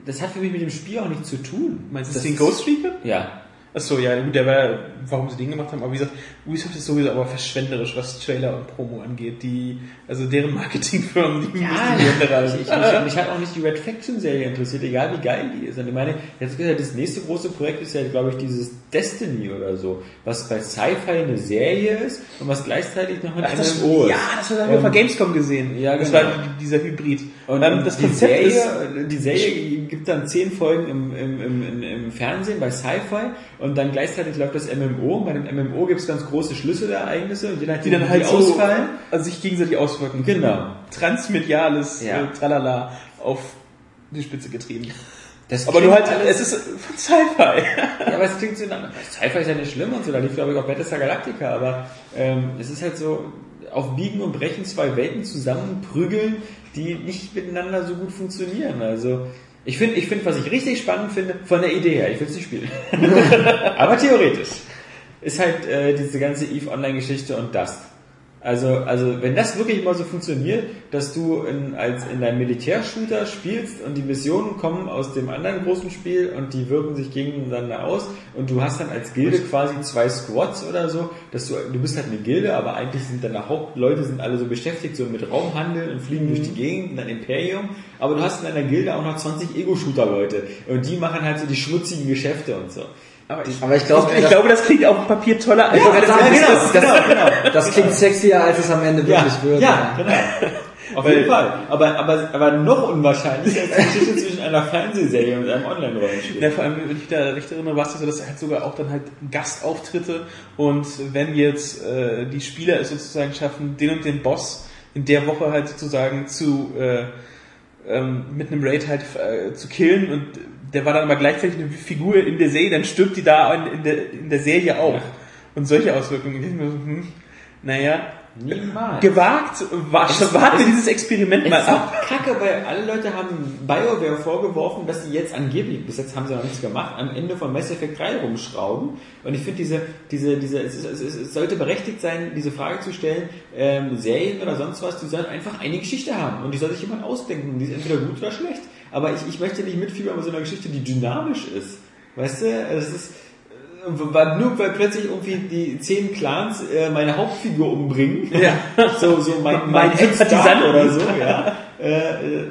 das hat für mich mit dem Spiel auch nichts zu tun. Meinst du das das den Ghost Recon? Ja. Achso, ja, gut, der war, warum sie den gemacht haben, aber wie gesagt, Ubisoft ist sowieso aber verschwenderisch, was Trailer und Promo angeht. Die, also deren Marketingfirmen, die Ja, müssen die Hände ich, ich, mich, mich hat auch nicht die Red Faction Serie interessiert, egal wie geil die ist. Und ich meine, jetzt gesagt, das nächste große Projekt ist ja, glaube ich, dieses Destiny oder so, was bei Sci-Fi eine Serie ist und was gleichzeitig noch ein Ach, das, MMO ist. ja, das haben wir auf der Gamescom gesehen. ja, das genau. war dieser Hybrid. Und ähm, dann das die Konzept Serie, ist, die Serie gibt dann zehn Folgen im, im, im, im, Fernsehen bei Sci-Fi und dann gleichzeitig läuft das MMO. Und bei dem MMO gibt es ganz große Schlüsselereignisse und je nachdem, die dann halt so, ausfallen. also sich gegenseitig auswirken. Genau. Transmediales, Ja. äh, tralala, auf die Spitze getrieben. Das Aber nur klingt halt, es ist von Sci-Fi. Ja, aber es klingt so. Sci-Fi ist ja nicht schlimm und so, da lief glaube ich auch Battlestar Galactica, aber ähm, es ist halt so, auf Biegen und Brechen zwei Welten zusammenprügeln, die nicht miteinander so gut funktionieren. Also ich finde, ich finde, was ich richtig spannend finde, von der Idee her, ich will es nicht spielen. aber theoretisch ist halt äh, diese ganze EVE Online-Geschichte und Dust. Also, also wenn das wirklich mal so funktioniert, dass du in, als in deinem Militärshooter spielst und die Missionen kommen aus dem anderen großen Spiel und die wirken sich gegeneinander aus und du hast dann als Gilde quasi zwei Squads oder so, dass du, du bist halt eine Gilde, aber eigentlich sind deine Hauptleute sind alle so beschäftigt so mit Raumhandel und fliegen durch die Gegend und dein Imperium, aber du hast in deiner Gilde auch noch 20 Ego-Shooter-Leute und die machen halt so die schmutzigen Geschäfte und so. Aber ich, Aber ich glaube, ich, glaube, das klingt auf dem Papier toller als Ich als- gerade sagen, als- das, das, das klingt sexier, als es am Ende wirklich wird. Ja, genau. Auf jeden Fall. Aber, aber, aber noch unwahrscheinlicher als die Geschichte zwischen einer Fernsehserie und einem Online-Rollenspiel. Ja, vor allem, wenn ich mich da recht erinnere, war es ja so, dass halt sogar auch dann halt Gastauftritte und wenn jetzt äh, die Spieler es sozusagen schaffen, den und den Boss in der Woche halt sozusagen zu äh, ähm, mit einem Raid halt äh, zu killen und der war dann aber gleichzeitig eine Figur in der Serie, dann stirbt die da in, in, der, in der Serie auch. Ja. Und solche Auswirkungen. Ich denke mir so, hm, naja, Niemals. gewagt, war, Es- warten wir es- dieses Experiment Es mal ab. kacke, weil alle Leute haben BioWare vorgeworfen, dass sie jetzt angeblich, bis jetzt haben sie noch nichts gemacht, am Ende von Mass Effect 3 rumschrauben. Und ich finde diese, diese, diese, es, es, es sollte berechtigt sein, diese Frage zu stellen, ähm, Serien oder sonst was, die sollen einfach eine Geschichte haben. Und die soll sich jemand ausdenken. Und die ist entweder gut oder schlecht. Aber ich, ich möchte nicht mitfiebern bei so einer Geschichte, die dynamisch ist. Weißt du, es ist, äh, weil- nur weil plötzlich irgendwie die zehn Clans äh, meine Hauptfigur umbringen. Ja. So, so mein, Mein mein Sympathisant. Oder so, ja. Äh, äh,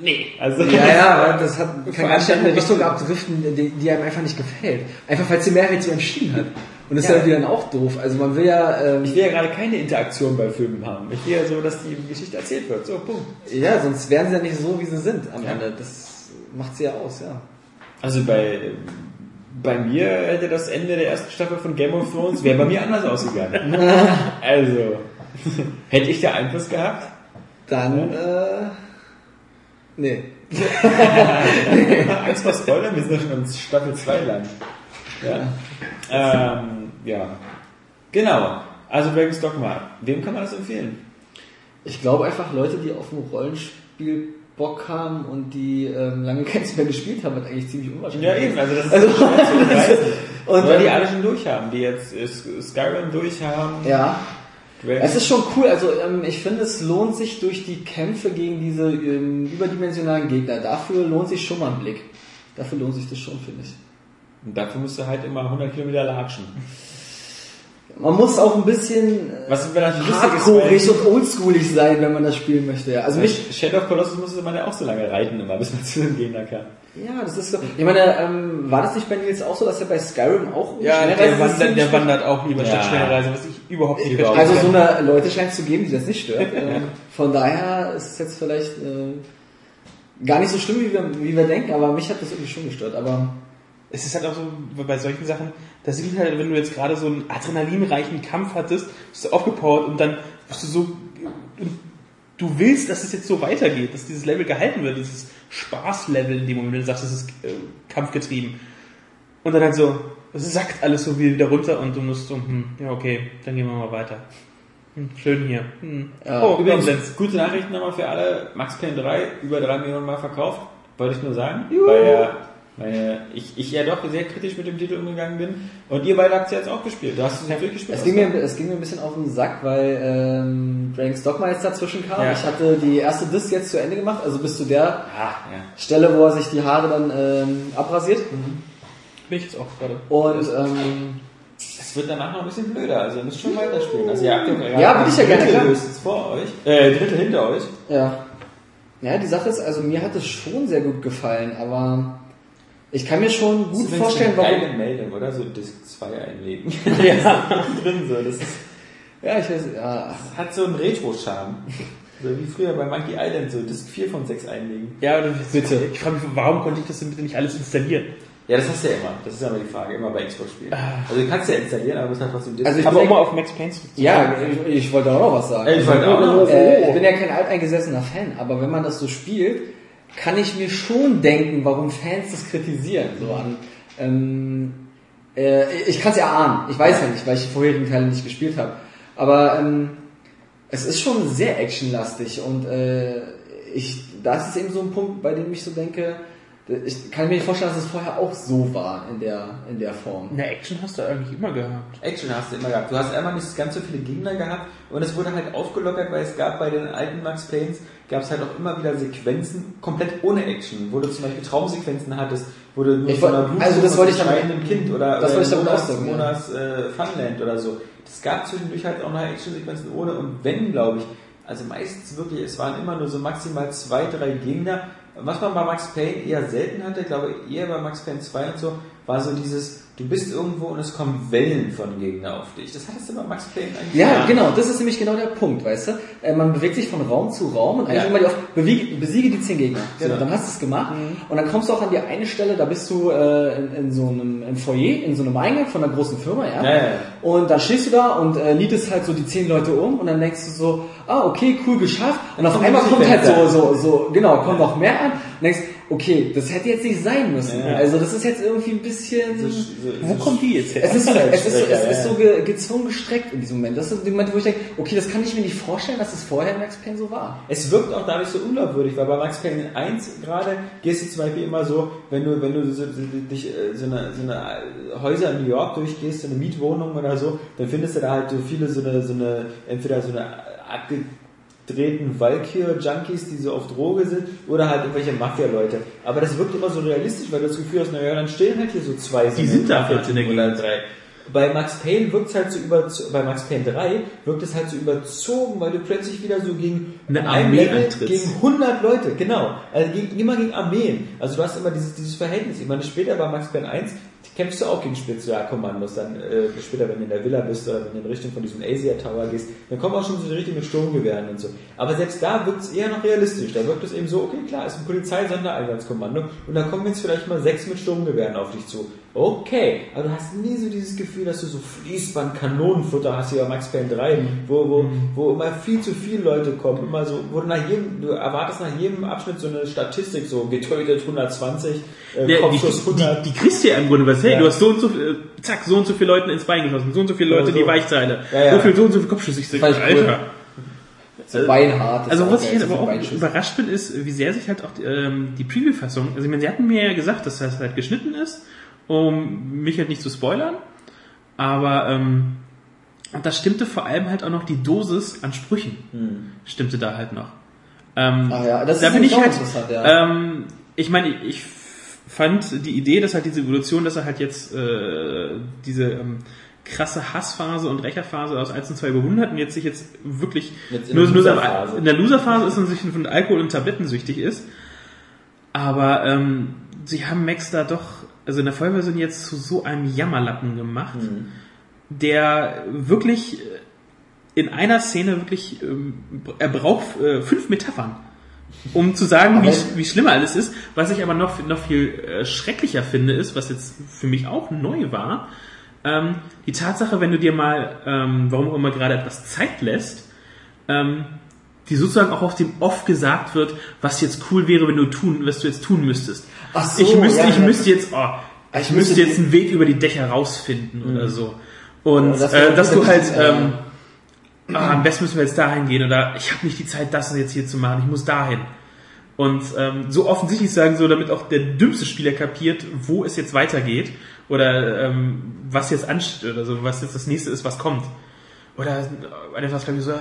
nee, also. Ja, ja, das hat, kann ganz schnell in eine Richtung abdriften, die, die einem einfach nicht gefällt. Einfach weil die Mehrheit so entschieden hat. Und das Ja. ist ja dann auch doof. Also man will ja, ähm, Ich will ja gerade keine Interaktion bei Filmen haben. Ich will ja so, dass die Geschichte erzählt wird. So, Punkt. ja, sonst wären sie ja nicht so, wie sie sind am Ja. Ende. Das macht sie ja aus, ja. Also bei, bei mir hätte das Ende der ersten Staffel von Game of Thrones wäre bei mir anders ausgegangen. also, hätte ich da Einfluss gehabt? Dann, äh, nee. Angst vor Spoilern, wir sind ja schon in Staffel 2 lang. Ja. Ähm, ja. Genau. Also Dragon's Dogma. Wem kann man das empfehlen? Ich glaube einfach Leute, die auf ein Rollenspiel Bock haben und die ähm, lange keins mehr gespielt haben, hat eigentlich ziemlich unwahrscheinlich. Ja, eben. Also das ist Also- beweisen. Und, Weil die ähm, alle schon durchhaben, die jetzt Skyrim durchhaben. Ja, Dragon- Es ist schon cool, also ähm, ich finde, es lohnt sich durch die Kämpfe gegen diese ähm, überdimensionalen Gegner. Dafür lohnt sich schon mal ein Blick. Dafür lohnt sich das schon, finde ich. Und dafür musst du halt immer 100 Kilometer latschen. Man muss auch ein bisschen äh, Was hardcoreig und oldschoolig sein, wenn man das spielen möchte. Ja. Also mich, Shadow of Colossus musste man ja auch so lange reiten immer, bis man zu dem Gegner kam. ja, das ist so. Ich meine, ähm, war das nicht bei Nils auch so, dass er bei Skyrim auch Ja, der, Schnellreise- wandert, der wandert auch lieber statt Ja. Schnellreise, was ich überhaupt nicht Überhaupt. verstehe. Also so eine Leute scheint es zu geben, die das nicht stört. Ähm, Von daher ist es jetzt vielleicht äh, gar nicht so schlimm, wie wir, wie wir denken, aber mich hat das irgendwie schon gestört. Aber es ist halt auch so, bei solchen Sachen, das sind halt, wenn du jetzt gerade so einen adrenalinreichen Kampf hattest, bist du aufgepowert und dann bist du so, du willst, dass es jetzt so weitergeht, dass dieses Level gehalten wird, dieses Spaßlevel in dem Moment, wenn du sagst, es ist äh, kampfgetrieben. Und dann halt so, es sackt alles so wieder runter und du musst so, hm, ja okay, dann gehen wir mal weiter. Hm, schön hier. Hm. Ja, oh, Übrigens, Konsens. gute Nachrichten nochmal für alle. Max Payne 3 über 3 Millionen Mal verkauft. Wollte ich nur sagen. Weil ja, weil ich, ich ja doch sehr kritisch mit dem Titel umgegangen bin. Und ihr beide habt es jetzt auch gespielt. Du hast es ja durchgespielt. es ging, mir, es ging mir ein bisschen auf den Sack, weil ähm, Dragon's Dogma jetzt dazwischen kam. Ja. Ich hatte die erste Disc jetzt zu Ende gemacht, also bis zu der Ah, ja. Stelle, wo er sich die Haare dann ähm, abrasiert. Bin ich jetzt auch gerade. Und ähm, Es wird danach noch ein bisschen blöder. Also ihr müsst schon weiterspielen. Also ihr habt ja, Ja, bin ich ja gerne, Drittel höchstens vor euch. Äh, Drittel hinter euch. ja. Ja, die Sache ist, also mir hat es schon sehr gut gefallen, aber ich kann mir schon gut Das vorstellen, eine warum. geile Meldung, oder? So Disk 2 einlegen. ja. drin so. Das ist, Ja, ich weiß, ja. hat so einen Retro-Charme. So wie früher bei Monkey Island, so Disk 4 von 6 einlegen. Ja, bitte. Ich frage mich, warum konnte ich das denn bitte nicht alles installieren? Ja, das hast du ja immer. Das ist ja immer die Frage, immer bei Xbox-Spielen. Also du kannst ja installieren, aber musst halt trotzdem Disk. Also ich Aber ja, mal auf Max Payne ja, ich, ich wollte auch noch was sagen. Ich wollte auch noch was äh, ich bin ja kein alteingesessener Fan, aber wenn man das so spielt, kann ich mir schon denken, warum Fans das kritisieren. So an, ähm, äh, ich kann es ja ahnen. Ich weiß ja nicht, weil ich die vorherigen Teile nicht gespielt habe. Aber ähm, es ist schon sehr actionlastig und äh, ich, da ist es eben so ein Punkt, bei dem ich so denke, ich kann mir nicht vorstellen, dass es vorher auch so war in der, in der Form. Eine Action hast du eigentlich immer gehabt. Action hast du immer gehabt. Du hast einmal nicht ganz so viele Gegner gehabt und es wurde halt aufgelockert, weil es gab bei den alten Max Paynes, gab es halt auch immer wieder Sequenzen komplett ohne Action, wo du zum Beispiel Traumsequenzen hattest, wo du nur Ich wollt- einer Blut also das wollte ich einem Kind oder, das oder wollte ich damit Monas, ausdrücken. Monas äh, Funland oder so. Es gab zwischendurch halt auch noch Action-Sequenzen ohne und wenn, glaube ich, also meistens wirklich, es waren immer nur so maximal zwei, drei Gegner. Was man bei Max Payne eher selten hatte, glaube ich, eher bei Max Payne 2 und so, war so dieses, du bist irgendwo und es kommen Wellen von Gegnern auf dich. Das hattest du bei Max Payne eigentlich Ja, genau, das ist nämlich genau der Punkt, weißt du? Äh, man bewegt sich von Raum zu Raum und eigentlich Ja. immer die auf, besiege, besiege die zehn Gegner. So, Genau. dann hast du es gemacht und dann kommst du auch an die eine Stelle, da bist du äh, in, in so einem im Foyer, in so einem Eingang von einer großen Firma, ja? Ja, ja. Und dann stehst du da und äh, niedest halt so die zehn Leute um und dann denkst du so, ah, okay, cool, geschafft. Und auf kommt einmal kommt halt so, so, so, genau, kommt noch mehr an und denkst, okay, das hätte jetzt nicht sein müssen. Ja. Also das ist jetzt irgendwie ein bisschen... So, so, Wo kommt die jetzt her? Es ist so, es ist so, es ist so ge, gezwungen gestreckt in diesem Moment. Das sind die Momente, wo ich denke, okay, das kann ich mir nicht vorstellen, dass es vorher in Max Payne so war. Es wirkt auch dadurch so unglaubwürdig, weil bei Max Payne 1 gerade gehst du zum Beispiel immer so, wenn du, wenn du so, so, dich, äh, so, eine, so eine Häuser in New York durchgehst, so eine Mietwohnung oder so, dann findest du da halt so viele so eine, so eine entweder so eine abgedrehten Valkyr-Junkies, die so auf Droge sind, oder halt irgendwelche Mafia-Leute. Aber das wirkt immer so realistisch, weil du das Gefühl hast, naja, dann stehen halt hier so zwei Die sind da halt in der oder drei. Bei Max Payne wirkt es halt so über, bei Max Payne 3 wirkt es halt so überzogen, weil du plötzlich wieder so gegen Eine Armee Level gegen 100 Leute, genau. Also gegen, immer gegen Armeen. Also du hast immer dieses, dieses Verhältnis. Ich meine, später bei Max Payne 1 kämpfst du auch gegen Spezialkommandos. Dann äh, später, wenn du in der Villa bist oder wenn du in Richtung von diesem Asia Tower gehst, dann kommen auch schon so richtig mit Sturmgewehren und so. Aber selbst da wirkt es eher noch realistisch. Da wirkt es eben so, okay, klar, ist ein Polizeisondereinsatzkommando und da kommen jetzt vielleicht mal sechs mit Sturmgewehren auf dich zu. Okay, aber du hast nie so dieses Gefühl, dass du so Fließband-Kanonenfutter hast wie bei Max Payne 3, wo, wo, wo immer viel zu viele Leute kommen, immer so, wo du nach jedem, du erwartest nach jedem Abschnitt so eine Statistik, so getötet 120, äh, Ja, die, Kopfschuss 100. die, die kriegst du ja im Grunde was. Hey, Ja. du hast so und so, äh, zack, so und so viele Leuten ins Bein geschossen, so und so viele Leute so. die Weichteile, Ja, ja. so viel, so und so viele Kopfschüsse. Ich sag, ich cool. Alter. So beinhart. ist Also was ich jetzt so aber auch überrascht bin, ist, wie sehr sich halt auch ähm, die Preview-Fassung, also ich meine, sie hatten mir ja gesagt, dass das halt geschnitten ist, um mich halt nicht zu spoilern, aber ähm, das stimmte vor allem halt auch noch die Dosis an Sprüchen, stimmte da halt noch. Ähm, Ah ja, das da ist bin ich auch halt, interessant, ja. ähm, ich meine, ich fand die Idee, dass halt diese Evolution, dass er halt jetzt äh, diese ähm, krasse Hassphase und Rächerphase aus 1 und 2 überwunden hat und jetzt sich jetzt wirklich Jetzt in nur, der Loserphase. in der Loserphase ist und sich von Alkohol und Tabletten süchtig ist. Aber ähm, sie haben Max da doch, also in der Vollversion jetzt zu so einem Jammerlappen gemacht, der wirklich äh, in einer Szene wirklich, ähm, er braucht äh, fünf Metaphern, um zu sagen, wie, wie schlimm alles ist. Was ich aber noch, noch viel äh, schrecklicher finde, ist, was jetzt für mich auch neu war, ähm, die Tatsache, wenn du dir mal, ähm, warum auch immer gerade etwas Zeit lässt, ähm, die sozusagen auch auf dem Off gesagt wird, was jetzt cool wäre, wenn du tun, was du jetzt tun müsstest. Ach so, ich müsste, ja, ich ja. müsste jetzt, oh, ich, Ich müsste müsste jetzt einen Weg über die Dächer rausfinden oder so. Und das äh, dass du halt, äh, ähm, ah, am besten müssen wir jetzt dahin gehen oder ich habe nicht die Zeit, das jetzt hier zu machen, ich muss dahin. Und ähm, so offensichtlich sagen, so damit auch der dümmste Spieler kapiert, wo es jetzt weitergeht oder ähm, was jetzt ansteht oder so, was jetzt das nächste ist, was kommt. Oder äh, etwas, glaube ich, so,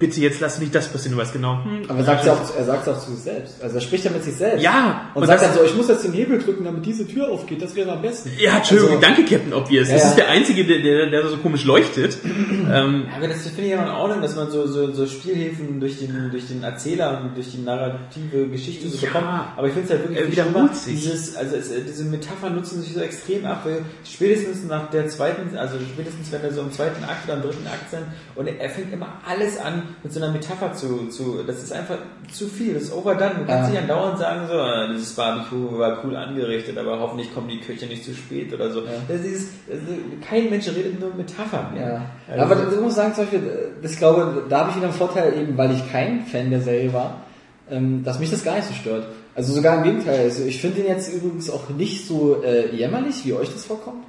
bitte jetzt lass nicht das passieren, du weißt genau. Hm, Aber er sagt ja auch, er sagt auch zu sich selbst. Also er spricht ja mit sich selbst. Ja, Und, und sagt dann so, ich muss jetzt den Hebel drücken, damit diese Tür aufgeht. Das wäre am besten. Ja, Entschuldigung, Also- danke Captain Obvious. Ja, das ist der Einzige, der, der, der so komisch leuchtet. ähm, Ja, aber das finde ich ja in Ordnung, dass man so, so, so Spielhilfen durch den, durch den Erzähler und durch die narrative Geschichte so Ja. bekommt. Aber ich finde es halt wirklich Er viel wiederholt sich. Dieses, also es, äh, diese Metaphern nutzen sich so extrem ab, weil spätestens nach der zweiten, also spätestens wenn wir so im zweiten Akt oder im dritten Akt sind und er fängt immer alles an mit so einer Metapher zu, zu das ist einfach zu viel, das ist overdone. Du kannst Ja. nicht andauernd sagen so, ah, dieses Barbecue war cool angerichtet, aber hoffentlich kommen die Köche nicht zu spät oder so. Das ist, das ist, kein Mensch redet nur Metaphern. Ja. Also- Aber das muss ich sagen, zum Beispiel, das glaube, da habe ich wieder einen Vorteil, eben weil ich kein Fan der Serie war, ähm, dass mich das gar nicht so stört. Also sogar im Gegenteil. Also ich finde den jetzt übrigens auch nicht so äh, jämmerlich, wie euch das vorkommt.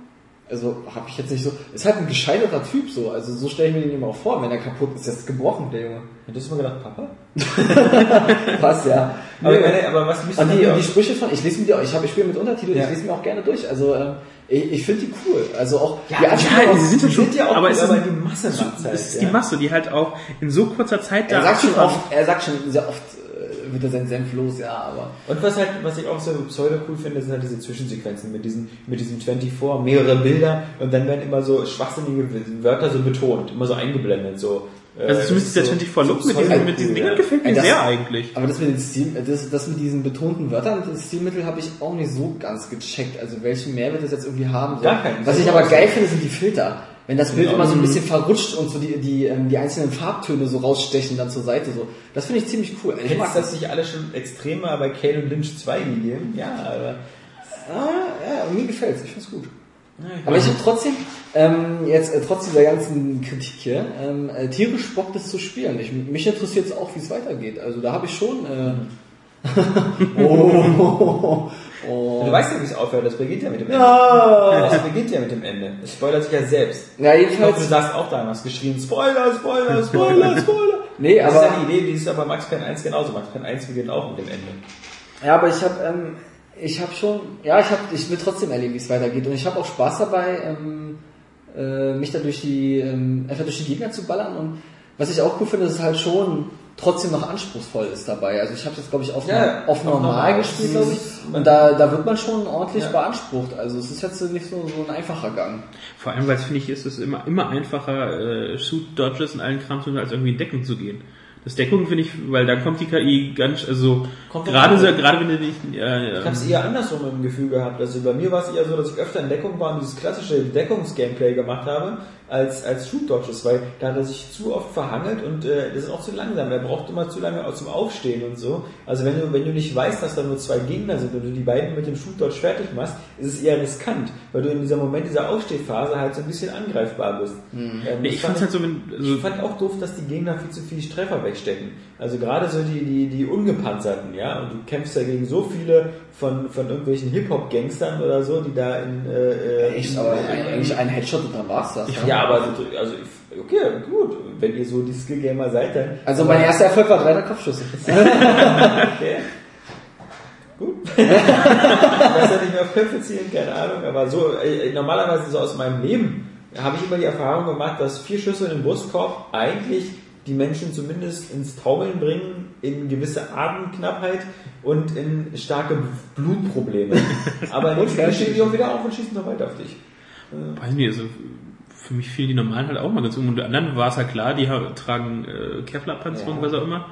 Also habe ich jetzt nicht so. Ist halt ein gescheiterter Typ so. Also so stelle ich mir den eben auch vor, wenn er kaputt ist, ist gebrochen, der Junge. Hättest du mal gedacht, Papa? Was ja. Aber, Nee. meine, aber was müsste Und die, und die Sprüche von, ich lese mir die auch, ich habe ich spiele mit Untertiteln, Ja. ich lese mir auch gerne durch. Also ähm, ich, ich finde die cool. Also auch Ja, die ja, die auf- sind ja auch aber gut, es ist- aber die Masse macht's halt, es ist die Masse, die halt auch in so kurzer Zeit Er sagt schon oft, er sagt schon sehr oft, äh, wird er seinen Senf los, ja, aber. Und was halt, was ich auch so pseudo cool finde, sind halt diese Zwischensequenzen mit diesen, mit diesem 24, mehrere Bilder und dann werden immer so schwachsinnige Wörter so betont, immer so eingeblendet, so. äh, Also zumindest der so- 24 Look so mit diesen, mit diesen ja. Dingen gefällt mir das- sehr eigentlich. Aber das mit den Stil, das, das mit diesen betonten Wörtern, das Stilmittel habe ich auch nicht so ganz gecheckt. Also welchen Mehrwert das jetzt irgendwie haben soll. Gar keinen. Was ich aber geil finde, sind die Filter. Wenn das Bild Ja. immer so ein bisschen verrutscht und so die, die, ähm, die einzelnen Farbtöne so rausstechen dann zur Seite so. Das finde ich ziemlich cool. Ich Hätte mag es das nicht alle schon extremer bei Kane und Lynch 2 gegeben? Ja, aber. Ah, ja, mir gefällt's. Ich find's gut. Ja, Aber ich habe trotzdem, ähm, jetzt äh, trotz dieser ganzen Kritik hier, ähm, äh, tierisch Bock, das zu spielen. Ich, mich interessiert es auch, wie es weitergeht. Also da habe ich schon. Äh, oh, oh. Du weißt ja, wie es aufhört, das beginnt ja mit dem Ende. Ja. Das beginnt ja mit dem Ende. Das spoilert sich ja selbst. Ja, Ich hoffe, du sagst auch damals geschrien, Spoiler, Spoiler, Spoiler, Spoiler. Nee, Das aber, ist ja die Idee, die ist ja bei Max Payne 1 genauso. Max Payne 1 beginnt auch mit dem Ende. ja, aber ich habe, ähm, ich habe schon, ja, ich habe, ich will trotzdem erleben, wie es weitergeht und ich habe auch Spaß dabei, ähm, äh, mich da durch die, ähm, einfach durch die Gegner zu ballern und was ich auch cool finde, ist halt schon trotzdem noch anspruchsvoll ist dabei. Also ich habe jetzt glaube ich auf, Ja, auf auf normal normal. gespielt, glaube ich. Und da, da wird man schon ordentlich Ja. beansprucht. Also es ist jetzt nicht so, so ein einfacher Gang. Vor allem, weil es finde ich, ist es immer, immer einfacher, äh, Shoot Dodges und allen Kram zu tun, als irgendwie in Deckung zu gehen. Das Deckung finde ich, weil da kommt die KI ganz, also gerade so, gerade wenn du dich, äh, Ich habe es eher andersrum im Gefühl gehabt. Also bei mir war es eher so, dass ich öfter in Deckung war und dieses klassische Deckungsgameplay gemacht habe, als, als Shoot Dodges, weil da hat er sich zu oft verhangelt und äh, das ist auch zu langsam. Er braucht immer zu lange zum Aufstehen und so. Also wenn du, wenn du nicht weißt, dass da nur zwei Gegner sind und du die beiden mit dem Shoot Dodge fertig machst, ist es eher riskant, weil du in dieser Moment dieser Aufstehphase halt so ein bisschen angreifbar bist. Ähm, nee, das ich fand halt so, also, ich fand auch doof, dass die Gegner viel zu viele Treffer wegstecken. Also gerade so die, die, die ungepanzerten, ja, und du kämpfst ja gegen so viele von, von irgendwelchen Hip-Hop-Gangstern oder so, die da in, äh, äh, Echt, aber in, eigentlich ein Headshot und dann war's das. ja, aber so- also ich- okay, gut, wenn ihr so die Skill-Gamer seid, dann. Also mein erster Erfolg war drei der Kopfschüsse. Okay. Gut. weiß ja nicht mehr auf Köpfe zielen, keine Ahnung, aber so, äh, normalerweise so aus meinem Leben habe ich immer die Erfahrung gemacht, dass vier Schüsse in den Brustkorb eigentlich die Menschen zumindest ins Taumeln bringen, in gewisse Atemknappheit und in starke Blutprobleme. Aber Und fertig. stehen die auch wieder auf und schießen noch weiter auf dich. weiß nicht, also für mich fielen die normalen halt auch mal gezogen. Und die anderen war es ja klar, die tragen äh, Kevlar-Panzerung, Ja. was auch immer.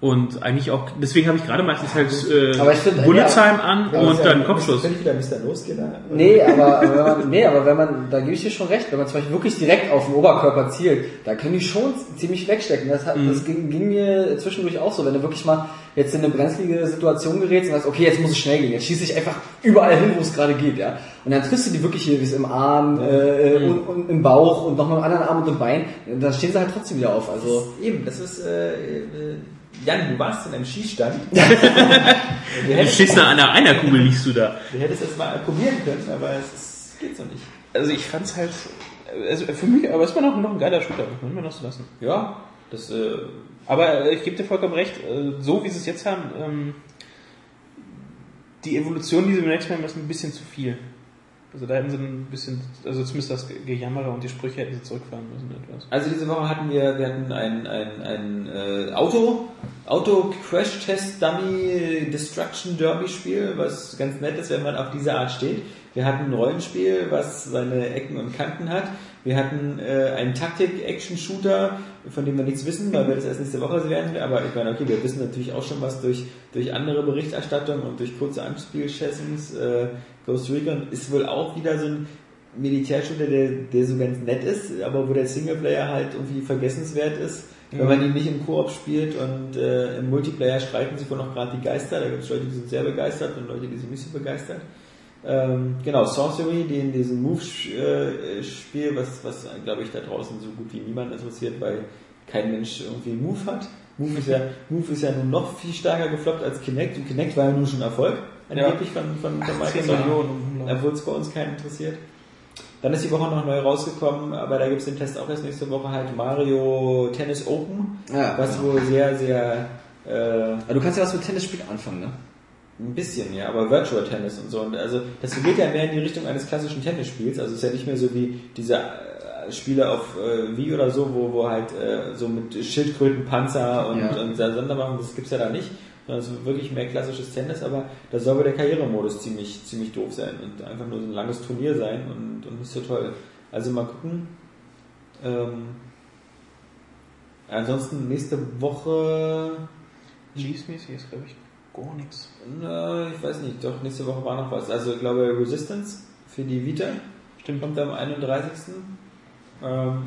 Und eigentlich auch, deswegen habe ich gerade meistens halt äh, finde, Bulletsheim an Ja, und ist ja- dann Kopfschuss. Bin ich wieder Mr. Losgeher? Nee, aber, aber wenn man, nee, aber wenn man, da gebe ich dir schon recht, wenn man zum Beispiel wirklich direkt auf den Oberkörper zielt, da können die schon ziemlich wegstecken. Das, hat, das ging, ging mir zwischendurch auch so, wenn du wirklich mal jetzt in eine brenzlige Situation gerätst und sagst, okay, jetzt muss es schnell gehen, jetzt schieße ich einfach überall hin, wo es gerade geht, ja. Und dann triffst du die wirklich hier, wie es im Arm, äh, und, und im Bauch und nochmal im anderen Arm und im Bein, dann stehen sie halt trotzdem wieder auf. Also, Eben, das ist, äh, äh, Jan, du warst in einem Skistand. du, stehst nach einer Einerkugel, liegst du da. du hättest es mal probieren können, aber es geht so nicht. Also ich fand's halt, also für mich, aber es war noch, noch ein geiler Shooter, muss man noch so lassen. Ja, das, äh, Aber äh, ich gebe dir vollkommen recht, äh, so wie sie es jetzt haben, ähm, die Evolution, die sie im X-Men ist ein bisschen zu viel. Also da hätten sie ein bisschen, also zumindest das Ge- Gejammerer und die Sprüche hätten sie zurückfahren müssen etwas. Also diese Woche hatten wir, wir hatten ein, ein, ein äh, Auto, Auto Crash Test Dummy Destruction Derby Spiel, was ganz nett ist, wenn man auf diese Art steht. Wir hatten ein Rollenspiel, was seine Ecken und Kanten hat. Wir hatten äh, einen Taktik-Action-Shooter, von dem wir nichts wissen, weil wir das erst nächste Woche werden. Aber ich meine, okay, wir wissen natürlich auch schon was durch, durch andere Berichterstattung und durch kurze Anspielsessions. Äh, Ghost Recon ist wohl auch wieder so ein Militärshooter, der, der so ganz nett ist, aber wo der Singleplayer halt irgendwie vergessenswert ist, wenn man ihn nicht im Koop spielt und äh, im Multiplayer streiten sich wohl noch gerade die Geister. Da gibt es Leute, die sind sehr begeistert und Leute, die sind nicht so begeistert. Ähm, genau, Sorcery, die in diesem Move-Spiel, was, was glaube ich da draußen so gut wie niemand interessiert, weil kein Mensch irgendwie Move hat. Move ist ja, Move ist ja nun noch viel stärker gefloppt als Kinect und Kinect war ja nun schon Erfolg, angeblich von, von, von 10 Microsoft Millionen. obwohl es bei uns keinen interessiert. Dann ist die Woche noch neu rausgekommen, aber da gibt es den Test auch erst nächste Woche halt Mario Tennis Open, ja, was genau. wohl sehr, sehr äh, Aber du kannst ja was mit Tennisspielen anfangen, ne? Ein bisschen, ja, aber Virtual Tennis und so. Und also das geht ja mehr in die Richtung eines klassischen Tennisspiels. Also es ist ja nicht mehr so wie diese äh, Spiele auf äh, Wii oder so, wo, wo halt äh, so mit Schildkröten, Panzer und, Ja. und Sonderwaffen, das gibt's ja da nicht. Sondern es ist wirklich mehr klassisches Tennis, aber da soll wohl der Karrieremodus ziemlich, ziemlich doof sein und einfach nur so ein langes Turnier sein und, und nicht so toll. Also mal gucken. Ähm, ansonsten nächste Woche Release-mäßig ist, glaube ich, gar nichts. na, ich weiß nicht, doch, nächste Woche war noch was. Also ich glaube Resistance für die Vita Stimmt. kommt am 31. Ähm,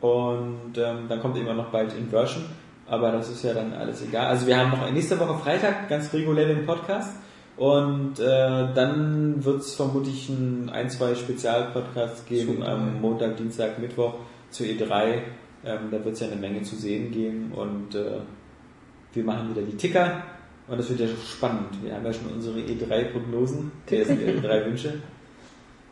und ähm, dann kommt immer noch bald Inversion, aber das ist ja dann alles egal. Also wir haben noch nächste Woche Freitag ganz regulär den Podcast und äh, dann wird es vermutlich ein, ein, zwei Spezialpodcasts geben Zu am E3. Montag, Dienstag, Mittwoch zu E3. Ähm, da wird es ja eine Menge zu sehen geben und äh, wir machen wieder die Ticker und das wird ja spannend. Wir haben ja schon unsere E3-Prognosen, äh, E3-Wünsche.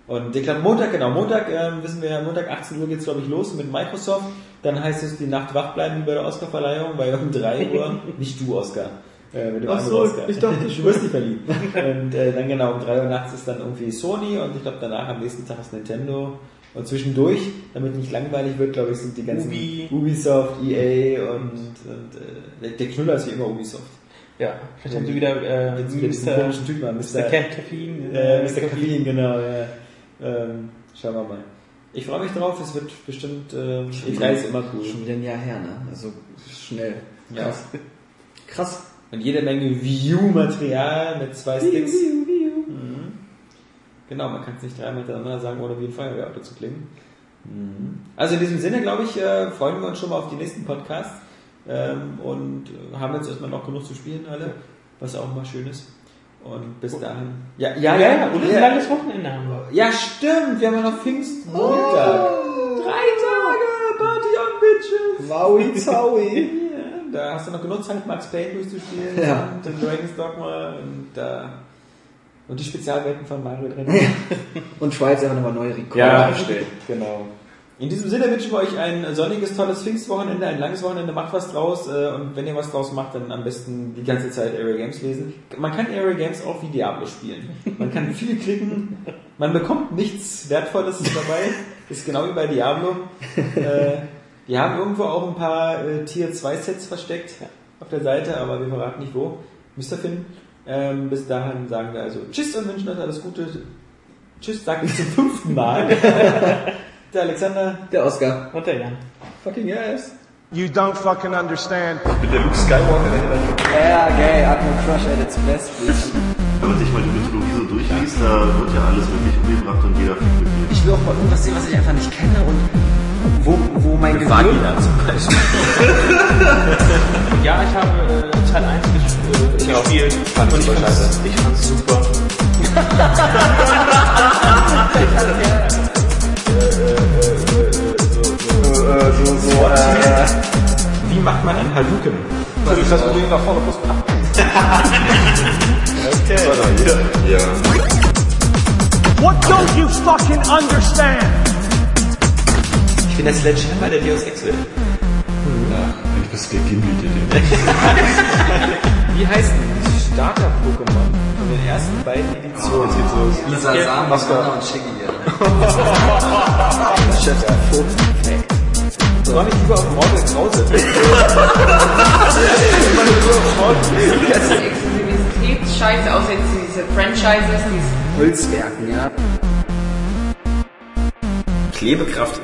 Und ich glaube, Montag, genau, Montag, ähm, wissen wir ja, Montag 18 Uhr geht's glaube ich, los mit Microsoft. Dann heißt es, die Nacht wach bleiben wie bei der Oscarverleihung, weil um 3 Uhr, nicht du, Oscar. Äh, mit dem Ach so, Oscar. ich dachte du wirst nicht verliebt. Und äh, dann genau, um 3 Uhr nachts ist dann irgendwie Sony und ich glaube danach am nächsten Tag ist Nintendo. Und zwischendurch, damit nicht langweilig wird, glaube ich, sind die ganzen Ubi. Ubisoft, EA und, und äh, der Knüller ist wie immer Ubisoft. Ja, vielleicht haben sie wieder äh, diesen Mr. komischen Typen an, Mr. Mr. Ca- Caffeine. Äh, Mr. Caffeine, genau, ja. Ähm, schauen wir mal. Ich freue mich drauf, es wird bestimmt, ähm, E3 ist immer cool. Schon wieder ein Jahr her, ne? Also schnell. Ja. Krass. Krass. Und jede Menge View-Material mit zwei Sticks. Mhm. Genau, man kann es nicht dreimal hintereinander sagen, ohne wie ein Feuerwehrauto zu klingen. Mhm. Also in diesem Sinne, glaube ich, äh, freuen wir uns schon mal auf die nächsten Podcasts. Ähm, und äh, haben jetzt erstmal noch genug zu spielen alle, was auch mal schön ist. Und bis dahin. Ja, ja, Ja, ja, und ein ja, langes Wochenende haben wir. ja, stimmt, wir haben ja noch Pfingstmontag. Drei Tage, Party on Bitches. Wowi Zowie. Ja, da hast du noch genug Zeit, Max Payne durchzuspielen Ja. und den Dragon's Dogma und, da und die Spezialwelten von Mario drin. Und Schweiz einfach nochmal neue Rekorde Ja, aufstellen. genau. In diesem Sinne wünschen wir euch ein sonniges, tolles Pfingstwochenende, ein langes Wochenende, macht was draus äh, und wenn ihr was draus macht, dann am besten die ganze Zeit Area Games lesen. Man kann Area Games auch wie Diablo spielen. Man kann viel klicken, man bekommt nichts Wertvolles dabei, ist genau wie bei Diablo. Äh, die haben irgendwo auch ein paar äh, Tier 2 Sets versteckt auf der Seite, aber wir verraten nicht wo. Müsst ihr finden. Ähm, bis dahin sagen wir also Tschüss und wünschen euch alles Gute. Tschüss, sagt ich zum fünften Mal. Der Alexander Der Oscar. Und der Jan. fucking ass. You don't fucking understand. Mit der Luke Skywalker, Ja, geil, Atmo Crush at its best, bitch. Wenn man sich mal die Mythologie so durchliest, da wird ja alles wirklich umgebracht und jeder fliegt mit. Ich will auch mal irgendwas sehen, was ich einfach nicht kenne und wo, wo mein Gehirn... Vagina zum Beispiel. Ja, ich habe äh, Teil 1 ges äh, gespielt. fand's und ich super ich fand's super. Wie macht man einen Hadouken? Das heißt, wir gehen nach vorne plus Ja. What don't you fucking understand? Ich bin der Sledgehammer der Deus Ex will. Eigentlich bist du der Gimli, der Wie heißen die Starter-Pokémon von den ersten beiden Editionen? Lisa Sam, Oscar und Shiggy. Chef, Perfekt. Soll ich lieber auf Mortal Krause? Exklusivitätsscheiße, außer jetzt diese Franchises, die Holzwerken, ja. Klebekraft